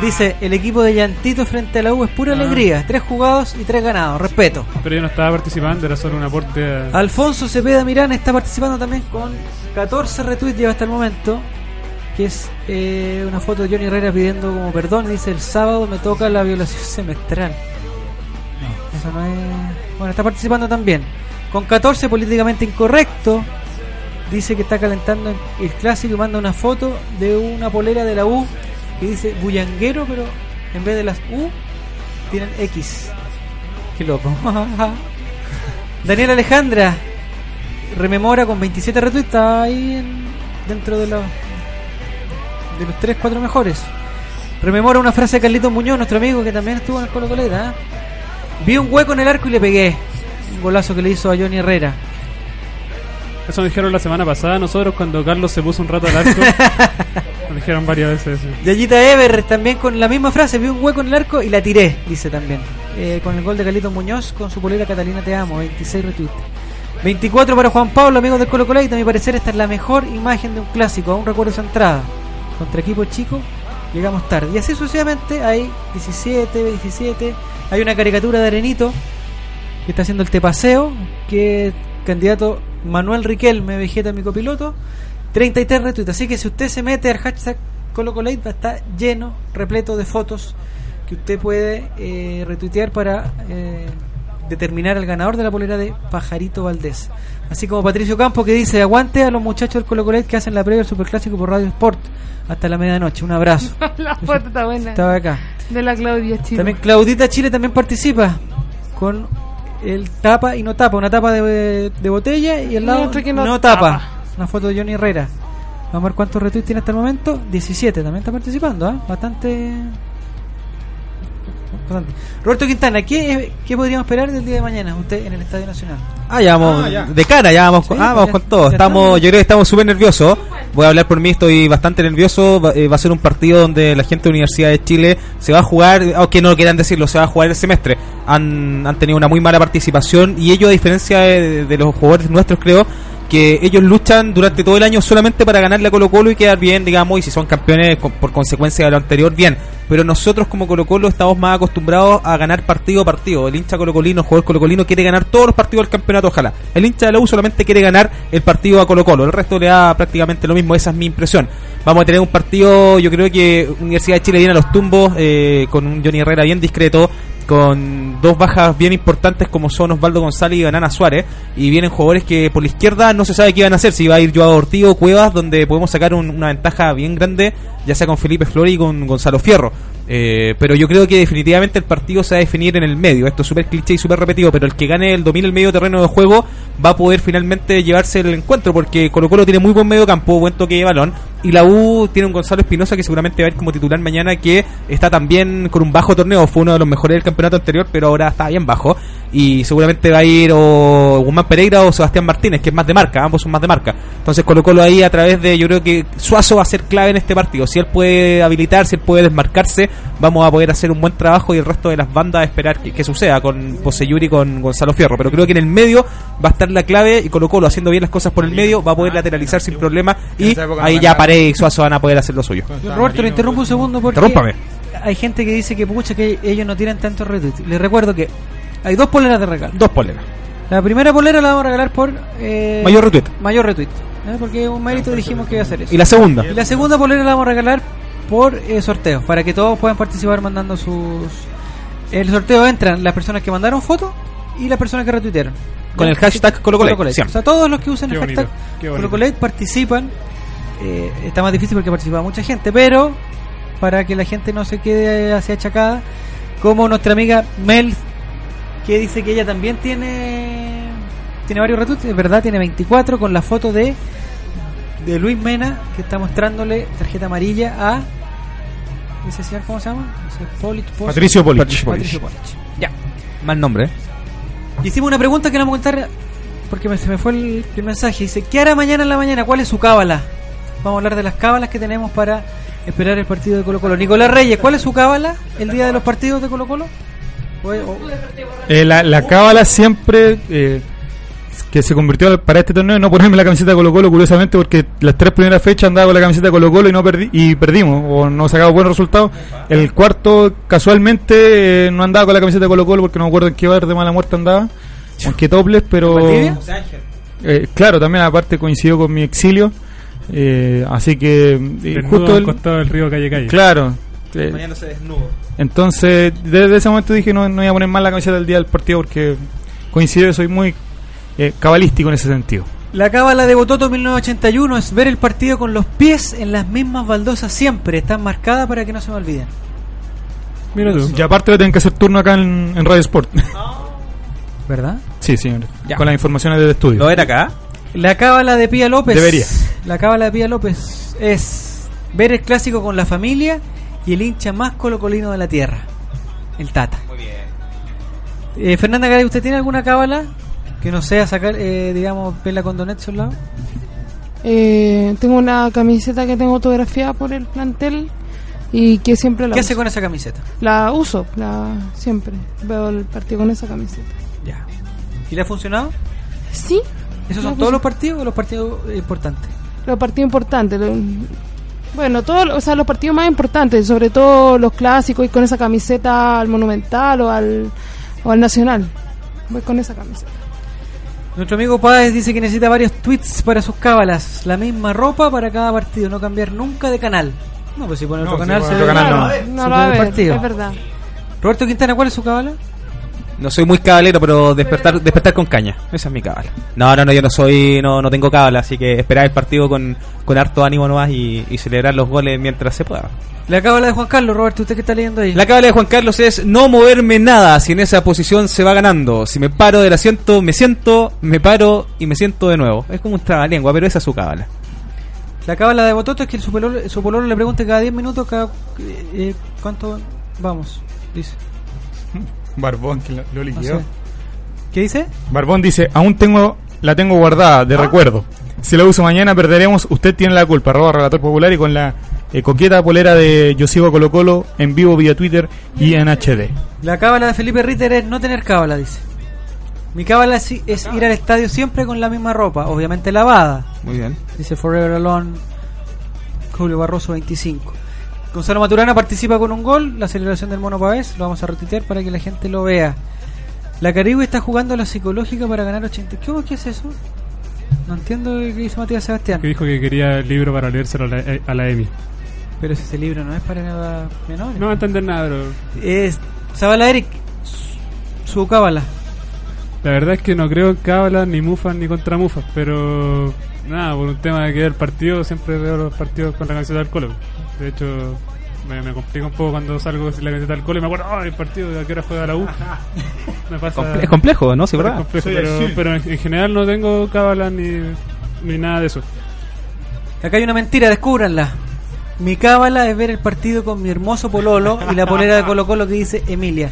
[SPEAKER 1] Dice, el equipo de Llantito frente a la U es pura
[SPEAKER 6] Ah.
[SPEAKER 1] alegría. Tres jugados y tres ganados. Respeto.
[SPEAKER 6] Pero yo no estaba participando, era solo un aporte a...
[SPEAKER 1] Alfonso Cepeda Mirán está participando también con 14 retweets lleva hasta el momento. Que es eh, una foto de Johnny Herrera pidiendo como perdón. Dice, el sábado me toca la violación semestral. No, eso no es... Bueno, está participando también. Con 14 políticamente incorrecto. Dice que está calentando el clásico y manda una foto de una polera de la U que dice bullanguero, pero en vez de las U tienen X. Qué loco. Daniel Alejandra rememora con 27 retweets, ahí en- dentro de los de los 3 4 mejores. Rememora una frase de Carlito Muñoz, nuestro amigo que también estuvo en el Colo Coleta. ¿eh? Vi un hueco en el arco y le pegué. Un golazo que le hizo a Johnny Herrera.
[SPEAKER 6] Eso nos dijeron la semana pasada nosotros cuando Carlos se puso un rato al arco. nos dijeron varias veces eso.
[SPEAKER 1] Yayita Ever también con la misma frase, vi un hueco en el arco y la tiré, dice también. Eh, con el gol de Carlito Muñoz, con su polera Catalina Te Amo, 26 retweets. 24 para Juan Pablo, amigo del Colo Coleta. A mi parecer esta es la mejor imagen de un clásico. Aún recuerdo esa entrada. Contra equipo chico, llegamos tarde. Y así sucesivamente hay 17, 17. Hay una caricatura de Arenito que está haciendo el tepaseo, que candidato Manuel Riquelme, Vegeta, mi copiloto. 33 retweets. Así que si usted se mete al hashtag ColoColate, va a estar lleno, repleto de fotos que usted puede eh, retuitear para eh, determinar al ganador de la polera de Pajarito Valdés. Así como Patricio Campo que dice, aguante a los muchachos del Colo que hacen la previa del Superclásico por Radio Sport hasta la medianoche. Un abrazo.
[SPEAKER 11] la foto está buena.
[SPEAKER 1] Estaba acá.
[SPEAKER 11] De la Claudia Chile.
[SPEAKER 1] También Claudita Chile también participa con el tapa y no tapa, una tapa de, de botella y el
[SPEAKER 11] Y
[SPEAKER 1] lado
[SPEAKER 11] que
[SPEAKER 1] no,
[SPEAKER 11] no
[SPEAKER 1] tapa.
[SPEAKER 11] tapa.
[SPEAKER 1] Una foto de Johnny Herrera. Vamos a ver cuántos retweets tiene hasta el momento. 17, también está participando, ¿ah? Bastante... Roberto Quintana, ¿qué, ¿qué podríamos esperar del día de mañana usted en el Estadio Nacional?
[SPEAKER 2] Ah, ya vamos
[SPEAKER 1] Ah, ya.
[SPEAKER 2] de cara, ya vamos, con,
[SPEAKER 1] Sí,
[SPEAKER 2] ah, vamos
[SPEAKER 1] ya-
[SPEAKER 2] con todo. Estamos,
[SPEAKER 1] estamos.
[SPEAKER 2] yo creo que estamos súper nerviosos. voy a hablar por mí, estoy bastante nervioso. Va, eh, va a ser un partido donde la gente de Universidad de Chile se va a jugar, aunque no quieran decirlo, se va a jugar el semestre. Han, han tenido una muy mala participación y ellos, a diferencia de, de los jugadores nuestros, creo que ellos luchan durante todo el año solamente para ganarle a Colo Colo y quedar bien, digamos, y si son campeones por consecuencia de lo anterior, bien. Pero nosotros como Colo Colo estamos más acostumbrados a ganar partido a partido. El hincha colocolino, el jugador colocolino quiere ganar todos los partidos del campeonato, ojalá. El hincha de la U solamente quiere ganar el partido a Colo Colo. El resto le da prácticamente lo mismo, esa es mi impresión. Vamos a tener un partido, yo creo que Universidad de Chile viene a los tumbos, eh, con un Johnny Herrera bien discreto, con dos bajas bien importantes como son Osvaldo González y Banana Suárez. Y vienen jugadores que por la izquierda no se sabe qué van a hacer, si va a ir Joao Ortigo o Cuevas donde podemos sacar un- una ventaja bien grande ya sea con Felipe Flori y con Gonzalo Fierro. Eh, pero yo creo que definitivamente el partido se va a definir en el medio. Esto es súper cliché y súper repetido pero el que gane el domine el medio terreno de juego va a poder finalmente llevarse el encuentro porque Colo Colo tiene muy buen medio campo buen toque de balón y la U tiene un Gonzalo Espinosa que seguramente va a ir como titular mañana que está también con un bajo torneo. Fue uno de los mejores del campeonato anterior pero ahora está bien bajo y seguramente va a ir o Guzmán Pereira o Sebastián Martínez que es más de marca ambos son más de marca. Entonces Colo Colo ahí a través de yo creo que Suazo va a ser clave en este partido. Si él puede habilitar si él puede desmarcarse vamos a poder hacer un buen trabajo y el resto de las bandas a esperar que, que suceda con Poseyuri y con Gonzalo Fierro. Pero creo que en el medio va a estar la clave y Colo Colo haciendo bien las cosas por el medio va a poder lateralizar sin problema y ahí ya. Paré y Suazo van a poder hacer lo suyo.
[SPEAKER 1] Roberto, le interrumpo un segundo porque
[SPEAKER 2] Interrúmpame.
[SPEAKER 1] hay gente que dice que pucha que ellos no tienen tantos retweets. Les recuerdo que hay dos poleras de regalo.
[SPEAKER 2] dos poleras
[SPEAKER 1] La primera polera la vamos a regalar por eh,
[SPEAKER 2] Mayor retweet.
[SPEAKER 1] Mayor retweet. ¿eh? Porque un mérito dijimos que iba a hacer eso.
[SPEAKER 2] ¿Y la segunda?
[SPEAKER 1] Y la segunda polera la vamos a regalar por eh, sorteo, para que todos puedan participar mandando sus... El sorteo entran las personas que mandaron fotos y las personas que retuitearon.
[SPEAKER 2] Con el hashtag ColoColate, siempre.
[SPEAKER 1] O sea, todos los que usan
[SPEAKER 6] Qué
[SPEAKER 1] el
[SPEAKER 6] bonito,
[SPEAKER 1] hashtag. ColoColate participan. Eh, está más difícil porque participa mucha gente, pero para que la gente no se quede así achacada, como nuestra amiga Mel, que dice que ella también tiene tiene varios retweets, es verdad, tiene 24 con la foto de de Luis Mena que está mostrándole tarjeta amarilla a ese señor cómo se llama Polich,
[SPEAKER 4] Patricio Polich.
[SPEAKER 1] Patricio Polich. ya
[SPEAKER 2] mal nombre ¿eh?
[SPEAKER 1] hicimos una pregunta que le vamos a contar porque me- se me fue el, el mensaje dice ¿qué hará mañana en la mañana? ¿cuál es su cábala? vamos a hablar de las cábalas que tenemos para esperar el partido de Colo Colo Nicolás Reyes ¿cuál es su cábala el día de los partidos de Colo Colo?
[SPEAKER 4] Eh, la, la cábala siempre eh, que se convirtió para este torneo no ponerme la camiseta de Colo Colo, curiosamente, porque las tres primeras fechas andaba con la camiseta de Colo Colo y no perdí, y perdimos, o no sacaba buenos resultados. El cuarto, casualmente, eh, no andaba con la camiseta de Colo Colo porque no me acuerdo en qué bar de mala muerte andaba, qué toples, pero... Eh, claro, también aparte coincidió con mi exilio. eh, así que eh, justo el,
[SPEAKER 6] costado del río Calle Calle.
[SPEAKER 4] claro eh,
[SPEAKER 2] mañana se desnudo
[SPEAKER 4] entonces, desde ese momento dije no, no iba a poner más la camiseta del día del partido porque coincido que soy muy eh, cabalístico en ese sentido.
[SPEAKER 1] La cábala de Bototo 1981 es ver el partido con los pies en las mismas baldosas siempre. Están marcadas para que no se me olviden.
[SPEAKER 6] Mira tú.
[SPEAKER 4] Y aparte voy a tener que hacer turno acá en, en Radio Sport.
[SPEAKER 1] ¿Verdad?
[SPEAKER 4] sí, señor.
[SPEAKER 1] Ya.
[SPEAKER 4] Con las informaciones del estudio.
[SPEAKER 2] ¿lo era acá?
[SPEAKER 1] La cábala de Pía López.
[SPEAKER 4] Debería.
[SPEAKER 1] La cábala de Pía López es ver el clásico con la familia y el hincha más colocolino de la tierra. El Tata.
[SPEAKER 2] Muy bien.
[SPEAKER 1] Eh, Fernanda Garay, ¿usted tiene alguna cábala que no sea sacar, eh, digamos, verla con Donet al lado?
[SPEAKER 11] Eh, tengo una camiseta que tengo autografiada por el plantel y que siempre la
[SPEAKER 1] ¿Qué
[SPEAKER 11] uso.
[SPEAKER 1] hace con esa camiseta?
[SPEAKER 11] La uso, la siempre. Veo el partido con esa camiseta.
[SPEAKER 1] Ya. ¿Y le ha funcionado?
[SPEAKER 11] Sí.
[SPEAKER 1] ¿Esos son todos los partidos o los partidos eh, importantes?
[SPEAKER 11] Los partidos importantes. lo- Bueno, todos, o sea, los partidos más importantes, sobre todo los clásicos y con esa camiseta al Monumental o al, o al Nacional. Voy con esa camiseta.
[SPEAKER 1] Nuestro amigo Páez dice que necesita varios tweets para sus cábalas. La misma ropa para cada partido, no cambiar nunca de canal. No, pues si pone
[SPEAKER 4] No,
[SPEAKER 1] otro
[SPEAKER 4] si
[SPEAKER 1] canal
[SPEAKER 4] pone
[SPEAKER 1] se
[SPEAKER 4] otro
[SPEAKER 1] ve
[SPEAKER 4] canal,
[SPEAKER 11] No lo va a ver,
[SPEAKER 1] partido.
[SPEAKER 11] es verdad.
[SPEAKER 1] Roberto Quintana, ¿cuál es su cábala?
[SPEAKER 2] No soy muy cabalero, pero despertar despertar con caña. Esa es mi cábala. No, no, no, yo no soy, no, no tengo cábala, así que esperar el partido con, con harto ánimo nomás y, y celebrar los goles mientras se pueda.
[SPEAKER 1] La cábala de Juan Carlos, Roberto, ¿usted qué está leyendo ahí?
[SPEAKER 2] La cábala de Juan Carlos es no moverme nada si en esa posición se va ganando. Si me paro del asiento, me siento, me paro y me siento de nuevo. Es como un trabalengua, pero esa es su cábala.
[SPEAKER 1] La cábala de Bototo es que su pololo, su pololo le pregunte cada 10 minutos cada, eh, eh, cuánto vamos, dice.
[SPEAKER 4] Barbón, que lo, lo
[SPEAKER 1] No
[SPEAKER 4] liquidó.
[SPEAKER 1] sé. ¿Qué dice?
[SPEAKER 4] Barbón dice, aún tengo la tengo guardada de recuerdo. Si lo uso mañana perderemos, usted tiene la culpa. Arroba Relator Popular y con la eh, coqueta polera de Yo sigo Colo Colo en vivo vía Twitter y en HD.
[SPEAKER 1] La cábala de Felipe Ritter es no tener cábala, dice. Mi cábala es, es ir al estadio siempre con la misma ropa, obviamente lavada.
[SPEAKER 2] Muy bien.
[SPEAKER 1] Dice Forever Alone, Julio Barroso 25. Gonzalo Maturana participa con un gol, la celebración del Mono Pavés, lo vamos a retuitear para que la gente lo vea. La Caribe está jugando a la psicológica para ganar 80. ¿Qué, qué es eso? No entiendo lo que dice Matías Sebastián.
[SPEAKER 6] Que dijo que quería el libro para leérselo a la, eh, a la Emi.
[SPEAKER 1] Pero si ese libro no es para nada menores.
[SPEAKER 6] No va a entender nada, bro.
[SPEAKER 1] Es Zabala Eric, su, cábala.
[SPEAKER 6] La verdad es que no creo en cábalas, ni mufas, ni contra mufas, pero nada, por un tema de que el partido, siempre veo los partidos con la camiseta del colo. De hecho, me, me complica un poco cuando salgo sin la camiseta del colo y me acuerdo, ¡ay, el partido de a qué hora juega la U! Me pasa-
[SPEAKER 2] Comple- es complejo, ¿no? Sí,
[SPEAKER 6] es
[SPEAKER 2] ¿verdad?
[SPEAKER 6] complejo,
[SPEAKER 2] Soy
[SPEAKER 6] pero, pero en, en general no tengo cábalas ni, ni nada de eso.
[SPEAKER 1] Acá hay una mentira, descúbranla. Mi cábala es ver el partido con mi hermoso pololo y la polera de Colo Colo que dice Emilia.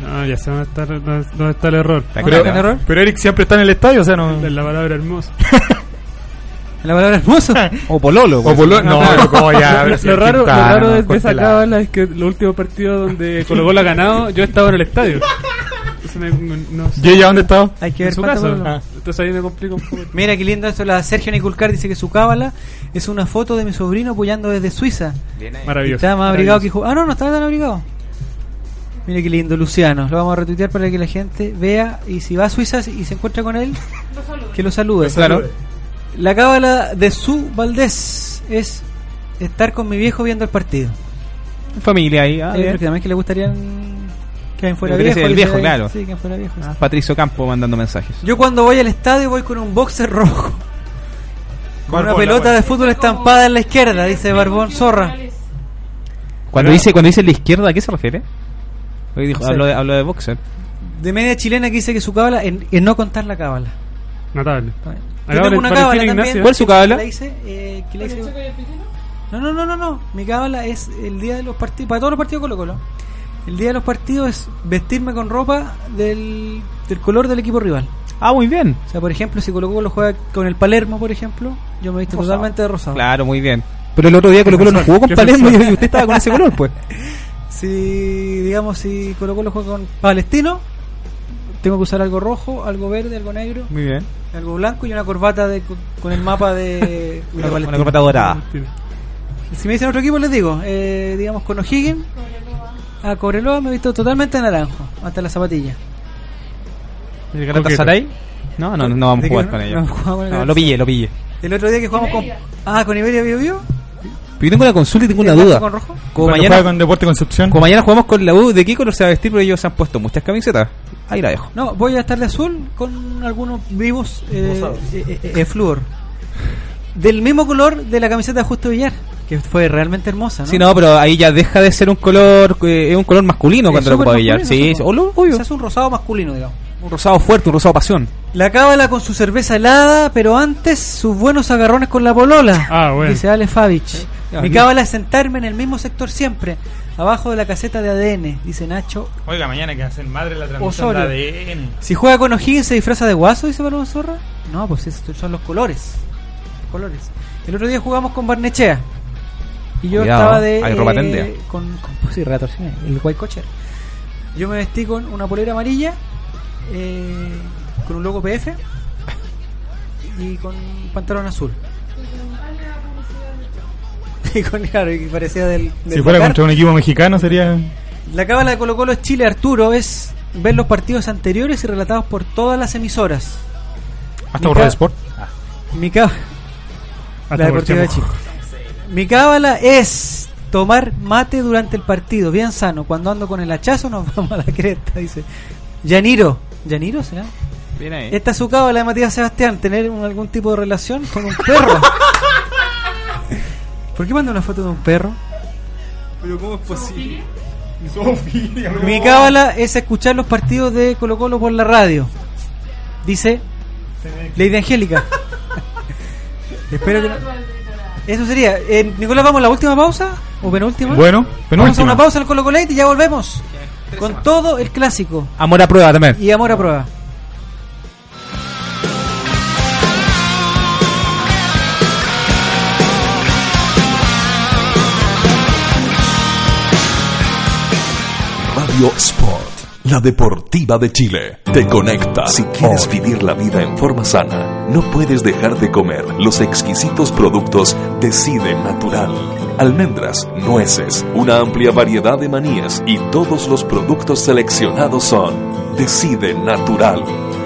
[SPEAKER 6] No, ya sé dónde está, dónde, dónde está el error.
[SPEAKER 1] ¿Dónde está el error?
[SPEAKER 4] Pero Eric siempre está en el estadio, o sea, no.
[SPEAKER 6] En la palabra hermoso.
[SPEAKER 1] ¿La palabra hermoso?
[SPEAKER 2] O pololo.
[SPEAKER 4] O pololo. No,
[SPEAKER 6] pero-
[SPEAKER 4] como ya.
[SPEAKER 6] lo, lo raro, lo raro de, de esa cábala es que los últimos partidos donde Colo Colo ha ganado, yo he estado en el estadio. Me- no sé.
[SPEAKER 4] ¿Y ella dónde estaba?
[SPEAKER 1] Hay que
[SPEAKER 6] En
[SPEAKER 1] ver
[SPEAKER 6] su
[SPEAKER 1] pololo.
[SPEAKER 6] Ah. Entonces ahí me complica un poco.
[SPEAKER 1] Mira qué lindo esto. La Sergio Niculcar dice que su cábala es una foto de mi sobrino apoyando desde Suiza.
[SPEAKER 6] Maravilloso.
[SPEAKER 1] Está más abrigado
[SPEAKER 6] Maravilloso.
[SPEAKER 1] que Ah, no, no estaba tan abrigado. Mira qué lindo, Luciano. Lo vamos a retuitear para que la gente vea. Y si va a Suiza y se encuentra con él, que lo salude.
[SPEAKER 2] Lo salude.
[SPEAKER 1] La cábala de su Valdés es estar con mi viejo viendo el partido.
[SPEAKER 2] Familia ahí. Ah,
[SPEAKER 1] Eh, también que le gustarían que alguien fuera viejo.
[SPEAKER 2] el viejo, claro.
[SPEAKER 1] Sí, que fuera viejo.
[SPEAKER 2] Ah, Patricio Campo mandando mensajes.
[SPEAKER 1] Yo cuando voy al estadio voy con un boxer rojo. Con una pelota de fútbol estampada en la izquierda, dice Barbón Zorra.
[SPEAKER 2] Cuando dice, cuando dice la izquierda, ¿a qué se refiere? Hoy dijo,
[SPEAKER 1] sé.
[SPEAKER 2] habló, de, habló de boxer.
[SPEAKER 1] De media chilena que dice que su cábala en, en no contar la cábala.
[SPEAKER 6] Notable.
[SPEAKER 1] Yo tengo una cábala también.
[SPEAKER 2] ¿Cuál es su cábala?
[SPEAKER 1] que la hice, eh, que la hice- No, no, no, no, no. Mi cábala es el día de los partidos, para todos los partidos Colo Colo. El día de los partidos es vestirme con ropa del, del color del equipo rival.
[SPEAKER 2] Ah, muy bien.
[SPEAKER 1] O sea, por ejemplo, si Colo Colo juega con el Palermo, por ejemplo, yo me visto totalmente de rosado.
[SPEAKER 2] Claro, muy bien. Pero el otro día Colo Colo no jugó con Palermo y usted estaba con ese color, pues.
[SPEAKER 1] Si, digamos, si Colo Colo juega con Palestino, tengo que usar algo rojo, algo verde, algo negro,
[SPEAKER 2] Muy bien.
[SPEAKER 1] algo blanco y una corbata de, con el mapa de,
[SPEAKER 2] Una,
[SPEAKER 1] de
[SPEAKER 2] una corbata dorada.
[SPEAKER 1] Si me dicen otro equipo, les digo, eh, digamos, con O'Higgins, a Cobreloa me he visto totalmente naranjo, hasta la zapatilla.
[SPEAKER 2] ¿El Galatasaray? No, no, no vamos
[SPEAKER 1] ¿De
[SPEAKER 2] a jugar
[SPEAKER 1] no?
[SPEAKER 2] con ellos.
[SPEAKER 1] No,
[SPEAKER 2] No, lo pillé, lo pillé.
[SPEAKER 1] El otro día que jugamos con... Ah, con Iberia Bio Bio.
[SPEAKER 2] Pero yo tengo una consulta y tengo una
[SPEAKER 1] ¿Blanco
[SPEAKER 2] duda.
[SPEAKER 1] con rojo?
[SPEAKER 2] Como
[SPEAKER 4] Cuando
[SPEAKER 2] mañana,
[SPEAKER 4] juega con Deporte Concepción.
[SPEAKER 2] como mañana jugamos con la U, ¿de qué color se va a vestir? Pero ellos se han puesto muchas camisetas. Ahí la dejo.
[SPEAKER 1] No, voy a estar de azul con algunos vivos eh, eh, eh, eh, flúor. Del mismo color de la camiseta de Justo Villar, que fue realmente hermosa, ¿no?
[SPEAKER 2] Sí, no, pero ahí ya deja de ser un color, eh, es un color masculino cuando lo ocupa Villar. Sí,
[SPEAKER 1] sí,
[SPEAKER 2] o lo- obvio.
[SPEAKER 1] Se hace un rosado masculino, digamos.
[SPEAKER 2] Un rosado fuerte, un rosado pasión.
[SPEAKER 1] La cábala con su cerveza helada, pero antes sus buenos agarrones con la polola.
[SPEAKER 6] Ah, bueno.
[SPEAKER 1] Dice Ale Favich. Mi cábala es sentarme en el mismo sector siempre, abajo de la caseta de ADN, dice Nacho.
[SPEAKER 4] Oiga, mañana que hacen madre la
[SPEAKER 1] Osorio.
[SPEAKER 4] de ADN.
[SPEAKER 1] Si juega con O'Higgins se disfraza de guaso, dice Balón Zorra. No, pues estos son los colores. Colores. El otro día jugamos con Barnechea. Y yo
[SPEAKER 2] Cuidado,
[SPEAKER 1] estaba de.
[SPEAKER 2] hay ropa tendida.
[SPEAKER 1] con, con pues sí, el white cocher. Yo me vestí con una polera amarilla, eh, con un logo PF y con pantalón azul. y con, claro, y parecía del. del
[SPEAKER 4] Si fuera
[SPEAKER 1] Dakar.
[SPEAKER 4] contra un equipo mexicano sería.
[SPEAKER 1] La cábala de Colo Colo es Chile Arturo es ver los partidos anteriores y relatados por todas las emisoras.
[SPEAKER 4] Hasta por Radio Sport.
[SPEAKER 1] Mi cábala. La deportiva de Chile. Mi cábala es tomar mate durante el partido, bien sano. Cuando ando con el hachazo nos vamos a la cresta, dice. Yaniro. ¿Yaniro será?
[SPEAKER 2] Bien ahí.
[SPEAKER 1] Esta es su cábala de Matías Sebastián, tener un- algún tipo de relación con un perro. ¿Por qué manda una foto de un perro?
[SPEAKER 2] Pero ¿cómo es posible?
[SPEAKER 1] Mi cábala es escuchar los partidos de Colo Colo por la radio. Dice Lady Angélica. Espero que no- Eso sería. Eh, Nicolás, ¿vamos a la última pausa? ¿O penúltima?
[SPEAKER 4] Bueno,
[SPEAKER 1] Vamos a
[SPEAKER 4] penúltima.
[SPEAKER 1] una pausa en el Colo Colo y ya volvemos. Con todo el clásico.
[SPEAKER 2] Amor a prueba también.
[SPEAKER 1] Y amor a prueba.
[SPEAKER 7] Radio Sport, la deportiva de Chile. Te conecta. Si quieres vivir la vida en forma sana, no puedes dejar de comer los exquisitos productos Decide Natural. Almendras, nueces, una amplia variedad de manías y todos los productos seleccionados son Decide Natural.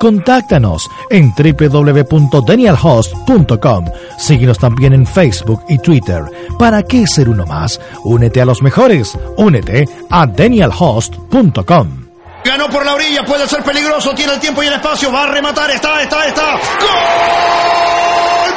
[SPEAKER 8] Contáctanos en www.danielhost.com. Síguenos también en Facebook y Twitter. ¿Para qué ser uno más? Únete a los mejores. Únete a danielhost.com.
[SPEAKER 9] Ganó por la orilla, puede ser peligroso, tiene el tiempo y el espacio, va a rematar, está, está, está. ¡Gol!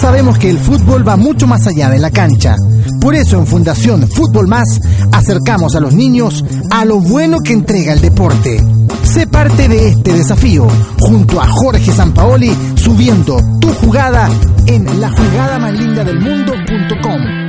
[SPEAKER 10] Sabemos que el fútbol va mucho más allá de la cancha. Por eso en Fundación Fútbol Más acercamos a los niños a lo bueno que entrega el deporte. Sé parte de este desafío junto a Jorge Sampaoli subiendo tu jugada en la jugada más linda del mundo.com.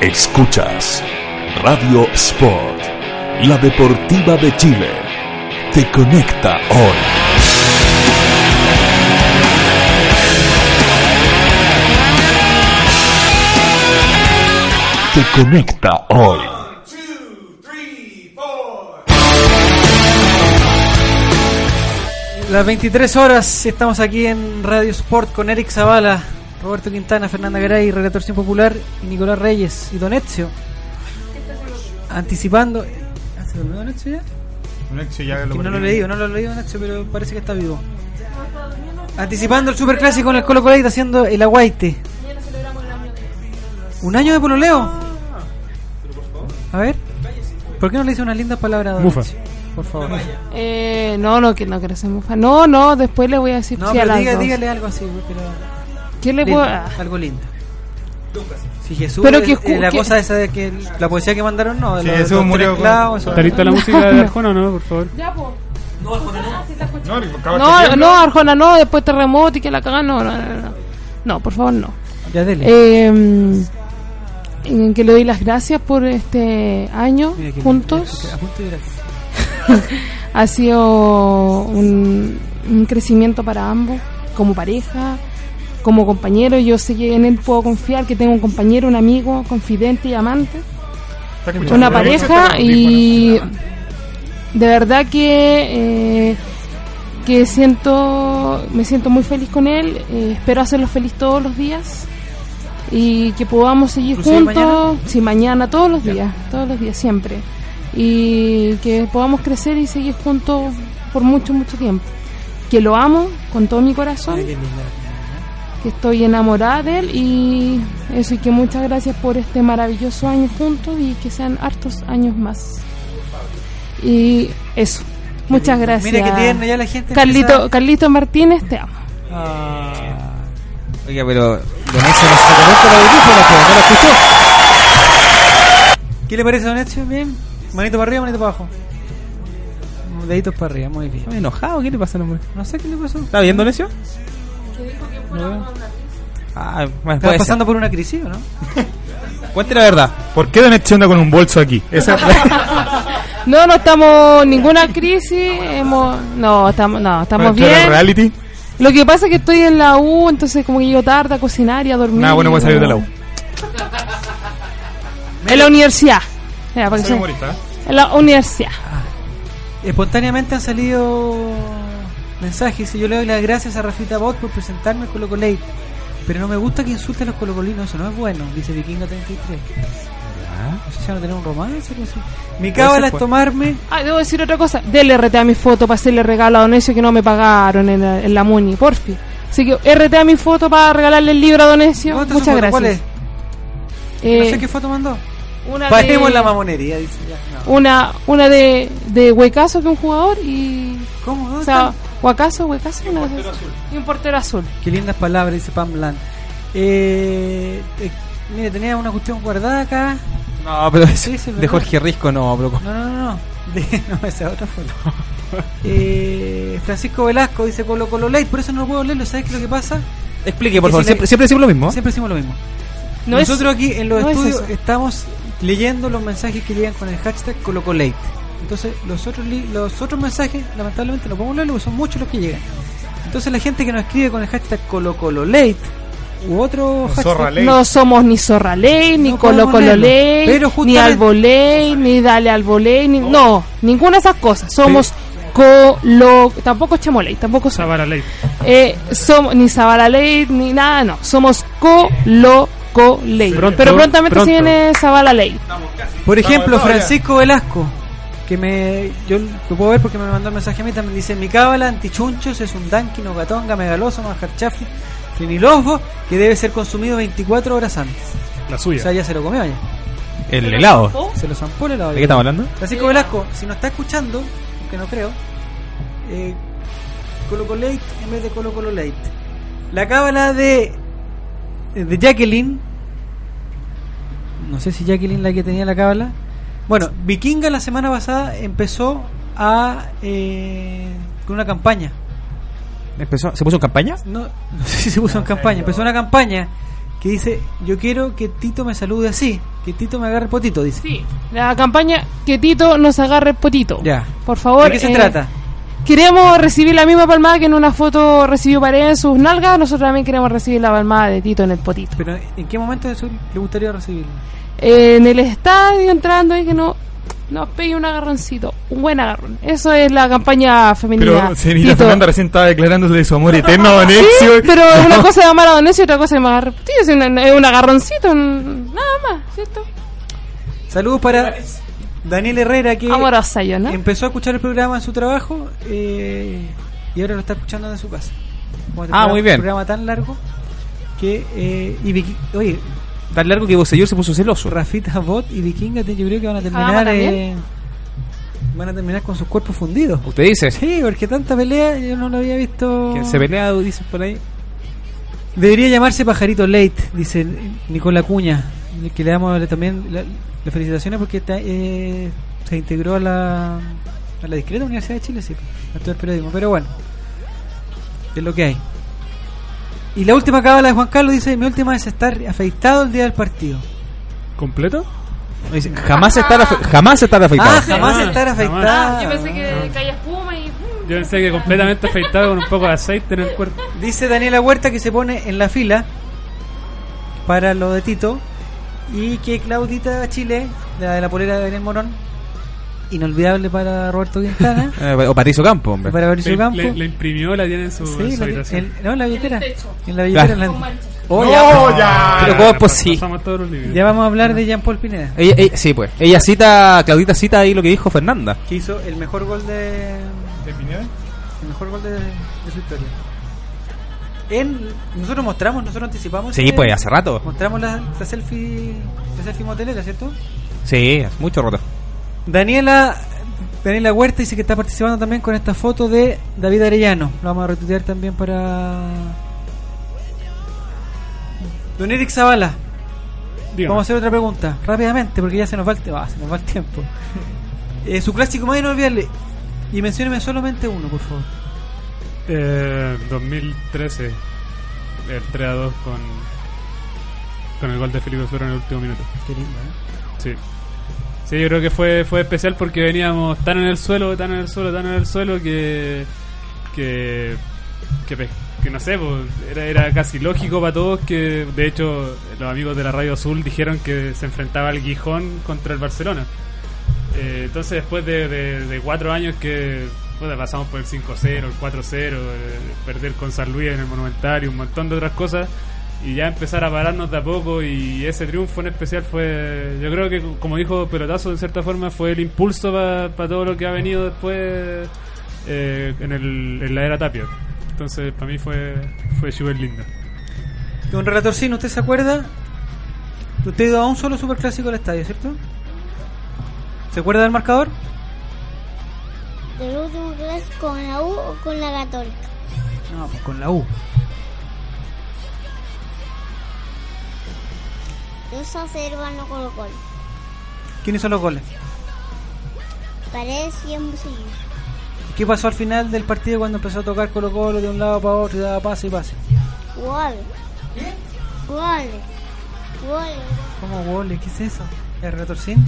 [SPEAKER 7] Escuchas Radio Sport, la deportiva de Chile. Te conecta hoy. Te conecta hoy.
[SPEAKER 1] Las 23 horas estamos aquí en Radio Sport con Eric Zavala, Roberto Quintana, Fernanda Garay, Relator Cien Popular y Nicolás Reyes y Don Ezio. Anticipando. ¿Ah, ¿Se durmió Don Ezio ya?
[SPEAKER 4] ya
[SPEAKER 1] Que no lo he leído, no lo he leído Don Ezio, pero parece que está vivo. Anticipando el superclásico con el Colo Colo haciendo el aguaite. ¿Un año de pololeo? A ver. ¿Por qué no le dice una linda palabra a Don
[SPEAKER 4] Mufa.
[SPEAKER 1] Ezio? Por favor.
[SPEAKER 11] Eh, no, no, que no quiero ser mufa. No, no, después le voy a decir
[SPEAKER 1] No,
[SPEAKER 11] sí a
[SPEAKER 1] pero
[SPEAKER 11] las
[SPEAKER 1] diga-
[SPEAKER 11] dos.
[SPEAKER 1] dígale algo así, pero.
[SPEAKER 11] ¿Qué le
[SPEAKER 1] lindo,
[SPEAKER 11] puedo- ah.
[SPEAKER 1] Algo lindo. Si Jesús,
[SPEAKER 11] Pero que
[SPEAKER 1] eh, la
[SPEAKER 11] que-
[SPEAKER 1] cosa esa de que la poesía que mandaron, no. de
[SPEAKER 4] Sí,
[SPEAKER 1] los-
[SPEAKER 4] Jesús
[SPEAKER 1] los
[SPEAKER 4] murió con-
[SPEAKER 6] ¿Está lista la música de Arjona o no, por favor?
[SPEAKER 11] Ya, po.
[SPEAKER 4] No,
[SPEAKER 11] No, no, Arjona, no, después terremoto y que la cagan, no, no, no, no. No, por favor, no.
[SPEAKER 1] Ya dele.
[SPEAKER 11] Eh, en que le doy las gracias por este año
[SPEAKER 1] Mira que
[SPEAKER 11] juntos.
[SPEAKER 1] Aquí.
[SPEAKER 11] ha sido un, un crecimiento para ambos, como pareja, como compañero. Yo sé que en él puedo confiar, que tengo un compañero, un amigo, confidente y amante. Una pareja y de verdad que eh, que siento me siento muy feliz con él eh, espero hacerlo feliz todos los días y que podamos seguir
[SPEAKER 1] ¿Inclusive
[SPEAKER 11] juntos
[SPEAKER 1] mañana?
[SPEAKER 11] sí mañana todos los días todos los días siempre y que podamos crecer y seguir juntos por mucho mucho tiempo que lo amo con todo mi corazón. Que estoy enamorada de él y eso y que muchas gracias por este maravilloso año juntos y que sean hartos años más y eso muchas gracias
[SPEAKER 1] Mira qué tierno, ya la gente
[SPEAKER 11] Carlito
[SPEAKER 1] empieza-
[SPEAKER 11] Carlito Martínez te amo
[SPEAKER 1] Ah.
[SPEAKER 2] Oiga, pero Don Ezio no se sacó nunca los audífonos, pues, ¿no lo escuchó?
[SPEAKER 1] ¿Qué le parece, Don Ezio? ¿Bien? ¿Manito para arriba manito para abajo? Deditos para arriba, muy bien.
[SPEAKER 2] ¿Está enojado? ¿Qué le pasa hombre?
[SPEAKER 1] No sé qué le pasó.
[SPEAKER 2] ¿Está bien, Don Ezio? Ah, bueno,
[SPEAKER 1] Estás pasando por una crisis, ¿o no?
[SPEAKER 2] Cuente la verdad.
[SPEAKER 4] ¿Por qué Don Ezio anda con un bolso aquí? Esa
[SPEAKER 11] no no estamos en ninguna crisis hemos no estamos no estamos
[SPEAKER 4] ¿Para entrar al
[SPEAKER 11] bien
[SPEAKER 4] reality?
[SPEAKER 11] lo que pasa es que estoy en la U entonces como que llego tarde a cocinar y a dormir
[SPEAKER 4] Nada bueno puede salir de la U.
[SPEAKER 11] en la universidad que
[SPEAKER 4] Soy ¿eh?
[SPEAKER 11] en la universidad
[SPEAKER 1] Espontáneamente han salido mensajes y yo le doy las gracias a Rafita Bot por presentarme el Colo Colate. Pero no me gusta que insulte a los colocolinos, eso no es bueno, dice Vikingo 33. No sé si van a tener un romance o algo así. Mi cábala es tomarme.
[SPEAKER 11] Ah, debo decir otra cosa. Dele RT a mi foto para hacerle regalo a Donesio que no me pagaron en la, en la Muni, porfi. Así que RT a mi foto para regalarle el libro a Donesio.
[SPEAKER 1] ¿Dónde está su
[SPEAKER 11] Muchas gracias.
[SPEAKER 1] ¿Cuál es?
[SPEAKER 11] Eh,
[SPEAKER 1] no sé qué foto mandó.
[SPEAKER 11] una
[SPEAKER 1] Paremos
[SPEAKER 11] de-
[SPEAKER 1] la mamonería, dice. ya, no.
[SPEAKER 11] Una, una de, de Huecaso, que es un jugador, y.
[SPEAKER 1] ¿Cómo? ¿Dónde
[SPEAKER 11] O sea,
[SPEAKER 1] está?
[SPEAKER 11] Huacaso, Huecaso, una de esas. Y un portero azul.
[SPEAKER 1] Qué lindas palabras, dice Pam Bland. Eh, eh, mire, tenía una cuestión guardada acá.
[SPEAKER 2] No, pero es
[SPEAKER 1] Sí, sí,
[SPEAKER 2] de. Jorge Risco, no, bro.
[SPEAKER 1] No, no, no, no. De- no, esa es otra foto. eh, Francisco Velasco dice Colo Colo Late, por eso no lo puedo leerlo. ¿Sabes qué es lo que pasa?
[SPEAKER 2] Explique, por favor. Siempre, siempre decimos lo mismo.
[SPEAKER 1] Siempre decimos lo mismo.
[SPEAKER 11] No es-
[SPEAKER 1] Nosotros aquí en los
[SPEAKER 11] no
[SPEAKER 1] estudios estamos leyendo los mensajes que llegan con el hashtag ColocoLate. Entonces, los otros, li- los otros mensajes, lamentablemente, no podemos leerlos porque son muchos los que llegan. Entonces, la gente que nos escribe con el hashtag ColocoLate u otro hashtag.
[SPEAKER 11] No somos ni Zorra Ley, ni
[SPEAKER 1] No
[SPEAKER 11] Colo
[SPEAKER 1] podemos
[SPEAKER 11] Colo
[SPEAKER 1] leerlo.
[SPEAKER 11] Ley,
[SPEAKER 1] Pero
[SPEAKER 11] ni
[SPEAKER 1] justamente-
[SPEAKER 11] Albo Ley, ni Dale Albo Ley, ni... No, ninguna de esas cosas. Somos Colo... Tampoco Chamoley, tampoco.
[SPEAKER 6] Sabara Ley.
[SPEAKER 11] Eh, somos ni Zabala Ley, ni nada, no. Somos Colo Ley.
[SPEAKER 6] Pronto,
[SPEAKER 11] Pero prontamente
[SPEAKER 6] pronto.
[SPEAKER 11] se viene Zabala Ley.
[SPEAKER 1] Por ejemplo. Francisco Velasco, que me yo lo puedo ver porque me mandó un mensaje a mí, también dice, mi cábala antichunchos es un danqui, nogatonga, megaloso, majarchafi, frinilofo, que debe ser consumido 24 horas antes.
[SPEAKER 6] La
[SPEAKER 1] O
[SPEAKER 6] suya.
[SPEAKER 1] sea, ya se lo comió ya.
[SPEAKER 2] El helado.
[SPEAKER 1] Se lo zampó el helado.
[SPEAKER 2] ¿De qué estamos hablando?
[SPEAKER 1] Francisco Velasco, si nos está escuchando, que no creo, eh, Colo Colo Late en vez de Colo Colo Late. La cábala de, de Jacqueline, no sé si Jacqueline la que tenía la cábala. Bueno, Vikinga la semana pasada empezó a eh, con una campaña.
[SPEAKER 2] Empezó, ¿Se puso en campaña?
[SPEAKER 1] No, no sé si se puso en campaña. Empezó una campaña que dice: Yo quiero que Tito me salude así, que Tito me agarre el potito. Dice:
[SPEAKER 11] Sí, la campaña que Tito nos agarre el potito.
[SPEAKER 1] Ya.
[SPEAKER 11] Por favor.
[SPEAKER 1] ¿De qué se
[SPEAKER 11] eh,
[SPEAKER 1] trata?
[SPEAKER 11] Queremos recibir la misma palmada que en una foto recibió Paredes en sus nalgas. Nosotros también queremos recibir la palmada de Tito en el potito.
[SPEAKER 1] Pero ¿en qué momento de eso le gustaría recibirlo?
[SPEAKER 11] Eh, en el estadio entrando y que no nos pegue un agarroncito, un buen agarrón. Eso es la campaña femenina.
[SPEAKER 4] Pero Senita
[SPEAKER 11] Tito.
[SPEAKER 4] Fernanda recién estaba declarándose de su amor eterno a
[SPEAKER 11] Sí, pero una cosa es amar a Donesio y otra cosa es amar Tío, es, un agarroncito, un- nada más, ¿cierto?
[SPEAKER 1] Saludos para Daniel Herrera que
[SPEAKER 11] Amorosa yo, ¿no?
[SPEAKER 1] empezó a escuchar el programa en su trabajo eh, y ahora lo está escuchando en su casa. Como
[SPEAKER 2] Ah,
[SPEAKER 1] programa-
[SPEAKER 2] muy bien.
[SPEAKER 1] Un programa tan largo que eh, y oye,
[SPEAKER 2] Tan largo que Bosellur se puso celoso.
[SPEAKER 1] Rafita Bot y Vikinga te- yo creo que van a
[SPEAKER 11] ¿Jama
[SPEAKER 1] terminar eh, van a terminar con sus cuerpos fundidos.
[SPEAKER 2] ¿Usted dice?
[SPEAKER 1] Sí, porque tanta pelea yo no lo había visto.
[SPEAKER 2] ¿Quién se pelea, dicen por ahí?
[SPEAKER 1] Debería llamarse Pajarito Late, dice Nicola Cuña, que le damos también la- las felicitaciones porque está, eh, se integró a la, a la discreta Universidad de Chile, sí, a estudiar periodismo, pero bueno, es lo que hay. Y la última cábala de Juan Carlos dice, mi última es estar afeitado el día del partido.
[SPEAKER 6] ¿Completo?
[SPEAKER 2] Dice, Jamás estar, afe- jamás estar afeitado.
[SPEAKER 1] Ah, jamás estar afeitado.
[SPEAKER 11] Ah, yo pensé que caía espuma y.
[SPEAKER 6] Yo pensé que completamente afeitado con un poco de aceite en el cuerpo.
[SPEAKER 1] Dice Daniela Huerta que se pone en la fila para lo de Tito y que Claudita Chile, la de la polera de Daniel Morón, inolvidable para Roberto Quintana,
[SPEAKER 2] Eh, o Patricio Campo, hombre.
[SPEAKER 1] para Mauricio
[SPEAKER 6] Le,
[SPEAKER 1] Campo.
[SPEAKER 6] le- le imprimió, la tiene en su,
[SPEAKER 1] Sí,
[SPEAKER 6] en su
[SPEAKER 1] la-
[SPEAKER 6] habitación.
[SPEAKER 1] no, en la billetera.
[SPEAKER 11] En el techo.
[SPEAKER 1] En la billetera.
[SPEAKER 2] Claro.
[SPEAKER 1] en la-. Oh,
[SPEAKER 4] No,
[SPEAKER 1] ya,
[SPEAKER 4] ya.
[SPEAKER 2] Pero ¿cómo es posible?
[SPEAKER 1] Ya vamos a hablar de Jean Paul Pineda,
[SPEAKER 2] Ella, ella- sí, pues. Ella cita, Claudita cita ahí lo que dijo Fernanda.
[SPEAKER 1] que hizo el mejor gol de,
[SPEAKER 4] ¿De Pineda?
[SPEAKER 1] el mejor gol de, de su historia. En, nosotros mostramos, nosotros anticipamos.
[SPEAKER 2] Sí,
[SPEAKER 1] ese-
[SPEAKER 2] pues, hace rato.
[SPEAKER 1] Mostramos la, la selfie, la selfie motelera, ¿cierto?
[SPEAKER 2] Sí, hace mucho rato.
[SPEAKER 1] Daniela Daniela Huerta dice que está participando también con esta foto de David Arellano. Lo vamos a retuitear también para. Don Eric Zavala.
[SPEAKER 6] Dígame.
[SPEAKER 1] Vamos a hacer otra pregunta, rápidamente, porque ya se nos va el, te- ah, se nos va el tiempo. Eh, su clásico más inolvidable. Y mencióneme solamente uno, por favor.
[SPEAKER 6] Eh, 2013, el 3 a 2 con, con el gol de Felipe Floro en el último minuto.
[SPEAKER 1] Qué lindo, ¿eh?
[SPEAKER 6] Sí. Sí, yo creo que fue, fue especial porque veníamos tan en el suelo, tan en el suelo, tan en el suelo que. que. que, pe- que no sé, pues, era, era casi lógico para todos que, de hecho, los amigos de la Radio Azul dijeron que se enfrentaba el Gijón contra el Barcelona. Eh, entonces, después de, de- cuatro años que puta, pasamos por el 5-0, el 4-0, eh, perder con San Luis en el Monumental y un montón de otras cosas, y ya empezar a pararnos de a poco, y ese triunfo en especial fue, yo creo que, como dijo Pelotazo, de cierta forma, fue el impulso para todo lo que ha venido después eh, en, el, en la era Tapia. Entonces, para mí fue, fue súper lindo.
[SPEAKER 1] Don Relatorcino, ¿usted se acuerda? Usted ha ido a un solo superclásico al estadio, ¿cierto? ¿Se acuerda del marcador?
[SPEAKER 3] ¿Del último clásico con la U o con la Católica?
[SPEAKER 1] No, pues con la U.
[SPEAKER 3] 2 a 0 ganó Colo Colo.
[SPEAKER 1] ¿Quién hizo los goles?
[SPEAKER 3] Paredes y Hermosillo.
[SPEAKER 1] ¿Qué pasó al final del partido cuando empezó a tocar Colo Colo de un lado para otro y daba pase y pase?
[SPEAKER 3] Goles. Goles. Goles.
[SPEAKER 1] ¿Cómo goles? ¿Qué es eso? El retorcín,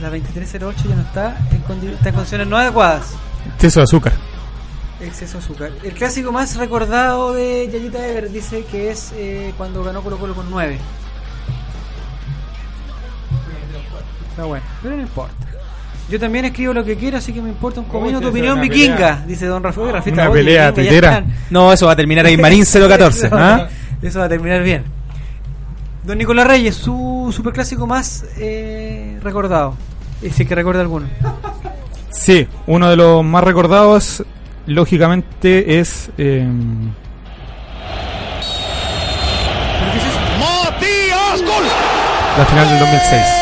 [SPEAKER 1] la 2308 ya no está en, condi- está en condiciones no adecuadas.
[SPEAKER 4] Exceso de azúcar.
[SPEAKER 1] Exceso de azúcar. El clásico más recordado de Yayita Ever dice que es eh, cuando ganó Colo Colo con 9. Está bueno, pero no importa. Yo también escribo lo que quiero, así que me importa un comino tu opinión vikinga,
[SPEAKER 4] pelea.
[SPEAKER 1] dice Don Rafael.
[SPEAKER 4] Una
[SPEAKER 1] oye,
[SPEAKER 4] pelea tuitera.
[SPEAKER 2] No, eso va a terminar ahí Marín 014.
[SPEAKER 1] Eso,
[SPEAKER 2] ¿ah?
[SPEAKER 1] eso va a terminar bien. Don Nicolás Reyes, su superclásico más eh, recordado. Y si es que recuerda alguno.
[SPEAKER 4] Sí, uno de los más recordados, lógicamente, es. eh,
[SPEAKER 9] ¡Matías! ¡Gol!
[SPEAKER 4] la final del 2006.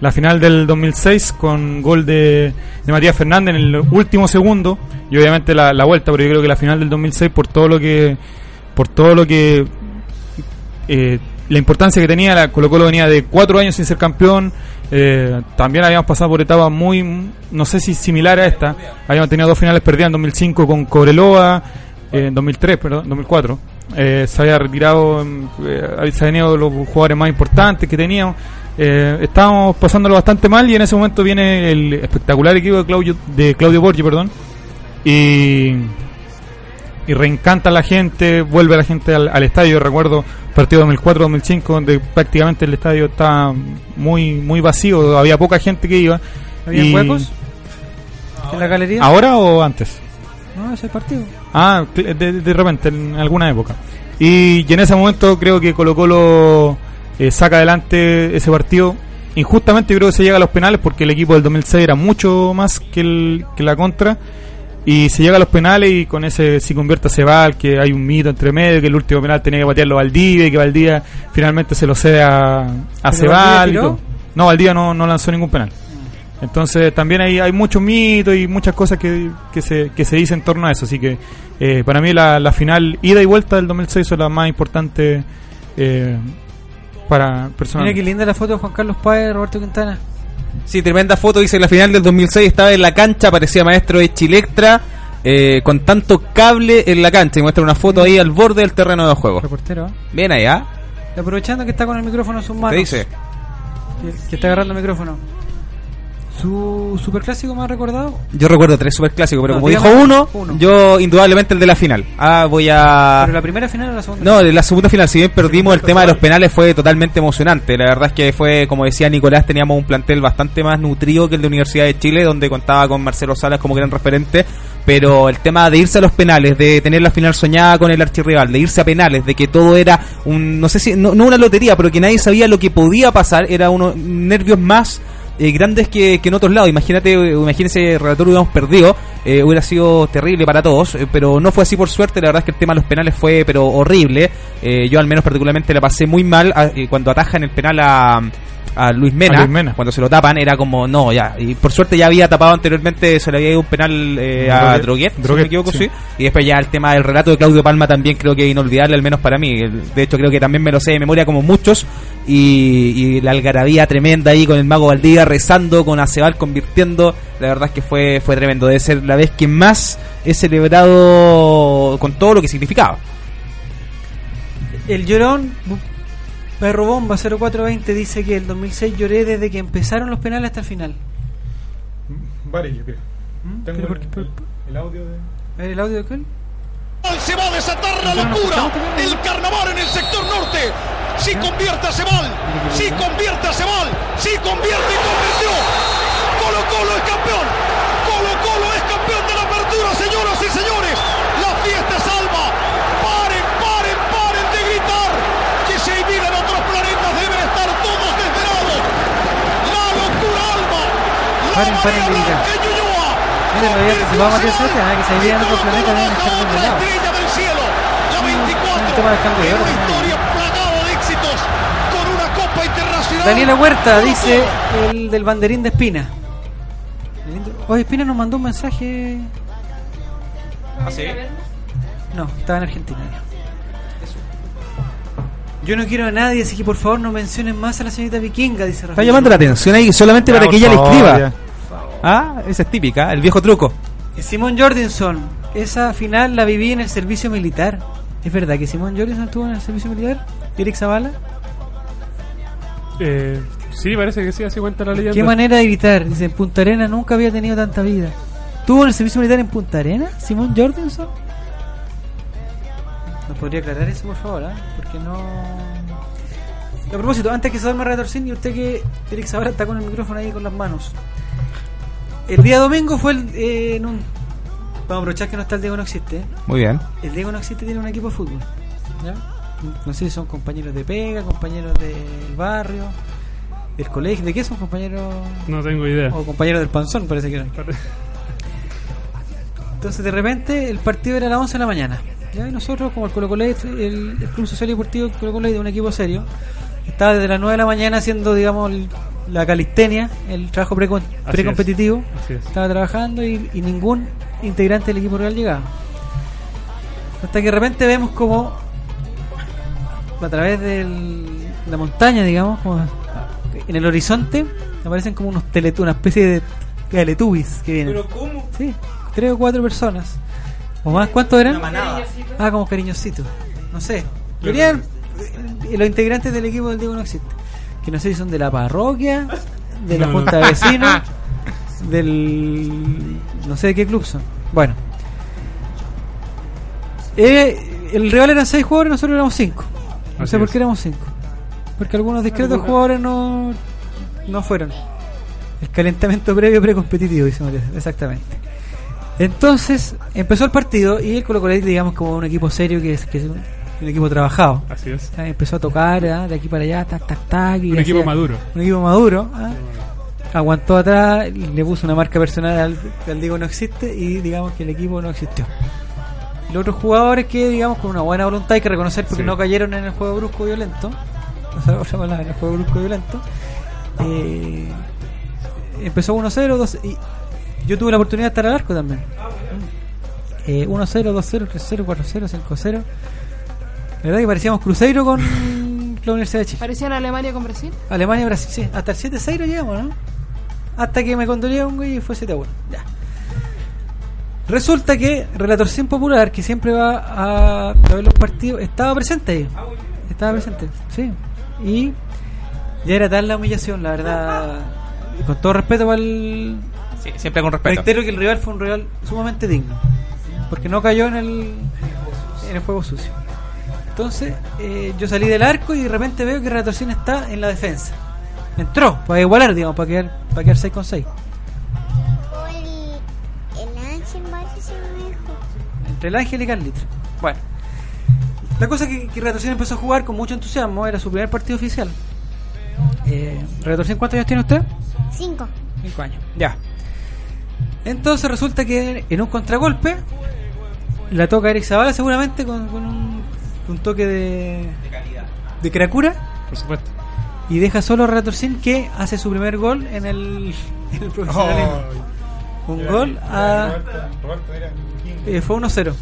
[SPEAKER 4] La final del 2006 con gol de, de Matías Fernández en el último segundo y obviamente la, la vuelta, pero yo creo que la final del 2006 por todo lo que por todo lo que eh, la importancia que tenía, la Colo Colo venía de cuatro años sin ser campeón, eh, también habíamos pasado por etapas muy, no sé si similares a esta, habíamos tenido dos finales perdidas en 2005 con Cobreloa, eh, en 2003, perdón, 2004. Eh, se había retirado, eh, se habían ido los jugadores más importantes que teníamos. Eh, estábamos pasándolo bastante mal y en ese momento viene el espectacular equipo de Claudio, de Claudio Borgi, perdón, y, y reencanta a la gente, vuelve la gente al, al estadio. Recuerdo partido 2004-2005 donde prácticamente el estadio estaba muy muy vacío, había poca gente que iba.
[SPEAKER 1] ¿Había
[SPEAKER 4] Y-
[SPEAKER 1] huecos en la galería?
[SPEAKER 4] ¿Ahora o antes?
[SPEAKER 1] No, ese partido.
[SPEAKER 4] Ah, de, de repente, en alguna época. Y, y en ese momento creo que Colo Colo eh, saca adelante ese partido. Injustamente creo que se llega a los penales porque el equipo del 2006 era mucho más que, el, que la contra. Y se llega a los penales y con ese si convierte a Cebal, que hay un mito entre medio, que el último penal tenía que patearlo Valdivia y que Valdivia finalmente se lo cede a, a
[SPEAKER 1] ¿Pero
[SPEAKER 4] Cebal. No, Valdivia no, no lanzó ningún penal. Entonces también hay, hay muchos mitos y muchas cosas que, que, se, que se dicen en torno a eso. Así que eh, para mí la, la final ida y vuelta del 2006 son las más importantes eh, para
[SPEAKER 1] Mira qué linda la foto de Juan Carlos Páez Roberto Quintana.
[SPEAKER 2] Sí, tremenda foto. Dice la final del 2006 estaba en la cancha, parecía maestro de Chilectra, eh, con tanto cable en la cancha. Y muestra una foto ahí al borde del terreno de juego.
[SPEAKER 1] Reportero.
[SPEAKER 2] Bien allá.
[SPEAKER 1] Y aprovechando que está con el micrófono en sus manos.
[SPEAKER 2] ¿Qué dice?
[SPEAKER 1] que, que está agarrando el micrófono. ¿Su superclásico más recordado?
[SPEAKER 2] Yo recuerdo tres superclásicos, pero
[SPEAKER 1] No,
[SPEAKER 2] como dijo uno,
[SPEAKER 1] uno.
[SPEAKER 2] yo indudablemente el de la final. Ah, voy a...
[SPEAKER 1] ¿Pero la primera final o la segunda?
[SPEAKER 2] No, de la segunda final, si bien perdimos el tema de los penales fue totalmente emocionante. La verdad es que fue, como decía Nicolás, teníamos un plantel bastante más nutrido que el de Universidad de Chile, donde contaba con Marcelo Salas como gran referente. Pero el tema de irse a los penales, de tener la final soñada con el archirrival, de irse a penales, de que todo era un, no sé si, no, no una lotería, pero que nadie sabía lo que podía pasar, era unos nervios más eh, grandes que, que en otros lados. Imagínate, eh, imagínense, relator hubiéramos perdido, eh, hubiera sido terrible para todos, eh, pero no fue así por suerte. La verdad es que el tema de los penales fue, pero horrible. Yo al menos particularmente la pasé muy mal ah, eh, cuando atajan el penal a, a Luis Mena,
[SPEAKER 4] A Luis Mena.
[SPEAKER 2] cuando se lo tapan era como no ya y por suerte ya había tapado anteriormente se le había ido un penal eh, a
[SPEAKER 4] Droguet.
[SPEAKER 2] Droguet, si no me equivoco
[SPEAKER 4] sí.
[SPEAKER 2] sí. y después ya el tema del relato de Claudio Palma también creo que es inolvidable al menos para mí de hecho creo que también me lo sé de memoria como muchos y, y la algarabía tremenda ahí con el mago Valdivia rezando con Acebal convirtiendo la verdad es que fue fue tremendo debe ser la vez que más he celebrado con todo lo que significaba
[SPEAKER 1] El llorón, perro bomba 0420, dice que el 2006 lloré desde que empezaron los penales hasta el final.
[SPEAKER 4] Varios, yo creo.
[SPEAKER 1] ¿Mm?
[SPEAKER 4] Tengo
[SPEAKER 1] ¿Pero por
[SPEAKER 4] el,
[SPEAKER 1] qué? Por-
[SPEAKER 4] el audio de...
[SPEAKER 1] A ver, ¿El audio de cuál?
[SPEAKER 9] Se va a desatar la
[SPEAKER 1] ¿Pero no
[SPEAKER 9] locura.
[SPEAKER 1] escuchamos
[SPEAKER 9] El carnaval en el sector norte. Si convierte a Cebal. Si convierte a Cebal. Si convierte y convirtió. Colo Colo es campeón. Colo Colo es campeón de la apertura, señoras y señores. La fiesta es alba. Paren, paren, paren de gritar. Que se viven otros planetas deben estar todos desvelados. La locura alba. En Ñuñoa.
[SPEAKER 1] Mira, lo había anticipado Matías ¿eh? que se en otro planeta deben estar desvelados.
[SPEAKER 9] estrella del cielo, la
[SPEAKER 1] Un
[SPEAKER 9] 24,
[SPEAKER 1] tema de cambio
[SPEAKER 9] en.
[SPEAKER 1] Daniela Huerta dice el del banderín de Espina. Oye, Espina nos mandó un mensaje.
[SPEAKER 2] ¿Ah, sí?
[SPEAKER 1] No, estaba en Argentina. Yo no quiero a nadie, así que por favor no mencionen más a la señorita Vikinga, dice Rafael.
[SPEAKER 2] Está llamando la atención ahí solamente
[SPEAKER 4] Ya,
[SPEAKER 2] para que ella le escriba.
[SPEAKER 4] ya.
[SPEAKER 2] Ah, esa es típica, el viejo truco.
[SPEAKER 1] Simón Jorgensen, esa final la viví en el servicio militar. ¿Es verdad que Simón Jorgensen estuvo en el servicio militar? ¿Eric Zavala?
[SPEAKER 6] Eh, sí, parece que sí, así cuenta la leyenda.
[SPEAKER 1] ¿Qué manera de gritar? Dice, en Punta Arena nunca había tenido tanta vida. ¿Tuvo en el servicio militar en Punta Arena? ¿Simón Jorgensen? ¿Nos podría aclarar eso, por favor? ah? Porque no... A propósito, antes que se duerma Retorcín y usted que Eric Zavala está con el micrófono ahí con las manos. El día domingo fue el, eh, en un... Vamos a aprovechar que no está el Diego no existe. ¿eh?
[SPEAKER 2] Muy bien.
[SPEAKER 1] El Diego no existe tiene un equipo de fútbol. ¿ya? No sé si son compañeros de pega, compañeros del barrio, del colegio. ¿De qué son compañeros?
[SPEAKER 6] No tengo idea.
[SPEAKER 1] O compañeros del panzón, parece que eran. Entonces, de repente, el partido era a las 11 de la mañana. ¿ya? Y nosotros, como el Colo Colo, el, el Club Social y Deportivo Colo Colo, de un equipo serio, estaba desde las 9 de la mañana haciendo, digamos, el- la calistenia, el trabajo precompetitivo.
[SPEAKER 6] es.
[SPEAKER 1] Estaba trabajando y, y ningún integrante del equipo real llegaba. Hasta que de repente vemos como a través de la montaña, digamos, como en el horizonte, aparecen como unos telet una especie de teletubbies que vienen.
[SPEAKER 2] cómo?
[SPEAKER 1] Sí, tres o cuatro personas. ¿O más? ¿Cuántos eran? Ah, como cariñositos. No sé. Venían eh, los integrantes del equipo del Diego no existe. Que no sé si son de la parroquia, de la
[SPEAKER 6] No,
[SPEAKER 1] junta
[SPEAKER 6] no.
[SPEAKER 1] de vecinos, del. no sé de qué club son. Bueno. Eh, el rival eran seis jugadores, nosotros éramos cinco. No
[SPEAKER 6] Así
[SPEAKER 1] sé por qué éramos cinco. Porque algunos discretos
[SPEAKER 6] Alguna-
[SPEAKER 1] jugadores no, no fueron. El calentamiento previo precompetitivo, dice Matías. Exactamente. Entonces, empezó el partido y el Colo Colo, digamos, como un equipo serio que es, que un equipo trabajado.
[SPEAKER 6] Así es.
[SPEAKER 1] Ah, Empezó a tocar ah, de aquí para allá, tac, tac, tac. y
[SPEAKER 6] Un equipo maduro.
[SPEAKER 1] Un equipo maduro. ah. Aguantó atrás, y le puso una marca personal al, al Diego no existe y digamos que el equipo no existió. Los otros jugadores que, digamos, con una buena voluntad hay que reconocer porque
[SPEAKER 6] Sí.
[SPEAKER 1] no cayeron en el juego brusco violento. O sea, otra palabra, en el juego brusco violento. Eh, empezó 1-0, 2 y yo tuve la oportunidad de estar al arco también. Eh, 1-0, 2-0, 3-0, 4-0, 5-0. La verdad que parecíamos Cruzeiro con la Universidad de Chile.
[SPEAKER 11] ¿Parecían Alemania con Brasil?
[SPEAKER 1] Alemania, Brasil, sí. Hasta el 7-0 llegamos, ¿no? Hasta que me condolía un güey y fue 7-1. Ya. Resulta que Relatorcín Popular, que siempre va a, a ver los partidos, estaba presente ahí. Estaba presente, sí. Y Ya era tal la humillación, la verdad. Y con todo respeto para el.
[SPEAKER 2] Sí, siempre con respeto.
[SPEAKER 1] Reitero que el rival fue un rival sumamente digno. Porque no cayó en el, en el juego sucio. Entonces, eh, yo salí del arco y de repente veo que Renatorcín está en la defensa. Entró para igualar, digamos, para quedar, para quedar 6 con 6.
[SPEAKER 3] O el, el ángel parece mejor.
[SPEAKER 1] Entre el Ángel y Carlitos. Bueno. La cosa que, que empezó a jugar con mucho entusiasmo, era su primer partido oficial. Eh, ¿cuántos años tiene usted?
[SPEAKER 3] Cinco.
[SPEAKER 1] 5 años. Ya. Entonces resulta que en un contragolpe la toca Eric Zavala seguramente con, con un, un toque de, de cracura.
[SPEAKER 6] Por supuesto.
[SPEAKER 1] Y deja solo a Renatorcín que hace su primer gol en el, en el profesionalismo. un gol a... eh, fue 1-0.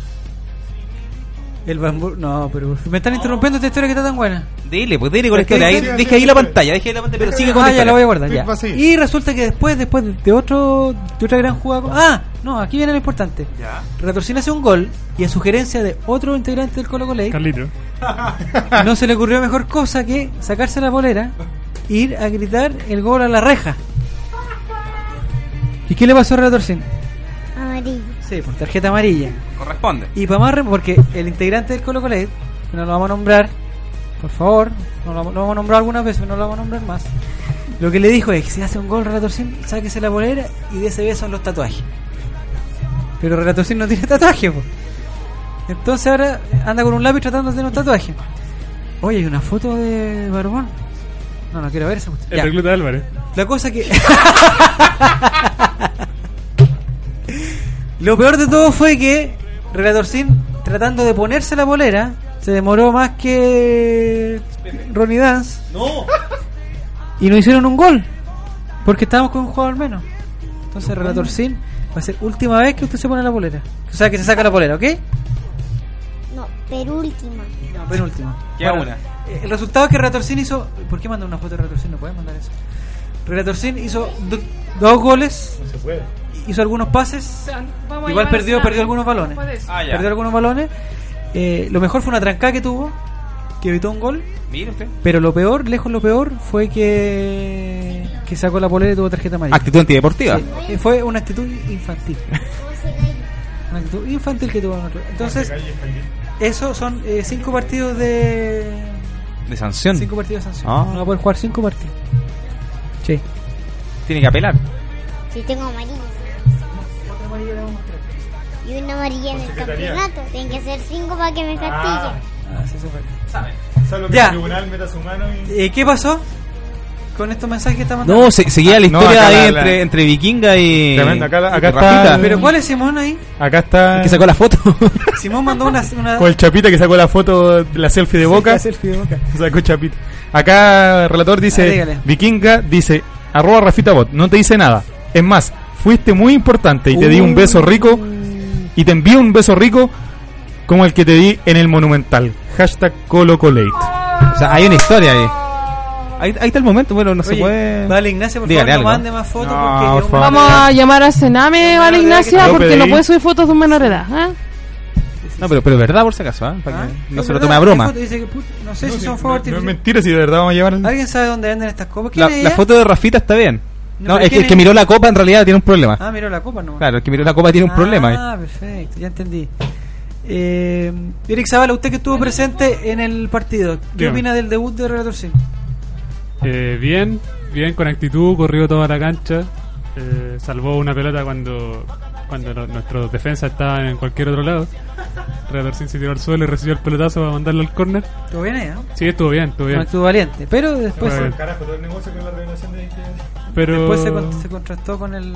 [SPEAKER 1] El bambú... No, pero me están interrumpiendo esta historia que está tan buena.
[SPEAKER 2] Dile, pues dile con la
[SPEAKER 1] Es que
[SPEAKER 2] historia. Ahí, deje ahí la pantalla, deje ahí la pantalla, pero sigue con
[SPEAKER 1] Ah,
[SPEAKER 2] la
[SPEAKER 1] ya
[SPEAKER 2] historia.
[SPEAKER 1] la voy a guardar, ya. Y resulta que después, después de otro, de otra gran jugada. Ah, no, aquí viene lo importante. Retorcín hace un gol y a sugerencia de otro integrante del Colo Colo
[SPEAKER 6] Carlito.
[SPEAKER 1] no se le ocurrió mejor cosa que sacarse la bolera e ir a gritar el gol a la reja. ¿Y qué le pasó a Retorcín? Sí, por tarjeta amarilla.
[SPEAKER 2] Corresponde.
[SPEAKER 1] Y para más, re- porque el integrante del Colo Colo, que no lo vamos a nombrar, por favor, no lo, lo vamos a nombrar algunas veces, pero no lo vamos a nombrar más. Lo que le dijo es que si hace un gol Relatorcín, sáquese la bolera y de ese beso en los tatuajes. Pero Relatorcín no tiene tatuaje, po. Entonces ahora anda con un lápiz tratando de tener un tatuaje. Oye, hay una foto de Barbón. No, no quiero ver esa cuestión.
[SPEAKER 6] El recluta Álvarez.
[SPEAKER 1] La cosa que. Lo peor de todo fue que Relatorcín, tratando de ponerse la polera, se demoró más que Ronnie Dance.
[SPEAKER 2] No.
[SPEAKER 1] Y no hicieron un gol. Porque estábamos con un jugador menos. Entonces, Relatorcín va a ser última vez que usted se pone la polera. O sea, que se saca la polera, ¿ok?
[SPEAKER 3] No, penúltima.
[SPEAKER 1] No, penúltima.
[SPEAKER 2] Ya
[SPEAKER 1] Bueno,
[SPEAKER 2] una.
[SPEAKER 1] eh, El resultado es que Relatorcín hizo. ¿Por qué manda una foto de Relatorcín? No puedes mandar eso. Relatorcín hizo do- dos goles.
[SPEAKER 4] No se puede.
[SPEAKER 1] Hizo algunos pases.
[SPEAKER 11] vamos
[SPEAKER 1] Igual perdió,
[SPEAKER 11] a
[SPEAKER 1] perdió algunos balones.
[SPEAKER 2] Ah.
[SPEAKER 1] Perdió algunos balones. Eh, lo mejor fue una trancada que tuvo, que evitó un gol.
[SPEAKER 2] Mire usted.
[SPEAKER 1] Pero lo peor, lejos lo peor, fue que, que sacó la polera y tuvo tarjeta amarilla.
[SPEAKER 2] Actitud antideportiva.
[SPEAKER 1] Sí, eh, fue una actitud infantil. una actitud infantil que tuvo. nosotros. Entonces, eso son eh, cinco partidos de.
[SPEAKER 2] De sanción.
[SPEAKER 1] Cinco partidos de sanción.
[SPEAKER 2] Ah.
[SPEAKER 1] No va a poder jugar cinco partidos. Sí.
[SPEAKER 2] Tiene que apelar.
[SPEAKER 3] Sí, tengo amarillo. Y una amarilla en el campeonato. Tienen que ser cinco para que me castiguen.
[SPEAKER 1] Ah, sí, eso fue.
[SPEAKER 4] Salvo que
[SPEAKER 1] Ya.
[SPEAKER 4] el tribunal meta su mano y...
[SPEAKER 1] Eh, ¿Qué pasó con estos mensajes que está mandando?
[SPEAKER 2] No, se- seguía la
[SPEAKER 4] No,
[SPEAKER 2] historia
[SPEAKER 4] acá
[SPEAKER 2] ahí
[SPEAKER 4] la-
[SPEAKER 2] entre,
[SPEAKER 4] la-
[SPEAKER 2] entre Vikinga y.
[SPEAKER 4] Tremendo, acá la-
[SPEAKER 2] y
[SPEAKER 4] acá está-
[SPEAKER 2] Rafita.
[SPEAKER 1] ¿Pero cuál es Simón ahí?
[SPEAKER 4] Acá está...
[SPEAKER 2] Que sacó la foto.
[SPEAKER 1] Simón mandó una. una
[SPEAKER 4] Con el Chapita que sacó la foto de la selfie de Boca.
[SPEAKER 1] la selfie de Boca.
[SPEAKER 4] Sacó Chapita. Acá el relator
[SPEAKER 1] Ah,
[SPEAKER 4] dice,
[SPEAKER 1] dígale.
[SPEAKER 4] Vikinga dice, arroba Rafita Bot, no te dice nada. Es más, fuiste muy importante y te di un beso rico y te envío un beso rico como el que te di en el Monumental. Hashtag ColoColate.
[SPEAKER 2] O sea, hay una historia ahí. Ahí, ahí está el momento, bueno, no se
[SPEAKER 1] Oye,
[SPEAKER 2] puede.
[SPEAKER 1] Vale, Ignacia, por
[SPEAKER 2] Dígale
[SPEAKER 1] favor, no
[SPEAKER 2] algo.
[SPEAKER 1] mande más fotos
[SPEAKER 4] No,
[SPEAKER 1] porque
[SPEAKER 4] por favor.
[SPEAKER 11] Vamos a llamar a Sename, vale Ignacia, porque no puede subir fotos de un menor de edad. ¿eh?
[SPEAKER 2] No, pero, pero es verdad por si acaso, ¿ah? Para
[SPEAKER 1] ¿Ah?
[SPEAKER 2] que no se lo tome a broma.
[SPEAKER 1] dice que, put- no sé si
[SPEAKER 4] No,
[SPEAKER 1] son
[SPEAKER 4] no, no es mentira si de verdad vamos a llevar...
[SPEAKER 1] ¿Alguien sabe dónde venden estas copas? ¿Quién
[SPEAKER 2] La, la foto de Rafita está bien.
[SPEAKER 1] No,
[SPEAKER 2] No, es que
[SPEAKER 1] ¿quién
[SPEAKER 2] el que miró la copa en realidad tiene un problema.
[SPEAKER 1] Ah, miró la copa nomás.
[SPEAKER 2] Claro, el que miró la copa tiene un problema ahí.
[SPEAKER 1] Ah, perfecto, ya entendí. Eh, Eric Zavala, usted que estuvo presente en el partido, ¿qué opina del debut de Relator Sin?
[SPEAKER 6] Eh, bien, bien, con actitud, corrió toda la cancha. eh, salvó una pelota cuando cuando lo- nuestros defensas estaban en cualquier otro lado. Redorcín se tiró al suelo y recibió el pelotazo para mandarlo al córner.
[SPEAKER 1] ¿Estuvo bien ahí, no?
[SPEAKER 6] Sí, estuvo bien, estuvo bien.
[SPEAKER 1] No estuvo valiente, pero después,
[SPEAKER 6] Fue-
[SPEAKER 1] se,
[SPEAKER 4] Carajo, todo el negocio con la revelación de
[SPEAKER 6] Pero,
[SPEAKER 1] después se, con- se contrastó con el...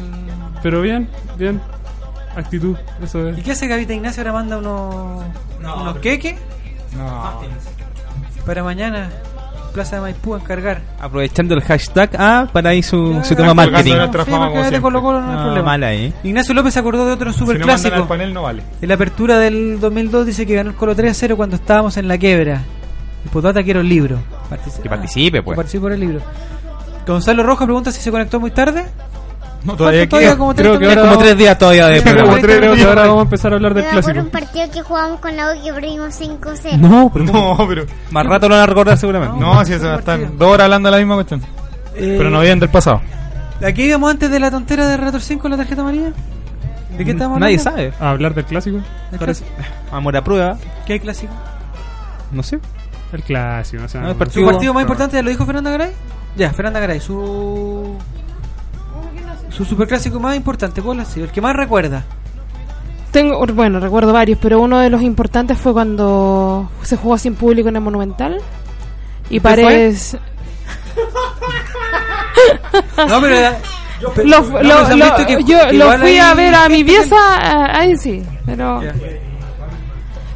[SPEAKER 6] pero bien, bien. Actitud, eso es.
[SPEAKER 1] ¿Y qué hace Gavita Ignacio? Ahora manda unos, unos queques
[SPEAKER 4] No.
[SPEAKER 1] para mañana, Plaza de Maipú, a encargar.
[SPEAKER 2] Aprovechando el hashtag A para ahí su,
[SPEAKER 1] Ya,
[SPEAKER 2] su tema marketing.
[SPEAKER 4] nuestra
[SPEAKER 1] Sí,
[SPEAKER 4] fama
[SPEAKER 1] porque
[SPEAKER 4] como
[SPEAKER 1] de
[SPEAKER 4] siempre.
[SPEAKER 1] Colo Colo no hay
[SPEAKER 2] Ah,
[SPEAKER 1] problema.
[SPEAKER 2] ahí.
[SPEAKER 1] Ignacio López se acordó de otro
[SPEAKER 4] Si
[SPEAKER 1] super
[SPEAKER 4] no mandan
[SPEAKER 1] clásico.
[SPEAKER 4] al panel no vale.
[SPEAKER 1] En la apertura del 2002 dice que ganó el Colo 3 a 0 cuando estábamos en la quiebra. Y Potata quiero el libro. Partici-
[SPEAKER 2] Que
[SPEAKER 1] ah,
[SPEAKER 2] participe,
[SPEAKER 1] que
[SPEAKER 2] pues.
[SPEAKER 1] participe por el libro. Gonzalo Rojas pregunta si se conectó muy tarde.
[SPEAKER 4] No, todavía queda.
[SPEAKER 1] como
[SPEAKER 6] Creo que
[SPEAKER 1] 30
[SPEAKER 6] ahora
[SPEAKER 2] Como tres días todavía de
[SPEAKER 6] Creo
[SPEAKER 2] programa.
[SPEAKER 6] que creo que ahora vamos a empezar a hablar del clásico.
[SPEAKER 3] un partido que jugamos con la U que perdimos 5-0.
[SPEAKER 4] No, pero no, pero.
[SPEAKER 2] Más rato lo van a recordar seguramente.
[SPEAKER 4] No, si se va a estar dos horas hablando de la misma cuestión.
[SPEAKER 1] Eh,
[SPEAKER 4] Pero no vienen del pasado.
[SPEAKER 1] Aquí íbamos antes de la tontera de Relator 5 la tarjeta amarilla. ¿De qué estamos
[SPEAKER 2] Nadie
[SPEAKER 1] hablando?
[SPEAKER 2] sabe.
[SPEAKER 6] A hablar del clásico.
[SPEAKER 2] Amor a prueba.
[SPEAKER 1] ¿Qué hay clásico?
[SPEAKER 2] No sé.
[SPEAKER 6] El clásico. O sea,
[SPEAKER 2] No, el
[SPEAKER 1] ¿Su
[SPEAKER 2] partido-
[SPEAKER 1] partido más importante ya lo dijo Fernanda Garay? Ya, Fernanda Garay, su. Su superclásico más importante, ¿cuál ha sido? El que más recuerda.
[SPEAKER 11] Tengo, bueno, recuerdo varios, pero uno de los importantes fue cuando se jugó sin público en el Monumental. Y
[SPEAKER 1] ¿Usted
[SPEAKER 11] Paredes.
[SPEAKER 1] No, pero. era-
[SPEAKER 11] Lo,
[SPEAKER 1] no,
[SPEAKER 11] lo-
[SPEAKER 1] que-
[SPEAKER 11] yo
[SPEAKER 1] que
[SPEAKER 11] lo fui a ver a mi
[SPEAKER 1] que-
[SPEAKER 11] pieza, ah, ahí sí, pero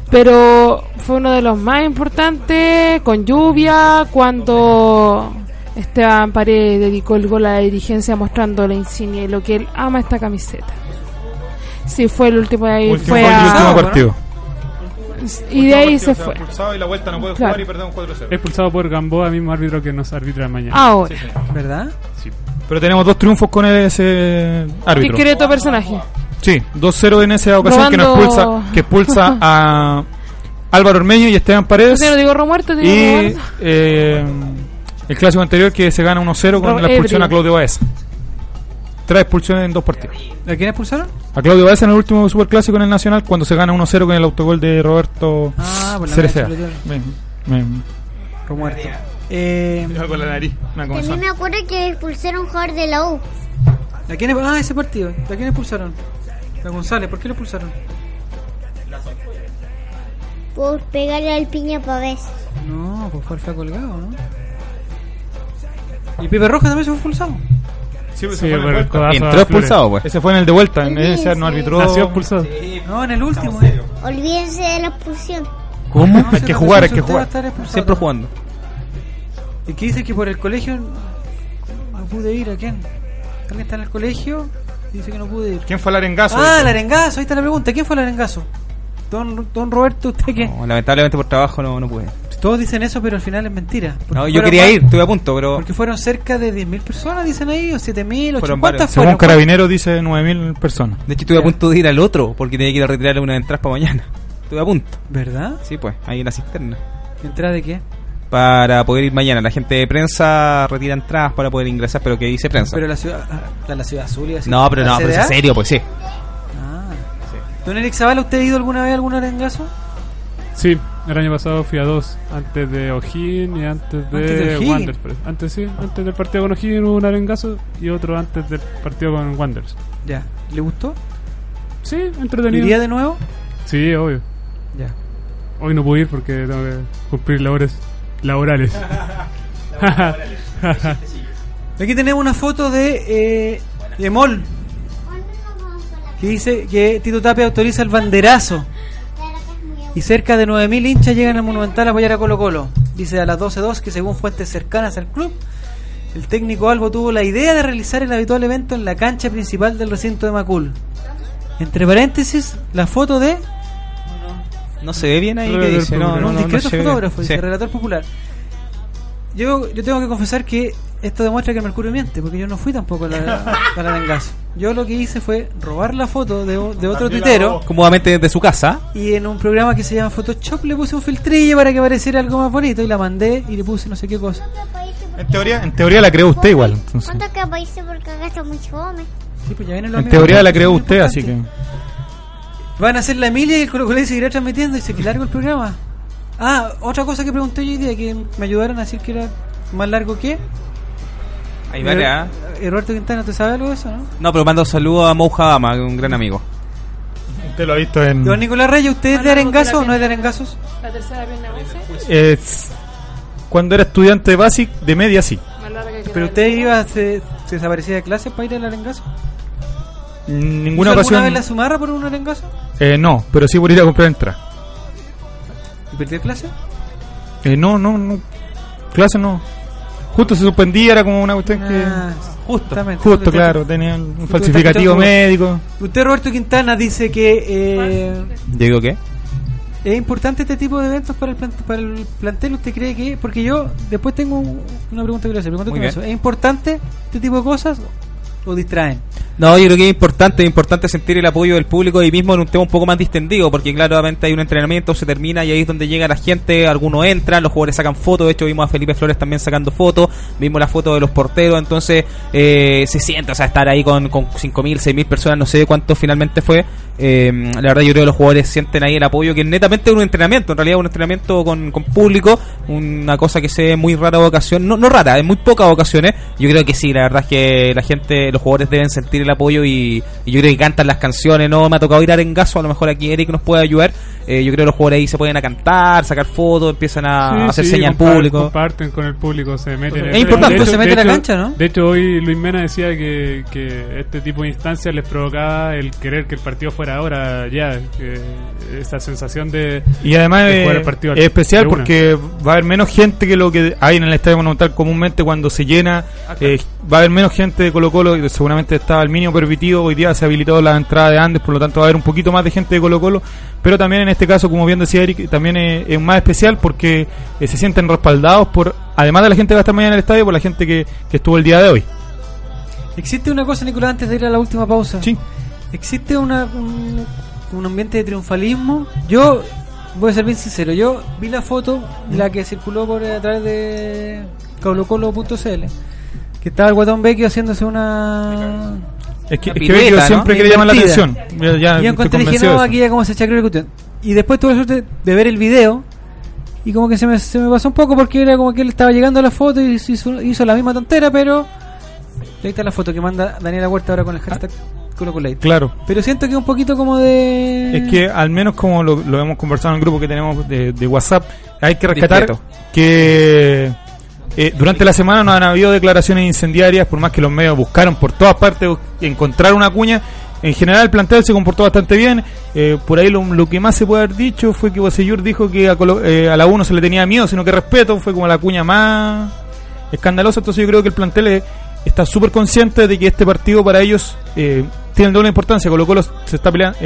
[SPEAKER 11] pero fue uno de los más importantes con lluvia cuando Esteban Paredes dedicó el gol a la dirigencia mostrando la insignia y lo que él ama esta camiseta. Sí, fue el último de ahí,
[SPEAKER 4] Último
[SPEAKER 11] fue
[SPEAKER 4] gol y
[SPEAKER 11] a-
[SPEAKER 4] último partido.
[SPEAKER 11] y de ahí se fue.
[SPEAKER 4] y la vuelta no puede
[SPEAKER 11] Claro.
[SPEAKER 4] jugar y perdemos 4-0.
[SPEAKER 6] Expulsado por Gamboa, mismo árbitro que nos arbitra mañana.
[SPEAKER 11] Ahora,
[SPEAKER 1] ¿Verdad?
[SPEAKER 4] Pero tenemos dos triunfos con ese árbitro.
[SPEAKER 11] discreto personaje.
[SPEAKER 4] Sí, 2-0 en esa ocasión que nos
[SPEAKER 11] Robando-
[SPEAKER 4] expulsa, que expulsa a Álvaro Ormeño y Esteban Paredes.
[SPEAKER 11] Yo no digo Romuerto, digo
[SPEAKER 4] Y
[SPEAKER 11] Romuerto.
[SPEAKER 4] eh, el clásico anterior que se gana 1-0 con la expulsión a Claudio Baeza. Tres expulsiones en dos partidos.
[SPEAKER 1] ¿A quién expulsaron?
[SPEAKER 4] A Claudio Baeza en el último superclásico en el Nacional cuando se gana 1-0 con el autogol de Roberto
[SPEAKER 1] Ah,
[SPEAKER 4] ven.
[SPEAKER 1] Romuerto. Eh,
[SPEAKER 4] con la nariz.
[SPEAKER 3] También me acuerdo que expulsaron a un jugador de la U.
[SPEAKER 1] ¿a quién, ah, ese partido. ¿A quién expulsaron? A González. ¿Por qué lo expulsaron?
[SPEAKER 3] Por pegarle al piña pavés.
[SPEAKER 1] No, pues fue el colgado, ¿no? Y Pepe Roja también se fue expulsado.
[SPEAKER 4] Sí, pues,
[SPEAKER 6] Sí,
[SPEAKER 4] ese fue en el
[SPEAKER 6] codazo a
[SPEAKER 2] Entró
[SPEAKER 6] Flores.
[SPEAKER 2] expulsado, pues.
[SPEAKER 4] Ese fue en el de vuelta, en ese no arbitró.
[SPEAKER 6] Nació expulsado.
[SPEAKER 1] No, en el último. eh.
[SPEAKER 3] Olvídense de la expulsión.
[SPEAKER 4] ¿Cómo?
[SPEAKER 1] No,
[SPEAKER 4] hay que jugar, hay que jugar.
[SPEAKER 2] Siempre jugando.
[SPEAKER 1] ¿Y qué dice que por el colegio no pude ir? ¿A quién? ¿Alguien está en el colegio? Dice que no pude ir.
[SPEAKER 4] ¿Quién fue el arengazo?
[SPEAKER 1] Ah, el arengazo, ahí está la pregunta. ¿Quién fue el arengazo? Don, don Roberto, ¿usted qué?
[SPEAKER 2] No, lamentablemente por trabajo no, no pude.
[SPEAKER 1] Todos dicen eso, pero al final es mentira.
[SPEAKER 2] No, yo
[SPEAKER 1] fueron
[SPEAKER 2] quería
[SPEAKER 1] más-
[SPEAKER 2] ir, estuve a punto, pero
[SPEAKER 1] Porque fueron cerca de 10.000 personas, dicen ahí, o 7.000, o
[SPEAKER 2] Fueron
[SPEAKER 1] 8.000. ¿Cuántas
[SPEAKER 2] varios.
[SPEAKER 4] Según
[SPEAKER 1] fueron?
[SPEAKER 4] Carabineros dice 9.000 personas.
[SPEAKER 2] de hecho estuve a punto de ir al otro porque tenía que ir a retirarle una entrada para mañana. Estuve a punto.
[SPEAKER 1] ¿Verdad?
[SPEAKER 2] Sí, pues, ahí en la cisterna.
[SPEAKER 1] ¿Entrada de qué?
[SPEAKER 2] Para poder ir mañana. La gente de prensa retira entradas para poder ingresar, pero que dice prensa.
[SPEAKER 1] Pero la ciudad, ah, la ciudad azul y así.
[SPEAKER 2] no, pero
[SPEAKER 1] ¿La
[SPEAKER 2] no, pero es serio, pues sí.
[SPEAKER 1] Ah. Don Eric Zavala, ¿usted ha ido alguna vez a algún arengazo?
[SPEAKER 6] Sí, el año pasado fui a dos. Antes de O'Higgins y antes de,
[SPEAKER 1] Antes de.
[SPEAKER 6] Wanderers. Antes sí, antes del partido con O'Higgins hubo un arengazo y otro antes del partido con Wanderers.
[SPEAKER 1] Ya. ¿Le gustó?
[SPEAKER 6] Sí, entretenido.
[SPEAKER 1] ¿Iría de nuevo?
[SPEAKER 6] Sí, obvio.
[SPEAKER 1] Ya.
[SPEAKER 6] Hoy no pude ir porque tengo que cumplir labores laborales.
[SPEAKER 1] Aquí tenemos una foto de, eh, de Mol. Que dice que Tito Tapia autoriza el banderazo. Y cerca de 9.000 hinchas llegan al Monumental a apoyar a Colo Colo. Dice a las 12.02 que según fuentes cercanas al club, el técnico Albo tuvo la idea de realizar el habitual evento en la cancha principal del recinto de Macul. Entre paréntesis, la foto de
[SPEAKER 2] No se ve bien ahí, que dice? No, no,
[SPEAKER 1] un discreto fotógrafo, dice
[SPEAKER 2] Sí.
[SPEAKER 1] relator popular. Yo, yo tengo que confesar que esto demuestra que Mercurio miente, porque yo no fui tampoco a la, a la. Yo lo que hice fue robar la foto de, otro tuitero
[SPEAKER 2] Cómodamente desde su casa.
[SPEAKER 1] y en un programa que se llama Photoshop le puse un filtrillo para que pareciera algo más bonito y la mandé y le puse no sé qué cosa.
[SPEAKER 4] En teoría, en teoría la creó usted igual. entonces.
[SPEAKER 3] ¿Cuánto que países porque acá está muy fome?
[SPEAKER 1] Sí, pues ya vienen los
[SPEAKER 4] En teoría la creó usted, así que.
[SPEAKER 1] Van a hacer la Emilia y el Colo Colo seguirá transmitiendo y se que largo el programa. Ah, otra cosa que pregunté hoy día que me ayudaron a decir que era más largo que.
[SPEAKER 2] Hay varias.
[SPEAKER 1] Eh, Roberto Quintana, ¿te sabe algo de eso, no?
[SPEAKER 2] No, pero mando saludos a Mouja Dama, que es un gran amigo.
[SPEAKER 4] Usted lo ha visto en.
[SPEAKER 1] Don Nicolás Reyes, ¿usted es de Arengazo o no es de Arengazos?
[SPEAKER 11] La tercera pierna once,
[SPEAKER 4] eh, cuando era estudiante de de media sí.
[SPEAKER 11] más larga que
[SPEAKER 1] ¿Pero usted iba, se, se desaparecía de clase para ir al Arengazo?
[SPEAKER 4] Ninguna
[SPEAKER 1] ¿Hizo
[SPEAKER 4] ocasión.
[SPEAKER 1] alguna vez la sumarra por un Arengazo?
[SPEAKER 4] Eh, no, pero sí por ir a comprar entrada.
[SPEAKER 1] ¿Y perdió clase?
[SPEAKER 4] Eh, no, no, no. Clase no. Justo se suspendía, era como una cuestión que.
[SPEAKER 1] Ah, justamente.
[SPEAKER 4] Justo, claro, tenía un
[SPEAKER 1] Justo
[SPEAKER 4] falsificativo médico.
[SPEAKER 1] Usted, Roberto Quintana, dice que eh,
[SPEAKER 2] ¿Digo qué?
[SPEAKER 1] es importante este tipo de eventos para el, plant- para el plantel. ¿Usted cree que.? Porque yo después tengo un- una pregunta que le hacer. ¿Es importante este tipo de cosas distraen?
[SPEAKER 2] No, yo creo que es importante, es importante sentir el apoyo del público y mismo en un tema un poco más distendido, porque claramente hay un entrenamiento, se termina y ahí es donde llega la gente, algunos entran, los jugadores sacan fotos, de hecho vimos a Felipe Flores también sacando fotos, vimos la foto de los porteros, entonces eh, se siente, o sea, estar ahí con, con 5.000, 6.000 personas, no sé cuánto finalmente fue, eh, la verdad yo creo que los jugadores sienten ahí el apoyo, que netamente es un entrenamiento, en realidad un entrenamiento con, con público, una cosa que se ve muy rara ocasión, no, no rara, en muy pocas ocasiones, yo creo que sí, la verdad es que la gente, los jugadores deben sentir el apoyo y, y yo creo que cantan las canciones, no me ha tocado ir a Arengazo, a lo mejor aquí Eric nos puede ayudar, eh, yo creo que los jugadores ahí se pueden a cantar, sacar fotos, empiezan a,
[SPEAKER 6] Sí,
[SPEAKER 2] hacer
[SPEAKER 6] sí,
[SPEAKER 2] señas al público.
[SPEAKER 6] Comparten con el público, se meten.
[SPEAKER 2] Es importante, se mete la cancha, ¿no?
[SPEAKER 6] De hecho, hoy Luis Mena decía que, que este tipo de instancias les provocaba el querer que el partido fuera ahora ya, que esa sensación de,
[SPEAKER 4] Y además
[SPEAKER 6] de
[SPEAKER 4] eh,
[SPEAKER 6] jugar el partido
[SPEAKER 4] es especial porque va a haber menos gente que lo que hay en el Estadio Monumental comúnmente cuando se llena. eh, va a haber menos gente de Colo Colo, seguramente estaba el mínimo permitido. Hoy día se ha habilitado la entrada de Andes, por lo tanto va a haber un poquito más de gente de Colo Colo. Pero también en este caso, como bien decía Eric, también es, es más especial porque eh, se sienten respaldados por, además de la gente que va a estar mañana en el estadio, por la gente que, que estuvo el día de hoy.
[SPEAKER 1] Existe una cosa, Nicolás, antes de ir a la última pausa.
[SPEAKER 4] Sí.
[SPEAKER 1] Existe una, un, un ambiente de triunfalismo. Yo voy a ser bien sincero. Yo vi la foto, la que circuló por a través de colocolo.cl, que estaba el Guatón Vecchio haciéndose una.
[SPEAKER 4] Es que,
[SPEAKER 1] una
[SPEAKER 4] es que Vecchio siempre quiere llamar la atención. Ya- ya
[SPEAKER 1] y yo encontré, dije, no, aquí ya como se chacreó la cuestión. Y después tuve la suerte de ver el video. Y como que se me, se me pasó un poco porque era como que él estaba llegando a la foto y hizo, hizo la misma tontera, pero. Ahí está la foto que manda Daniela Huerta ahora con el hashtag ColoColate.
[SPEAKER 4] Claro.
[SPEAKER 1] Pero siento que un poquito como de.
[SPEAKER 4] Es que al menos como lo, lo hemos conversado en el grupo que tenemos de, de WhatsApp, hay que rescatar
[SPEAKER 2] Discreto.
[SPEAKER 4] que eh, durante la semana no han habido declaraciones incendiarias, por más que los medios buscaron por todas partes encontrar una cuña. En general el plantel se comportó bastante bien. Eh, por ahí lo, que más se puede haber dicho fue que Bosellur dijo que a, Colo- eh, a la 1 se le tenía miedo, sino que respeto. Fue como la cuña más escandalosa. Entonces yo creo que el plantel eh, está súper consciente de que este partido para ellos eh, tiene doble importancia. Colo Colo se está peleando.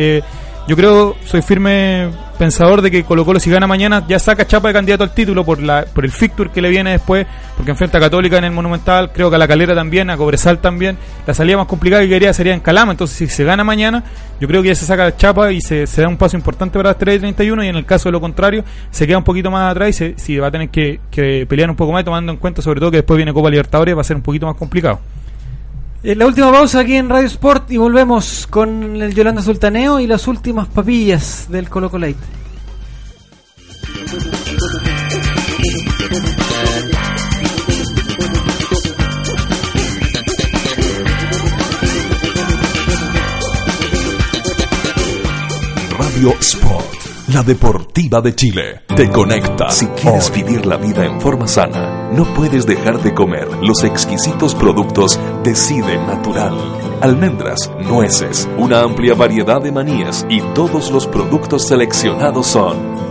[SPEAKER 4] Yo creo, soy firme pensador de que Colo Colo si gana mañana ya saca chapa de candidato al título por la por el fixture que le viene después, porque enfrenta a Católica en el Monumental, creo que a la Calera también, a Cobresal también. La salida más complicada que quería sería en Calama, entonces si se gana mañana, yo creo que ya se saca chapa y se, se da un paso importante para las 3 y 31 y en el caso de lo contrario, se queda un poquito más atrás y se, si va a tener que, que pelear un poco más, tomando en cuenta sobre todo que después viene Copa Libertadores, va a ser un poquito más complicado.
[SPEAKER 1] Eh, La última pausa aquí en Radio Sport y volvemos con el Yolanda Sultaneo y las últimas papillas del Colo Colate.
[SPEAKER 7] Radio Sport, la deportiva de Chile. Te conecta. Si quieres vivir la vida en forma sana, no puedes dejar de comer los exquisitos productos Decide Natural. Almendras, nueces, una amplia variedad de manías y todos los productos seleccionados son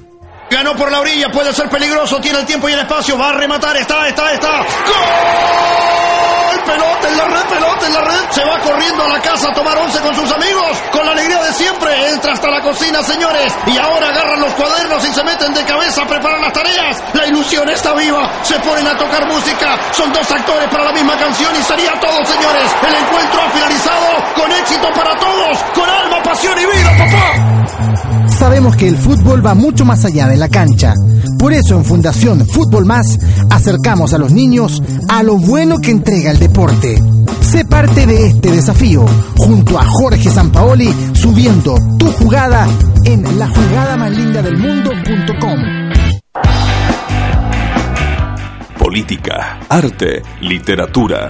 [SPEAKER 9] Ganó por la orilla, puede ser peligroso, tiene el tiempo y el espacio, va a rematar, está, está, está. ¡Gol! Pelota en la red, pelota en la red. Se va corriendo a la casa a tomar once con sus amigos, con la alegría de siempre. Entra hasta la cocina, señores, y ahora agarran los cuadernos y se meten de cabeza a preparar las tareas. La ilusión está viva, se ponen a tocar música. Son dos actores para la misma canción y sería todo, señores. El encuentro ha finalizado con éxito para todos, con alma, pasión y vida, papá.
[SPEAKER 10] Sabemos que el fútbol va mucho más allá de la cancha. Por eso en Fundación Fútbol Más acercamos a los niños a lo bueno que entrega el deporte. Sé parte de este desafío junto a Jorge Sampaoli subiendo tu jugada en la jugada más linda del mundo.com.
[SPEAKER 7] Política, arte, literatura,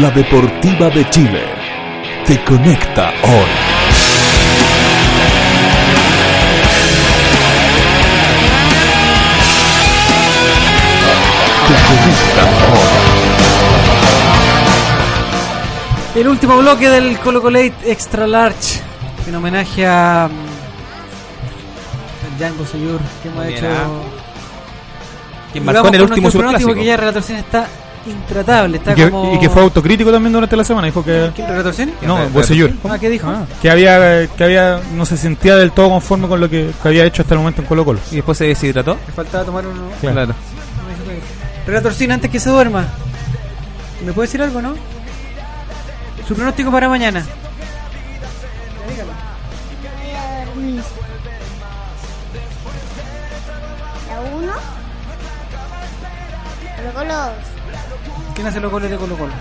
[SPEAKER 7] la deportiva de Chile. Te conecta hoy. Te conecta hoy.
[SPEAKER 1] El último bloque del Colo Colate Extra Large, en homenaje a. mm, al Django Seyur, que hemos hecho.
[SPEAKER 2] ah. Quien marcó en el último
[SPEAKER 1] que ya Relatorcien está intratable. Está
[SPEAKER 4] Y que,
[SPEAKER 1] como...
[SPEAKER 4] y que fue autocrítico también durante la semana. Dijo que.
[SPEAKER 1] ¿Quién?
[SPEAKER 4] No,
[SPEAKER 2] ¿Quién?
[SPEAKER 4] Bocellur.
[SPEAKER 1] Ah, ¿qué dijo?
[SPEAKER 4] Que había, que había, no se sentía del todo conforme con lo que, que había hecho hasta el momento en Colo Colo.
[SPEAKER 2] Y después se deshidrató.
[SPEAKER 1] Le faltaba tomar uno.
[SPEAKER 4] Claro.
[SPEAKER 1] Relatorcien, antes que se duerma, ¿me puede decir algo, no? Su pronóstico para mañana.
[SPEAKER 3] La 1. Colo Colo
[SPEAKER 1] ¿Quién hace los goles de Colo Colo?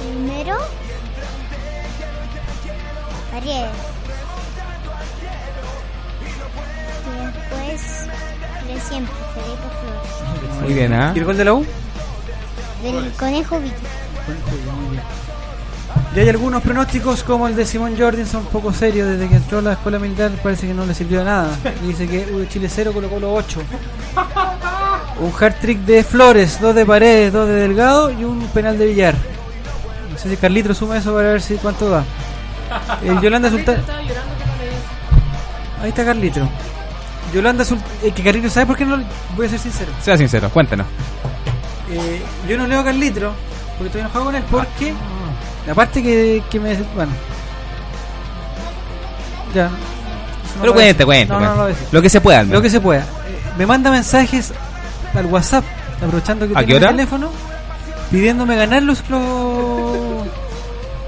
[SPEAKER 3] primero. Ariel. Y después de siempre, Federico Flores.
[SPEAKER 2] Muy bien, ¿ah?
[SPEAKER 1] ¿Y el gol de la U?
[SPEAKER 3] Del conejo Vito.
[SPEAKER 1] Y hay algunos pronósticos como el de Simón Jordan, un poco serios desde que entró a la escuela militar, parece que no le sirvió de nada. Y dice que U de Chile 0, Colo Colo 8. Un hard trick de Flores, dos de Paredes, dos de Delgado y un penal de Villar. No sé si Carlitro suma eso para ver si cuánto da. El Yolanda Sultán. Ahí está Carlitro. Yolanda Sultán. que Carlitro, ¿sabe por qué no? Voy a ser sincero.
[SPEAKER 2] Sea sincero, cuéntanos.
[SPEAKER 1] Eh, yo no leo a Carlitro porque estoy enojado con él porque aparte que, que me bueno ya no
[SPEAKER 2] Pero cuente, cuente.
[SPEAKER 1] no, no, no lo.
[SPEAKER 2] Lo que se pueda, al
[SPEAKER 1] lo que se pueda Eh, me manda mensajes al WhatsApp aprovechando que
[SPEAKER 2] ¿A
[SPEAKER 1] tengo el teléfono pidiéndome ganar los los,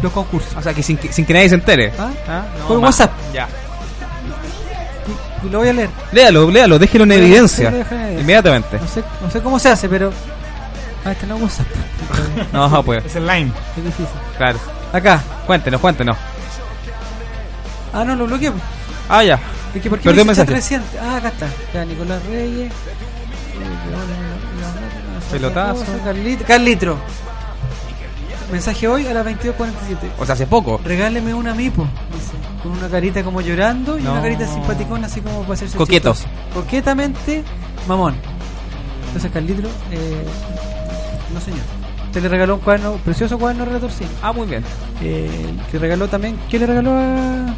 [SPEAKER 1] los concursos
[SPEAKER 2] O sea, que sin, que sin que nadie se entere.
[SPEAKER 1] ¿Ah?
[SPEAKER 2] Ah, no,
[SPEAKER 1] por WhatsApp
[SPEAKER 2] Ya.
[SPEAKER 1] y, y lo voy a leer
[SPEAKER 2] Léalo, léalo, déjelo evidencia.
[SPEAKER 1] en evidencia.
[SPEAKER 2] Inmediatamente.
[SPEAKER 1] no sé, no sé cómo se hace pero ah este no es WhatsApp
[SPEAKER 2] No, pues.
[SPEAKER 4] Es el line.
[SPEAKER 1] es difícil
[SPEAKER 2] Claro.
[SPEAKER 1] acá
[SPEAKER 2] Cuéntenos, cuéntenos.
[SPEAKER 1] ah no lo bloqueé pues.
[SPEAKER 2] Ah, ya.
[SPEAKER 1] Es que ¿por qué
[SPEAKER 2] Perdió
[SPEAKER 1] me
[SPEAKER 2] un mensaje.
[SPEAKER 1] 300? Ah, acá está. Ya, Nicolás Reyes. eh,
[SPEAKER 2] Pelotazo.
[SPEAKER 1] Carlit- Carlitro. Mensaje hoy a las 22.47.
[SPEAKER 2] O sea, hace poco.
[SPEAKER 1] Regáleme una mipo. Dice, con una carita como llorando y
[SPEAKER 2] No.
[SPEAKER 1] una carita simpaticona, así como para hacerse
[SPEAKER 2] Coqueto.
[SPEAKER 1] chistoso. Coquetamente, mamón. Entonces, Carlitro, eh, no señor. Usted le regaló un cuaderno, precioso cuaderno relator.
[SPEAKER 2] Ah, muy bien.
[SPEAKER 1] Eh, que regaló también. ¿Qué le regaló a.?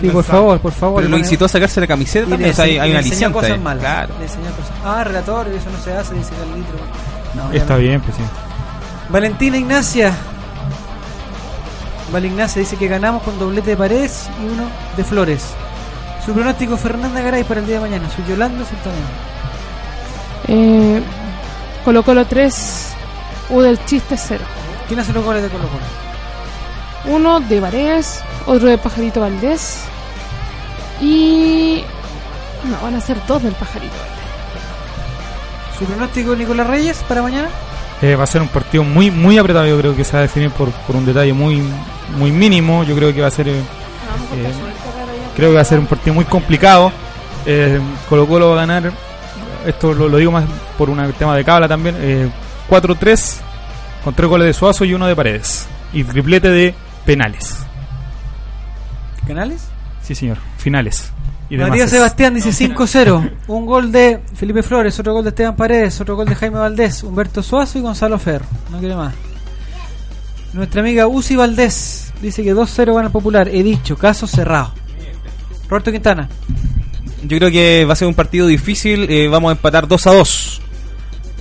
[SPEAKER 1] Sí, por favor, por favor.
[SPEAKER 2] Pero lo incitó a sacarse la camiseta también.
[SPEAKER 1] le
[SPEAKER 2] O sea, hay, hay una
[SPEAKER 1] enseñó
[SPEAKER 2] aliciente.
[SPEAKER 1] cosas
[SPEAKER 2] ahí.
[SPEAKER 1] malas.
[SPEAKER 2] Claro.
[SPEAKER 1] Le enseñó cosas. Ah, relatorio, eso no se hace, dice Carlitro. No,
[SPEAKER 4] Está bien, pues sí.
[SPEAKER 1] Valentina Ignacia. Valignacia dice que ganamos con doblete de Paredes y uno de Flores. Su pronóstico Fernanda Garay para el día de mañana. Su Yolanda Sultaneo.
[SPEAKER 11] Eh, Colo Colo 3, U del Chiste 0.
[SPEAKER 1] ¿Quién hace los goles de Colo Colo?
[SPEAKER 11] Uno de Vareas, otro de Pajarito Valdés. Y. No, van a ser dos del Pajarito Valdés.
[SPEAKER 1] ¿Su pronóstico Nicolás Reyes para mañana?
[SPEAKER 4] Eh, va a ser un partido muy muy apretado, yo creo que se va a definir por, por un detalle muy muy mínimo, yo creo que va a ser eh, eh, creo que va a ser un partido muy complicado. Eh, Colo Colo va a ganar, esto lo, lo digo más por un tema de cabla también, eh, 4-3 con tres goles de Suazo y uno de Paredes y triplete de penales.
[SPEAKER 1] ¿Canales?
[SPEAKER 4] Sí, señor, finales. Y
[SPEAKER 1] María
[SPEAKER 4] demás.
[SPEAKER 1] Sebastián dice 5-0. Un gol de Felipe Flores, otro gol de Esteban Paredes, otro gol de Jaime Valdés, Humberto Suazo y Gonzalo Ferro. No quiere más. Nuestra amiga Uzi Valdés dice que 2-0 gana el popular. He dicho, caso cerrado. Roberto Quintana.
[SPEAKER 2] Yo creo que va a ser un partido difícil. eh, vamos a empatar 2 a 2.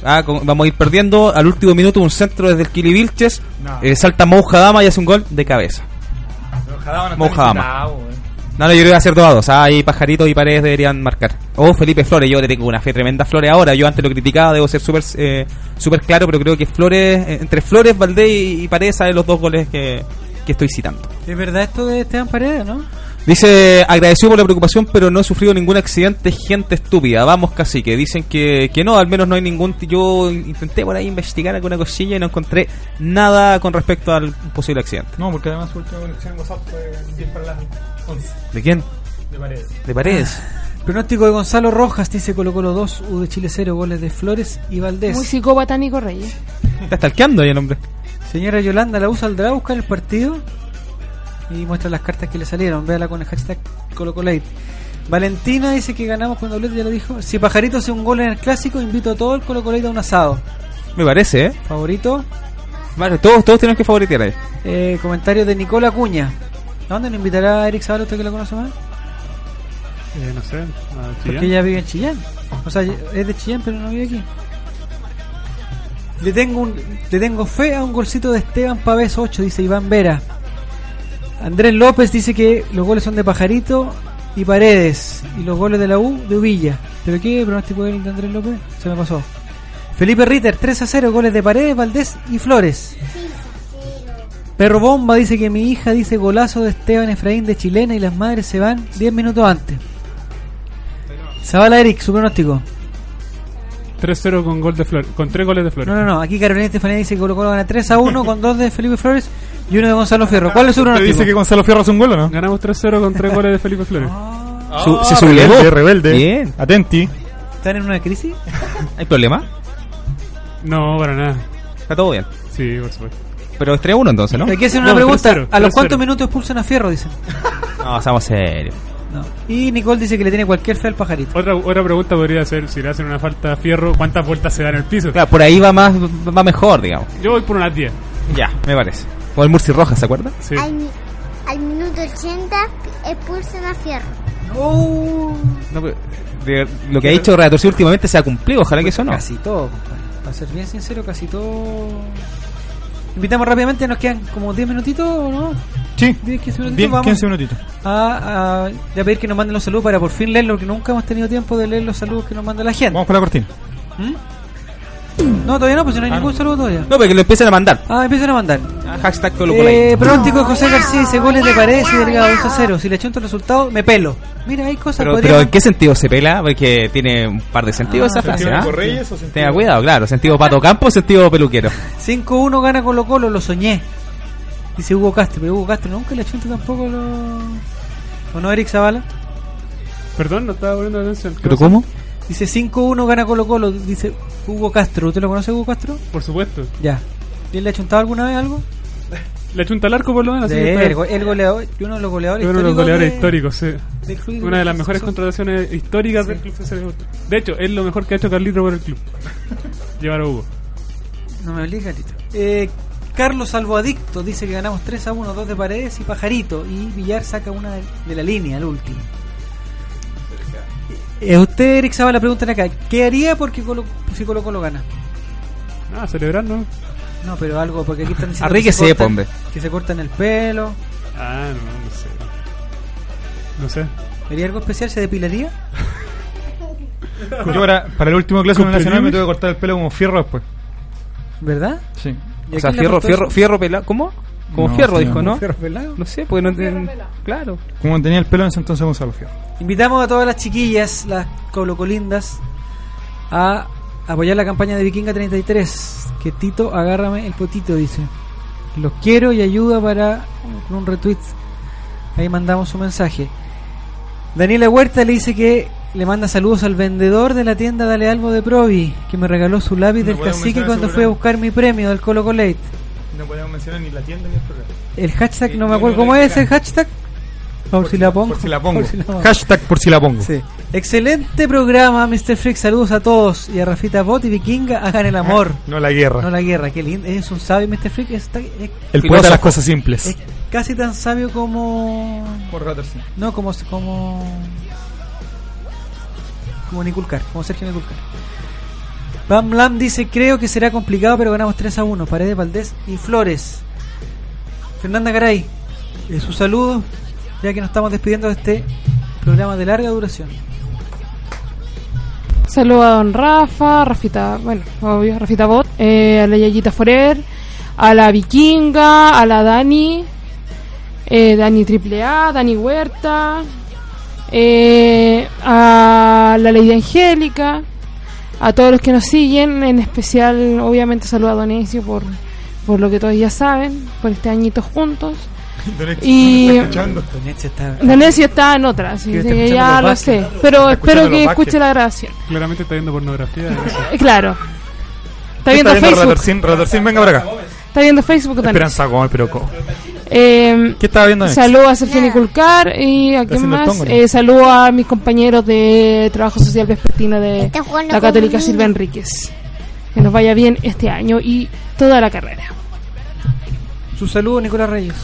[SPEAKER 2] Ah, con- vamos a ir perdiendo. Al último minuto, un centro desde el Kili Vilches.
[SPEAKER 4] No.
[SPEAKER 2] eh, salta Mouja Dama y hace un gol de cabeza. Mouja Dama. No, no, yo creo que va a ser 2 a 2. Ah, ahí Pajarito y Paredes deberían marcar. O Felipe Flores. Yo le tengo una fe tremenda a Flores ahora. Yo antes lo criticaba, debo ser súper eh, súper claro, pero creo que Flores, eh, entre Flores, Valdés y, Paredes salen los dos goles que, que estoy citando.
[SPEAKER 1] ¿Es verdad esto de Esteban Paredes, no?
[SPEAKER 2] Dice, agradecido por la preocupación, pero no he sufrido ningún accidente, gente estúpida. Vamos, cacique. Dicen que, que no, al menos no hay ningún... Yo intenté por ahí investigar alguna cosilla y no encontré nada con respecto al posible accidente.
[SPEAKER 4] No, porque además su última conexión en WhatsApp fue 10 para las 11
[SPEAKER 2] ¿De quién?
[SPEAKER 4] de Paredes.
[SPEAKER 2] De Paredes.
[SPEAKER 1] Pronóstico de Gonzalo Rojas dice Colo Colo 2, U de Chile 0, goles de Flores y Valdés.
[SPEAKER 11] Muy psicópata Nico Reyes.
[SPEAKER 2] Está stalkeando ahí el hombre.
[SPEAKER 1] Señora Yolanda, ¿la usa saldrá a buscar el partido? Y muestra las cartas que le salieron. Véala con el hashtag ColoColate. Valentina dice que ganamos con doblete, ya lo dijo. Si Pajarito hace un gol en el clásico, invito a todo el ColoColate a un asado.
[SPEAKER 2] Me parece, ¿eh?
[SPEAKER 1] Favorito.
[SPEAKER 2] Vale, todos, todos tenemos que favoritear ahí.
[SPEAKER 1] Eh, comentario de Nicola Cuña. ¿A dónde nos invitará Eric Zavala, usted que lo conoce más?
[SPEAKER 6] Eh, no sé. a
[SPEAKER 1] Porque ella vive en Chillán. O sea, es de Chillán, pero no vive aquí. Le tengo, un, le tengo fe a un golcito de Esteban Pavés 8, dice Iván Vera. Andrés López dice que los goles son de Pajarito y Paredes. Y los goles de la U de Uvilla. ¿Pero qué pronóstico de Andrés López? Se me pasó. Felipe Ritter, 3 a 0, goles de Paredes, Valdés y Flores. Perro Bomba dice que mi hija dice golazo de Esteban Efraín de Chilena y las madres se van 10 minutos antes. Zavala Eric, su pronóstico.
[SPEAKER 6] 3-0 con gol de Flores. Con 3 goles de Flores.
[SPEAKER 1] No, no, no. Aquí Carolina Estefanía dice que Colo Colo gana 3 a 1 con 2 de Felipe Flores y uno de Gonzalo Fierro. ¿Cuál es su
[SPEAKER 4] ¿Usted
[SPEAKER 1] pronóstico?
[SPEAKER 4] dice que Gonzalo Fierro hace un gol o no?
[SPEAKER 6] Ganamos 3-0 con 3 goles de Felipe Flores.
[SPEAKER 2] Su-
[SPEAKER 4] Ah,
[SPEAKER 2] se sublevó.
[SPEAKER 4] rebelde, rebelde.
[SPEAKER 2] Bien.
[SPEAKER 4] Atenti.
[SPEAKER 1] ¿Están en una crisis?
[SPEAKER 2] ¿Hay problema?
[SPEAKER 6] No, para nada.
[SPEAKER 2] Está todo bien.
[SPEAKER 6] Sí, por supuesto.
[SPEAKER 2] Pero es 3-1 entonces, ¿no?
[SPEAKER 1] Hay que hacer una
[SPEAKER 6] No,
[SPEAKER 1] pregunta.
[SPEAKER 6] 3-0,
[SPEAKER 1] ¿A los
[SPEAKER 6] 3-0.
[SPEAKER 1] cuántos minutos expulsan a Fierro? Dicen.
[SPEAKER 2] No, seamos serios.
[SPEAKER 1] No. Y Nicole dice que le tiene cualquier fe al pajarito.
[SPEAKER 6] Otra, otra pregunta podría ser, si le hacen una falta a Fierro, ¿cuántas vueltas se da en el piso?
[SPEAKER 2] Claro, por ahí va más va mejor, digamos.
[SPEAKER 6] Yo voy por unas 10.
[SPEAKER 2] Ya, me parece. O el Murci Rojas, ¿se acuerda?
[SPEAKER 6] Sí.
[SPEAKER 3] Al, mi- al minuto 80 expulsan a Fierro.
[SPEAKER 2] No, pero de- lo que ha dicho Reatorcí últimamente se ha cumplido, ojalá que eso no.
[SPEAKER 1] Casi todo, compadre. Para ser bien sincero, casi todo. Invitamos rápidamente, nos quedan como 10 minutitos, ¿o no?
[SPEAKER 4] Sí.
[SPEAKER 1] 10, 15 minutitos.
[SPEAKER 4] Bien,
[SPEAKER 1] vamos
[SPEAKER 4] 15 minutitos.
[SPEAKER 1] A, a, ya pedir que nos manden los saludos para por fin leerlo, porque nunca hemos tenido tiempo de leer los saludos que nos manda la gente.
[SPEAKER 4] Vamos con la cortina.
[SPEAKER 1] ¿Mm? No, todavía no, pues no hay
[SPEAKER 4] Ah,
[SPEAKER 1] ningún
[SPEAKER 4] no.
[SPEAKER 1] saludo todavía.
[SPEAKER 2] No, pero que lo empiecen a mandar.
[SPEAKER 1] Ah, empiezan a mandar.
[SPEAKER 2] Ah, hashtag
[SPEAKER 1] Eh, pronóstico de José García dice goles de Paredes y Delgado 2 a 0. Si le achunto el resultado, me pelo. Mira, hay cosas
[SPEAKER 2] Pero, pero ¿en qué sentido se pela? Porque tiene un par de sentidos
[SPEAKER 1] Ah,
[SPEAKER 2] esa frase,
[SPEAKER 4] ¿Sentido
[SPEAKER 2] ¿ah?
[SPEAKER 4] Nico Reyes o sentido-
[SPEAKER 2] Tenga cuidado, claro. Sentido Pato Campo, sentido peluquero.
[SPEAKER 1] 5-1 gana Colo Colo, lo soñé. Dice Hugo Castro, pero Hugo Castro nunca le achunta tampoco lo... ¿O no, Eric Zavala?
[SPEAKER 6] Perdón, no estaba poniendo atención. ¿Qué
[SPEAKER 2] ¿Pero cómo?
[SPEAKER 1] Dice 5-1 gana Colo Colo, dice Hugo Castro. ¿Usted lo conoce, Hugo Castro?
[SPEAKER 6] Por supuesto.
[SPEAKER 1] Ya. ¿Y él le ha achuntado alguna vez algo?
[SPEAKER 6] Le achunta al arco por lo menos.
[SPEAKER 1] Sí, el, go- el goleador, y uno de los goleadores
[SPEAKER 6] Uno de los
[SPEAKER 1] históricos
[SPEAKER 6] goleadores
[SPEAKER 1] de-
[SPEAKER 6] históricos, sí.
[SPEAKER 1] club
[SPEAKER 6] Una de las mejores contrataciones históricas del club. De hecho, es lo mejor que ha hecho Carlito por el club. Llevar a Hugo.
[SPEAKER 1] No me obliga, Lito. Eh, Carlos Alboadicto dice que ganamos 3 a 1, 2 de Paredes y Pajarito. Y Villar saca una de, de la línea, el último. Eh, usted, Eric Zavala, preguntan acá: ¿Qué haría porque Colo, si Colo Colo gana?
[SPEAKER 6] Ah, celebrar, ¿no?
[SPEAKER 1] No, pero algo, porque aquí están diciendo que, se cortan-
[SPEAKER 2] hombre.
[SPEAKER 1] que se cortan el pelo.
[SPEAKER 6] Ah, no, no sé. No sé.
[SPEAKER 1] ¿Haría algo especial? ¿Se depilaría?
[SPEAKER 4] Yo para, para el último clásico
[SPEAKER 6] ¿Con
[SPEAKER 4] nacional me tuve que cortar el pelo como fierro después.
[SPEAKER 1] ¿Verdad?
[SPEAKER 4] Sí.
[SPEAKER 1] ¿Y
[SPEAKER 2] O sea, fierro, fierro,
[SPEAKER 1] eso?
[SPEAKER 2] fierro pelado. ¿Cómo? Como
[SPEAKER 4] No,
[SPEAKER 2] fierro, dijo,
[SPEAKER 4] no.
[SPEAKER 2] ¿no?
[SPEAKER 1] ¿Fierro pelado?
[SPEAKER 2] No sé, pues no te- Claro.
[SPEAKER 4] Como tenía el pelo en ese entonces Gonzalo Fierro.
[SPEAKER 1] Invitamos a todas las chiquillas, las colocolindas, a apoyar la campaña de Vikinga 33. Que Tito, agárrame el potito, dice. Los quiero y ayuda para un retweet. Ahí mandamos su mensaje. Daniela Huerta le dice que le manda saludos al vendedor de la tienda Dale Albo de Provi, que me regaló su lápiz
[SPEAKER 4] No
[SPEAKER 1] del cacique cuando fui a buscar mi premio del Colo Colate.
[SPEAKER 4] No podemos mencionar ni la tienda ni el programa.
[SPEAKER 1] El hashtag,
[SPEAKER 4] Eh,
[SPEAKER 1] no me acuerdo
[SPEAKER 4] no
[SPEAKER 1] cómo es el hashtag. Por, si la pongo.
[SPEAKER 4] Por si la pongo.
[SPEAKER 1] Por si la pongo.
[SPEAKER 4] Hashtag por si la pongo.
[SPEAKER 1] Sí. Excelente programa, Mr. Freak. Saludos a todos. Y a Rafita Bot y Vikinga, hagan el amor.
[SPEAKER 4] No la guerra.
[SPEAKER 1] No la guerra. Qué lindo. Es un sabio, Mr. Freak. Es,
[SPEAKER 4] El poeta de las cosas simples.
[SPEAKER 1] es casi tan sabio como.
[SPEAKER 4] Por Ratterson.
[SPEAKER 1] No, como. Como, como Niculcar. Como Sergio Niculcar. Bam Lam dice: Creo que será complicado, pero ganamos 3 a 1. Paredes, Valdés y Flores. Fernanda Garay. eh, su saludo, ya que nos estamos despidiendo de este programa de larga duración.
[SPEAKER 11] Saludos a don Rafa, Rafita, bueno, obvio, Rafita Bot, eh, a la Yayita Forer, a la Vikinga, a la Dani, eh, Dani AAA, Dani Huerta, eh, a la Lady Angélica, a todos los que nos siguen, en especial, obviamente, saludo a Donesio por, por lo que todos ya saben, por este añito juntos. Y
[SPEAKER 1] Doneche está-
[SPEAKER 11] está en otra, así
[SPEAKER 1] Que está
[SPEAKER 11] ya lo sé, pero
[SPEAKER 6] Está
[SPEAKER 11] espero que escuche la grabación.
[SPEAKER 6] Claramente está viendo pornografía. eso.
[SPEAKER 11] Eh, Claro. Está viendo Facebook.
[SPEAKER 4] Ratterson, Ratterson, venga para acá.
[SPEAKER 11] Está viendo Facebook también.
[SPEAKER 4] Esperanza Gómez, pero ¿cómo?
[SPEAKER 11] Eh,
[SPEAKER 4] ¿Qué estaba viendo?
[SPEAKER 11] Saludo a Sergio Niculcar y a quién más.
[SPEAKER 4] tongo, ¿no?
[SPEAKER 11] Eh, saludo a mis compañeros de trabajo social vespertino de la Católica. Silva Enríquez. Que nos vaya bien este año y toda la carrera.
[SPEAKER 1] Su saludo, Nicolás Reyes.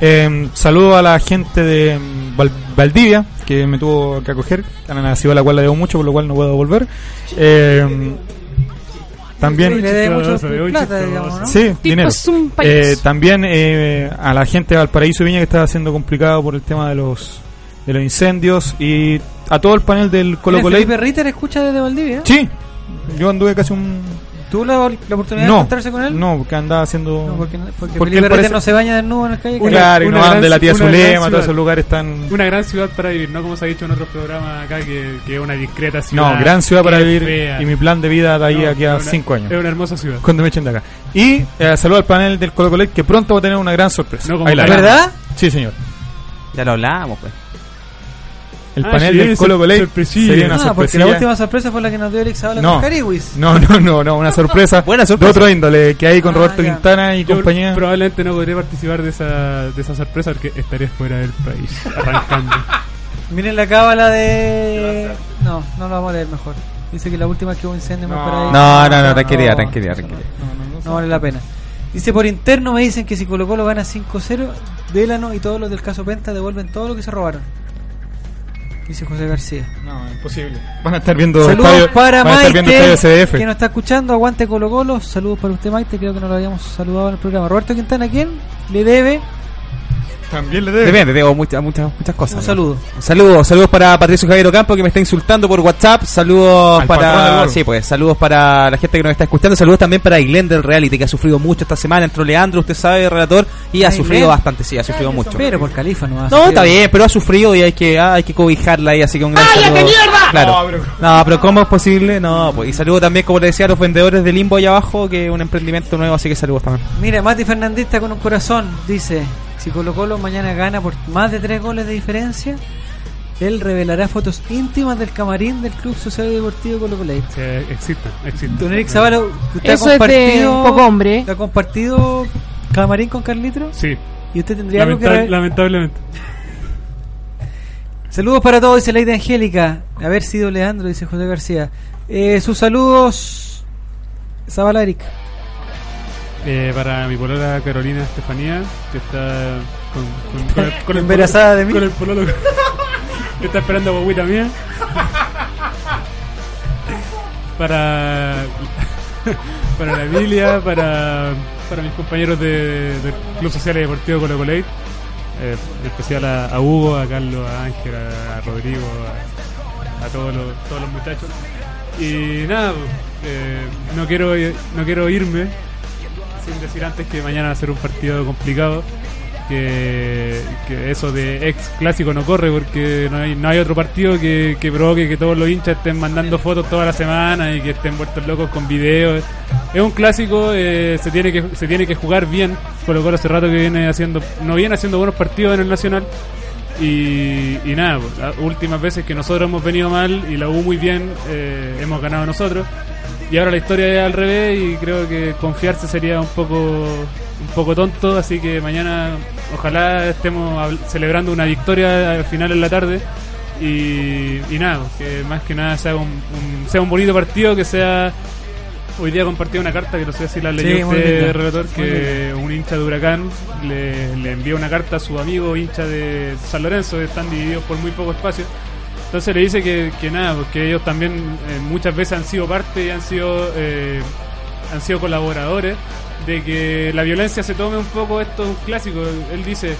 [SPEAKER 4] Eh, saludo a la gente de mm, Val- Valdivia que me tuvo que acoger. A la ciudad a la cual le debo mucho, por lo cual no puedo volver. Eh, también.
[SPEAKER 1] Le debe mucho
[SPEAKER 6] Chistoso, muy
[SPEAKER 1] plata,
[SPEAKER 6] chistoso.
[SPEAKER 1] digamos, ¿no?
[SPEAKER 4] Sí, dinero. Eh, también eh, a la gente de Valparaíso Viña que está haciendo complicado por el tema de los de los incendios y a todo el panel del Colo Colo.
[SPEAKER 1] Felipe Ritter escucha desde Valdivia.
[SPEAKER 4] Sí, yo anduve casi un.
[SPEAKER 1] ¿Tuvo la, la oportunidad de encontrarse con él?
[SPEAKER 4] no, porque andaba haciendo.
[SPEAKER 1] No, porque, porque, Felipe
[SPEAKER 4] parece-
[SPEAKER 1] no se baña desnudo en la calle.
[SPEAKER 6] Una-
[SPEAKER 4] claro, y no van
[SPEAKER 6] gran-
[SPEAKER 4] de la tía Zulema, todos esos lugares tan.
[SPEAKER 6] Una gran ciudad para vivir, no como se ha dicho en otros programas acá, que, que es una discreta ciudad.
[SPEAKER 4] No, gran ciudad para vivir.
[SPEAKER 6] fea.
[SPEAKER 4] Y mi plan de vida de ahí
[SPEAKER 6] No,
[SPEAKER 4] aquí a
[SPEAKER 6] es una-
[SPEAKER 4] 5 años.
[SPEAKER 6] Es una hermosa ciudad.
[SPEAKER 4] Cuando me echen de acá. Y eh, saludo al panel del Colo Colo que pronto va a tener una gran sorpresa.
[SPEAKER 6] No, como.
[SPEAKER 1] ¿Verdad?
[SPEAKER 4] Sí, señor.
[SPEAKER 2] Ya lo hablamos, pues.
[SPEAKER 4] El
[SPEAKER 6] Ah,
[SPEAKER 4] panel
[SPEAKER 6] sí,
[SPEAKER 4] del Colo Colo
[SPEAKER 6] sorpresilla.
[SPEAKER 4] sería una
[SPEAKER 1] Ah,
[SPEAKER 4] sorpresilla.
[SPEAKER 1] la última sorpresa fue la que nos dio Eric Zavala
[SPEAKER 4] No.
[SPEAKER 1] con Cariwis.
[SPEAKER 4] No, no, no, no, una sorpresa.
[SPEAKER 2] Buena sorpresa.
[SPEAKER 4] De otro índole, que hay con
[SPEAKER 1] Ah,
[SPEAKER 4] Roberto
[SPEAKER 1] ya.
[SPEAKER 4] Quintana y
[SPEAKER 6] Yo
[SPEAKER 4] compañía.
[SPEAKER 6] probablemente no podré participar de esa, de esa sorpresa porque estaré fuera del país, arrancando.
[SPEAKER 1] Miren la cábala de. No, no lo vamos a leer mejor. Dice que la última que hubo incendio más
[SPEAKER 4] No.
[SPEAKER 1] por ahí.
[SPEAKER 2] No, no, no, tranquilidad, tranquilidad, tranquilidad.
[SPEAKER 1] No vale la pena. Dice por interno me dicen que si Colo Colo gana 5-0, Delano y todos los del caso Penta devuelven todo lo que se robaron. Dice José García.
[SPEAKER 4] No, imposible. Van a estar viendo
[SPEAKER 1] Saludos
[SPEAKER 4] estadio-
[SPEAKER 1] para Maite, que nos está escuchando. Aguante Colo Colo. Saludos para usted, Maite. Creo que no lo habíamos saludado en el programa. Roberto Quintana, ¿quién le debe?
[SPEAKER 4] También le debe.
[SPEAKER 2] Depende, tengo muchas, muchas, muchas cosas.
[SPEAKER 1] Un
[SPEAKER 2] ¿no?
[SPEAKER 1] saludo.
[SPEAKER 2] Saludos, saludos para Patricio Javier Ocampo que me está insultando por WhatsApp. Saludos
[SPEAKER 4] Al
[SPEAKER 2] para. Sí, pues, saludos para la gente que nos está escuchando. Saludos también para Ailén del Reality que ha sufrido mucho esta semana. Entró Leandro, usted sabe, relator, y ha sufrido bastante, sí, ha sufrido mucho.
[SPEAKER 1] Pero por Califa no ha
[SPEAKER 2] No, está bien, pero ha sufrido y hay que, ah, hay que cobijarla ahí, así que un gran saludo. Claro.
[SPEAKER 4] No, pero-
[SPEAKER 2] No, pero ¿cómo es posible? No, pues, y saludo también, como le decía, a los vendedores de Limbo allá abajo, que es un emprendimiento nuevo, así que saludos también.
[SPEAKER 1] Mira, Mati Fernandista con un corazón dice: Si Colo Colo mañana gana por más de tres goles de diferencia, él revelará fotos íntimas del camarín del Club Social y Deportivo Colo Colo.
[SPEAKER 6] Sí, existe, existe.
[SPEAKER 1] Don Eric Zavala, ¿usted
[SPEAKER 11] Eso
[SPEAKER 1] ha
[SPEAKER 11] es de
[SPEAKER 1] compartido,
[SPEAKER 11] poco hombre.
[SPEAKER 1] ¿ha compartido camarín con Carlitro?
[SPEAKER 6] Sí,
[SPEAKER 1] ¿Y usted tendría algo que
[SPEAKER 6] lamentablemente.
[SPEAKER 1] Saludos para todos, dice Lady Angélica. Haber sido Leandro, dice José García. Eh, sus saludos, Zavala Eric.
[SPEAKER 6] Eh, para mi polola Carolina Estefanía, que está con, con, con el, con el
[SPEAKER 1] Embarazada
[SPEAKER 6] pololo-
[SPEAKER 1] de mí.
[SPEAKER 6] Con el pololo que está esperando a guaguita mía. Para para la Emilia, para, para mis compañeros de- del Club Social y Deportivo Colo Colate, eh, en especial a, a Hugo, a Carlos, a Ángel, a, a Rodrigo, a, a todos, los, todos los muchachos. Y nada, eh, no, quiero, no quiero irme sin decir antes que mañana va a ser un partido complicado. Que, que eso de ex clásico no corre porque no hay, no hay otro partido que, que provoque que todos los hinchas estén mandando fotos toda la semana y que estén vueltos locos con videos. Es un clásico, eh, se tiene que se tiene que jugar bien. Colo Colo hace rato que viene haciendo, no viene haciendo buenos partidos en el Nacional. Y, y nada, pues, las últimas veces que nosotros hemos venido mal y la U muy bien, eh, hemos ganado nosotros. Y ahora la historia es al revés y creo que confiarse sería un poco un poco tonto, así que mañana ojalá estemos celebrando una victoria al final en la tarde y, y nada, que más que nada sea un, un- sea un bonito partido, que sea hoy día compartí una carta que no sé si la leyó
[SPEAKER 1] Sí,
[SPEAKER 6] usted, relator, que un hincha de Huracán le, le envía una carta a su amigo hincha de San Lorenzo, están divididos por muy poco espacio. Entonces le dice que, que nada, porque ellos también eh, muchas veces han sido parte y han sido eh, han sido colaboradores de que la violencia se tome un poco esto es un clásico. Él dice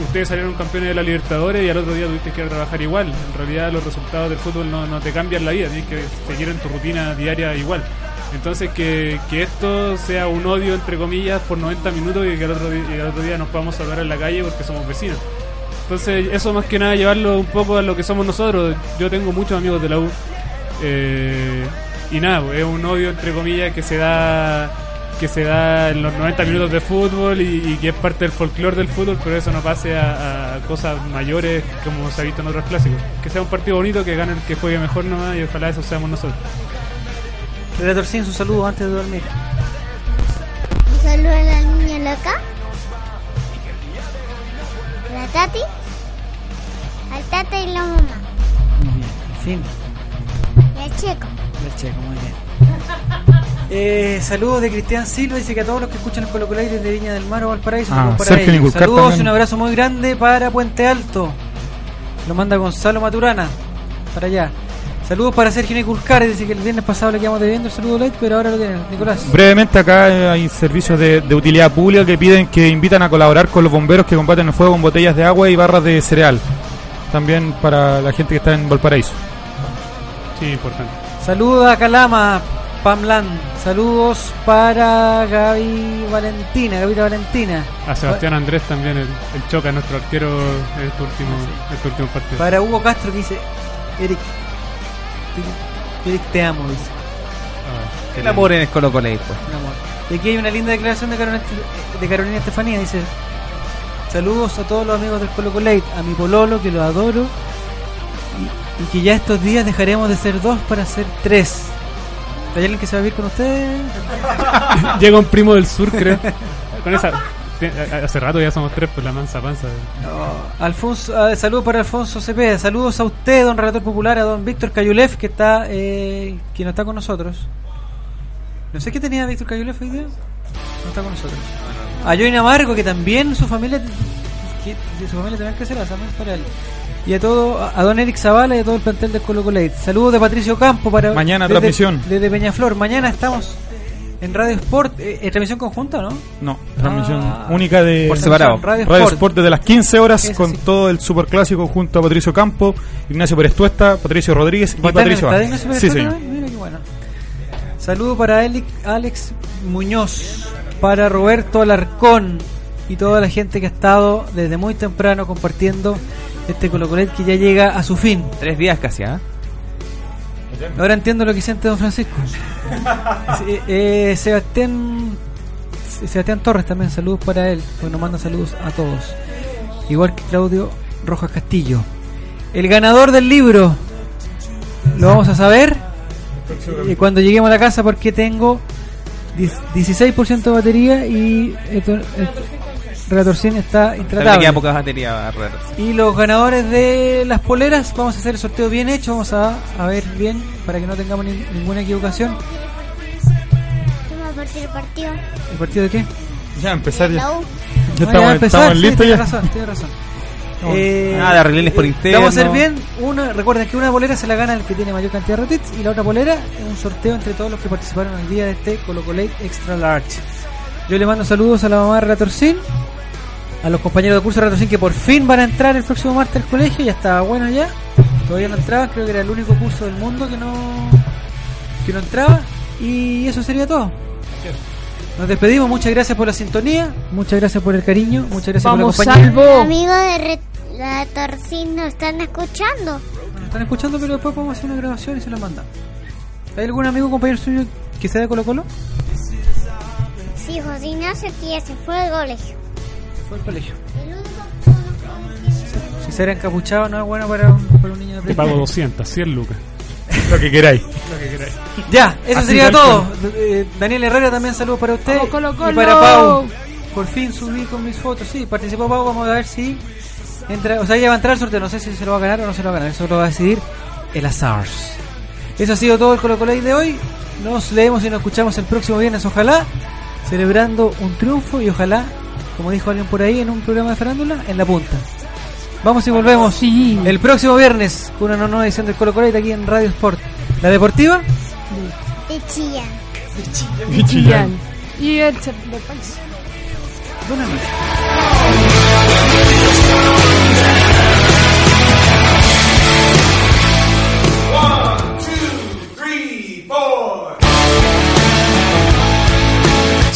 [SPEAKER 6] "U- ustedes salieron campeones de la Libertadores y al otro día tuviste que trabajar igual. En realidad los resultados del fútbol no, te cambian la vida, tienes que seguir en tu rutina diaria igual. Entonces que, que esto sea un odio entre comillas por 90 minutos y que al otro, di- y al otro día nos podamos saludar en la calle porque somos vecinos. Entonces, eso más que nada llevarlo un poco a lo que somos nosotros. Yo tengo muchos amigos de la U. eh, y nada, pues, es un odio entre comillas que se da que se da en los 90 minutos de fútbol y, y que es parte del folclore del fútbol, pero eso no pase a, a cosas mayores como se ha visto en otros clásicos. Que sea un partido bonito, que gane el que juegue mejor nomás y ojalá eso seamos nosotros.
[SPEAKER 1] Relator Sin, su saludo antes de dormir.
[SPEAKER 3] Un saludo a la niña loca. La tati. Al tata y la mamá.
[SPEAKER 1] Muy bien, al fin.
[SPEAKER 3] Y al chico.
[SPEAKER 1] El checo, muy bien. Eh, saludos de Cristian Silva, dice que a todos los que escuchan el Colo desde Viña del Mar o Valparaíso,
[SPEAKER 4] Ah,
[SPEAKER 1] saludos para
[SPEAKER 4] Sergio
[SPEAKER 1] ellos.
[SPEAKER 4] Niculcar
[SPEAKER 1] Saludos
[SPEAKER 4] también.
[SPEAKER 1] y un abrazo muy grande para Puente Alto. Lo manda Gonzalo Maturana, para allá. Saludos para Sergio Niculcar, dice que el viernes pasado le quedamos debiendo el saludo light, pero ahora lo tiene Nicolás.
[SPEAKER 4] Brevemente acá hay servicios de, de utilidad pública que piden que invitan a colaborar con los bomberos que combaten el fuego con botellas de agua y barras de cereal. También para la gente que está en Valparaíso.
[SPEAKER 6] Sí, importante.
[SPEAKER 1] Saludos a Calama, Pamlan. Saludos para Gaby Valentina, Gavita Valentina.
[SPEAKER 6] A Sebastián Andrés también, el, el Choca, nuestro arquero en este último, este último partido.
[SPEAKER 1] Para Hugo Castro que dice, Eric, Eric te amo, dice.
[SPEAKER 2] El amor en el Colo Colo, pues.
[SPEAKER 1] Y aquí hay una linda declaración de Carolina, de Carolina Estefanía. Dice: Saludos a todos los amigos del Colo Colate, a mi pololo que lo adoro. Y, y que ya estos días dejaremos de ser dos para ser tres. ¿Hay alguien que se va a vivir con ustedes?
[SPEAKER 6] Llega un primo del sur, creo. Con esa. Hace rato ya somos tres, pues la mansa panza.
[SPEAKER 1] Alfonso, ah, saludos para Alfonso Cepeda. Saludos a usted, don relator popular, a don Víctor Cayulef, que está, eh, que no está con nosotros. No sé qué tenía Víctor Cayulef hoy día. No está con nosotros. A Join Amargo, que también su familia, que, su familia también también para él. Y a todo, a don Eric Zavala y a todo el plantel de Colo Colate. Saludos de Patricio Campo para
[SPEAKER 4] Mañana
[SPEAKER 1] desde-
[SPEAKER 4] transmisión.
[SPEAKER 1] desde Peñaflor. Mañana estamos en Radio Sport, eh, eh, transmisión conjunta, ¿no?
[SPEAKER 4] No, transmisión
[SPEAKER 1] Ah.
[SPEAKER 4] única de
[SPEAKER 1] Por separado.
[SPEAKER 4] Radio,
[SPEAKER 1] Radio
[SPEAKER 4] Sport.
[SPEAKER 1] Sport.
[SPEAKER 4] desde las 15 horas
[SPEAKER 1] Ese
[SPEAKER 4] con
[SPEAKER 1] sí.
[SPEAKER 4] todo el superclásico junto a Patricio Campo, Ignacio Pérez Tuesta, Patricio Rodríguez y
[SPEAKER 1] ¿Va a estar-
[SPEAKER 4] Patricio Vázquez. Sí, señor.
[SPEAKER 1] Mira qué bueno. Saludo para Alex Muñoz, para Roberto Alarcón y toda la gente que ha estado desde muy temprano compartiendo este Colocolet que ya llega a su fin.
[SPEAKER 2] Tres días casi, ¿ah?
[SPEAKER 1] Ahora entiendo lo que siente don Francisco. Sí, eh, Sebastián Sebastián Torres también, saludos para él, pues nos manda saludos a todos. Igual que Claudio Rojas Castillo. El ganador del libro lo vamos a saber eh, cuando lleguemos a la casa porque tengo 10 16% de batería y esto, esto- Relator 100 está intratable.
[SPEAKER 2] queda poca batería.
[SPEAKER 1] Y los ganadores de las poleras, vamos a hacer el sorteo bien hecho, vamos a, a ver bien para que no tengamos ni- ninguna equivocación.
[SPEAKER 3] ¿Cómo va a partir el partido?
[SPEAKER 1] ¿El partido de qué?
[SPEAKER 4] Ya empezar ya. Ya estamos,
[SPEAKER 1] empezar,
[SPEAKER 4] estamos
[SPEAKER 1] sí,
[SPEAKER 4] listos
[SPEAKER 1] tiene
[SPEAKER 4] ya.
[SPEAKER 1] razón, tiene razón. Eh,
[SPEAKER 2] Nada de arreglines por interno.
[SPEAKER 1] Vamos a hacer bien. Una, recuerden que una bolera se la gana el que tiene mayor cantidad de retweets y la otra bolera es un sorteo entre todos los que participaron el día de este Colo Colate Extra Large. Yo le mando saludos a la mamá de Relatorcín, a los compañeros de curso de Relatorcín que por fin van a entrar el próximo martes al colegio. Ya estaba bueno ya. Todavía no entraba, creo que era el único curso del mundo que no, que no entraba. Y eso sería todo. Nos despedimos, muchas gracias por la sintonía, muchas gracias por el cariño, muchas gracias
[SPEAKER 11] Vamos,
[SPEAKER 1] por la compañía.
[SPEAKER 11] salvo.
[SPEAKER 3] Amigos de Re- la Torcín nos están escuchando.
[SPEAKER 1] Nos están escuchando, pero después podemos hacer una grabación y se la mandan. ¿Hay algún amigo o compañero suyo que sea de Colo Colo?
[SPEAKER 3] Sí, José Ignacio que se fue al colegio.
[SPEAKER 1] Fue al colegio.
[SPEAKER 3] El único
[SPEAKER 1] Si se era encapuchado no es bueno para un, para un niño de
[SPEAKER 6] Te pago 200, 100 lucas.
[SPEAKER 4] Lo que queráis.
[SPEAKER 6] Lo que queráis.
[SPEAKER 1] Ya, eso
[SPEAKER 6] Así
[SPEAKER 1] sería todo. Eh, Daniel Herrera también saludos para usted.
[SPEAKER 11] Vamos, Colo, Colo.
[SPEAKER 1] Y para Pau. Por fin subí con mis fotos. Sí, participó Pau. Vamos a ver si entra. O sea, ella va a entrar al sorteo. No sé si se lo va a ganar o no se lo va a ganar. Eso lo va a decidir el azar. Eso ha sido todo el Colo Colo de hoy. Nos leemos y nos escuchamos el próximo viernes, ojalá. Celebrando un triunfo y ojalá, como dijo alguien por ahí en un programa de farándula, en la punta. Vamos y volvemos el próximo viernes con una nueva edición del Colo Colo aquí en Radio Sport. La deportiva.
[SPEAKER 3] de Chillán.
[SPEAKER 11] Y Chillán. Y el del país.
[SPEAKER 1] Buenas noches.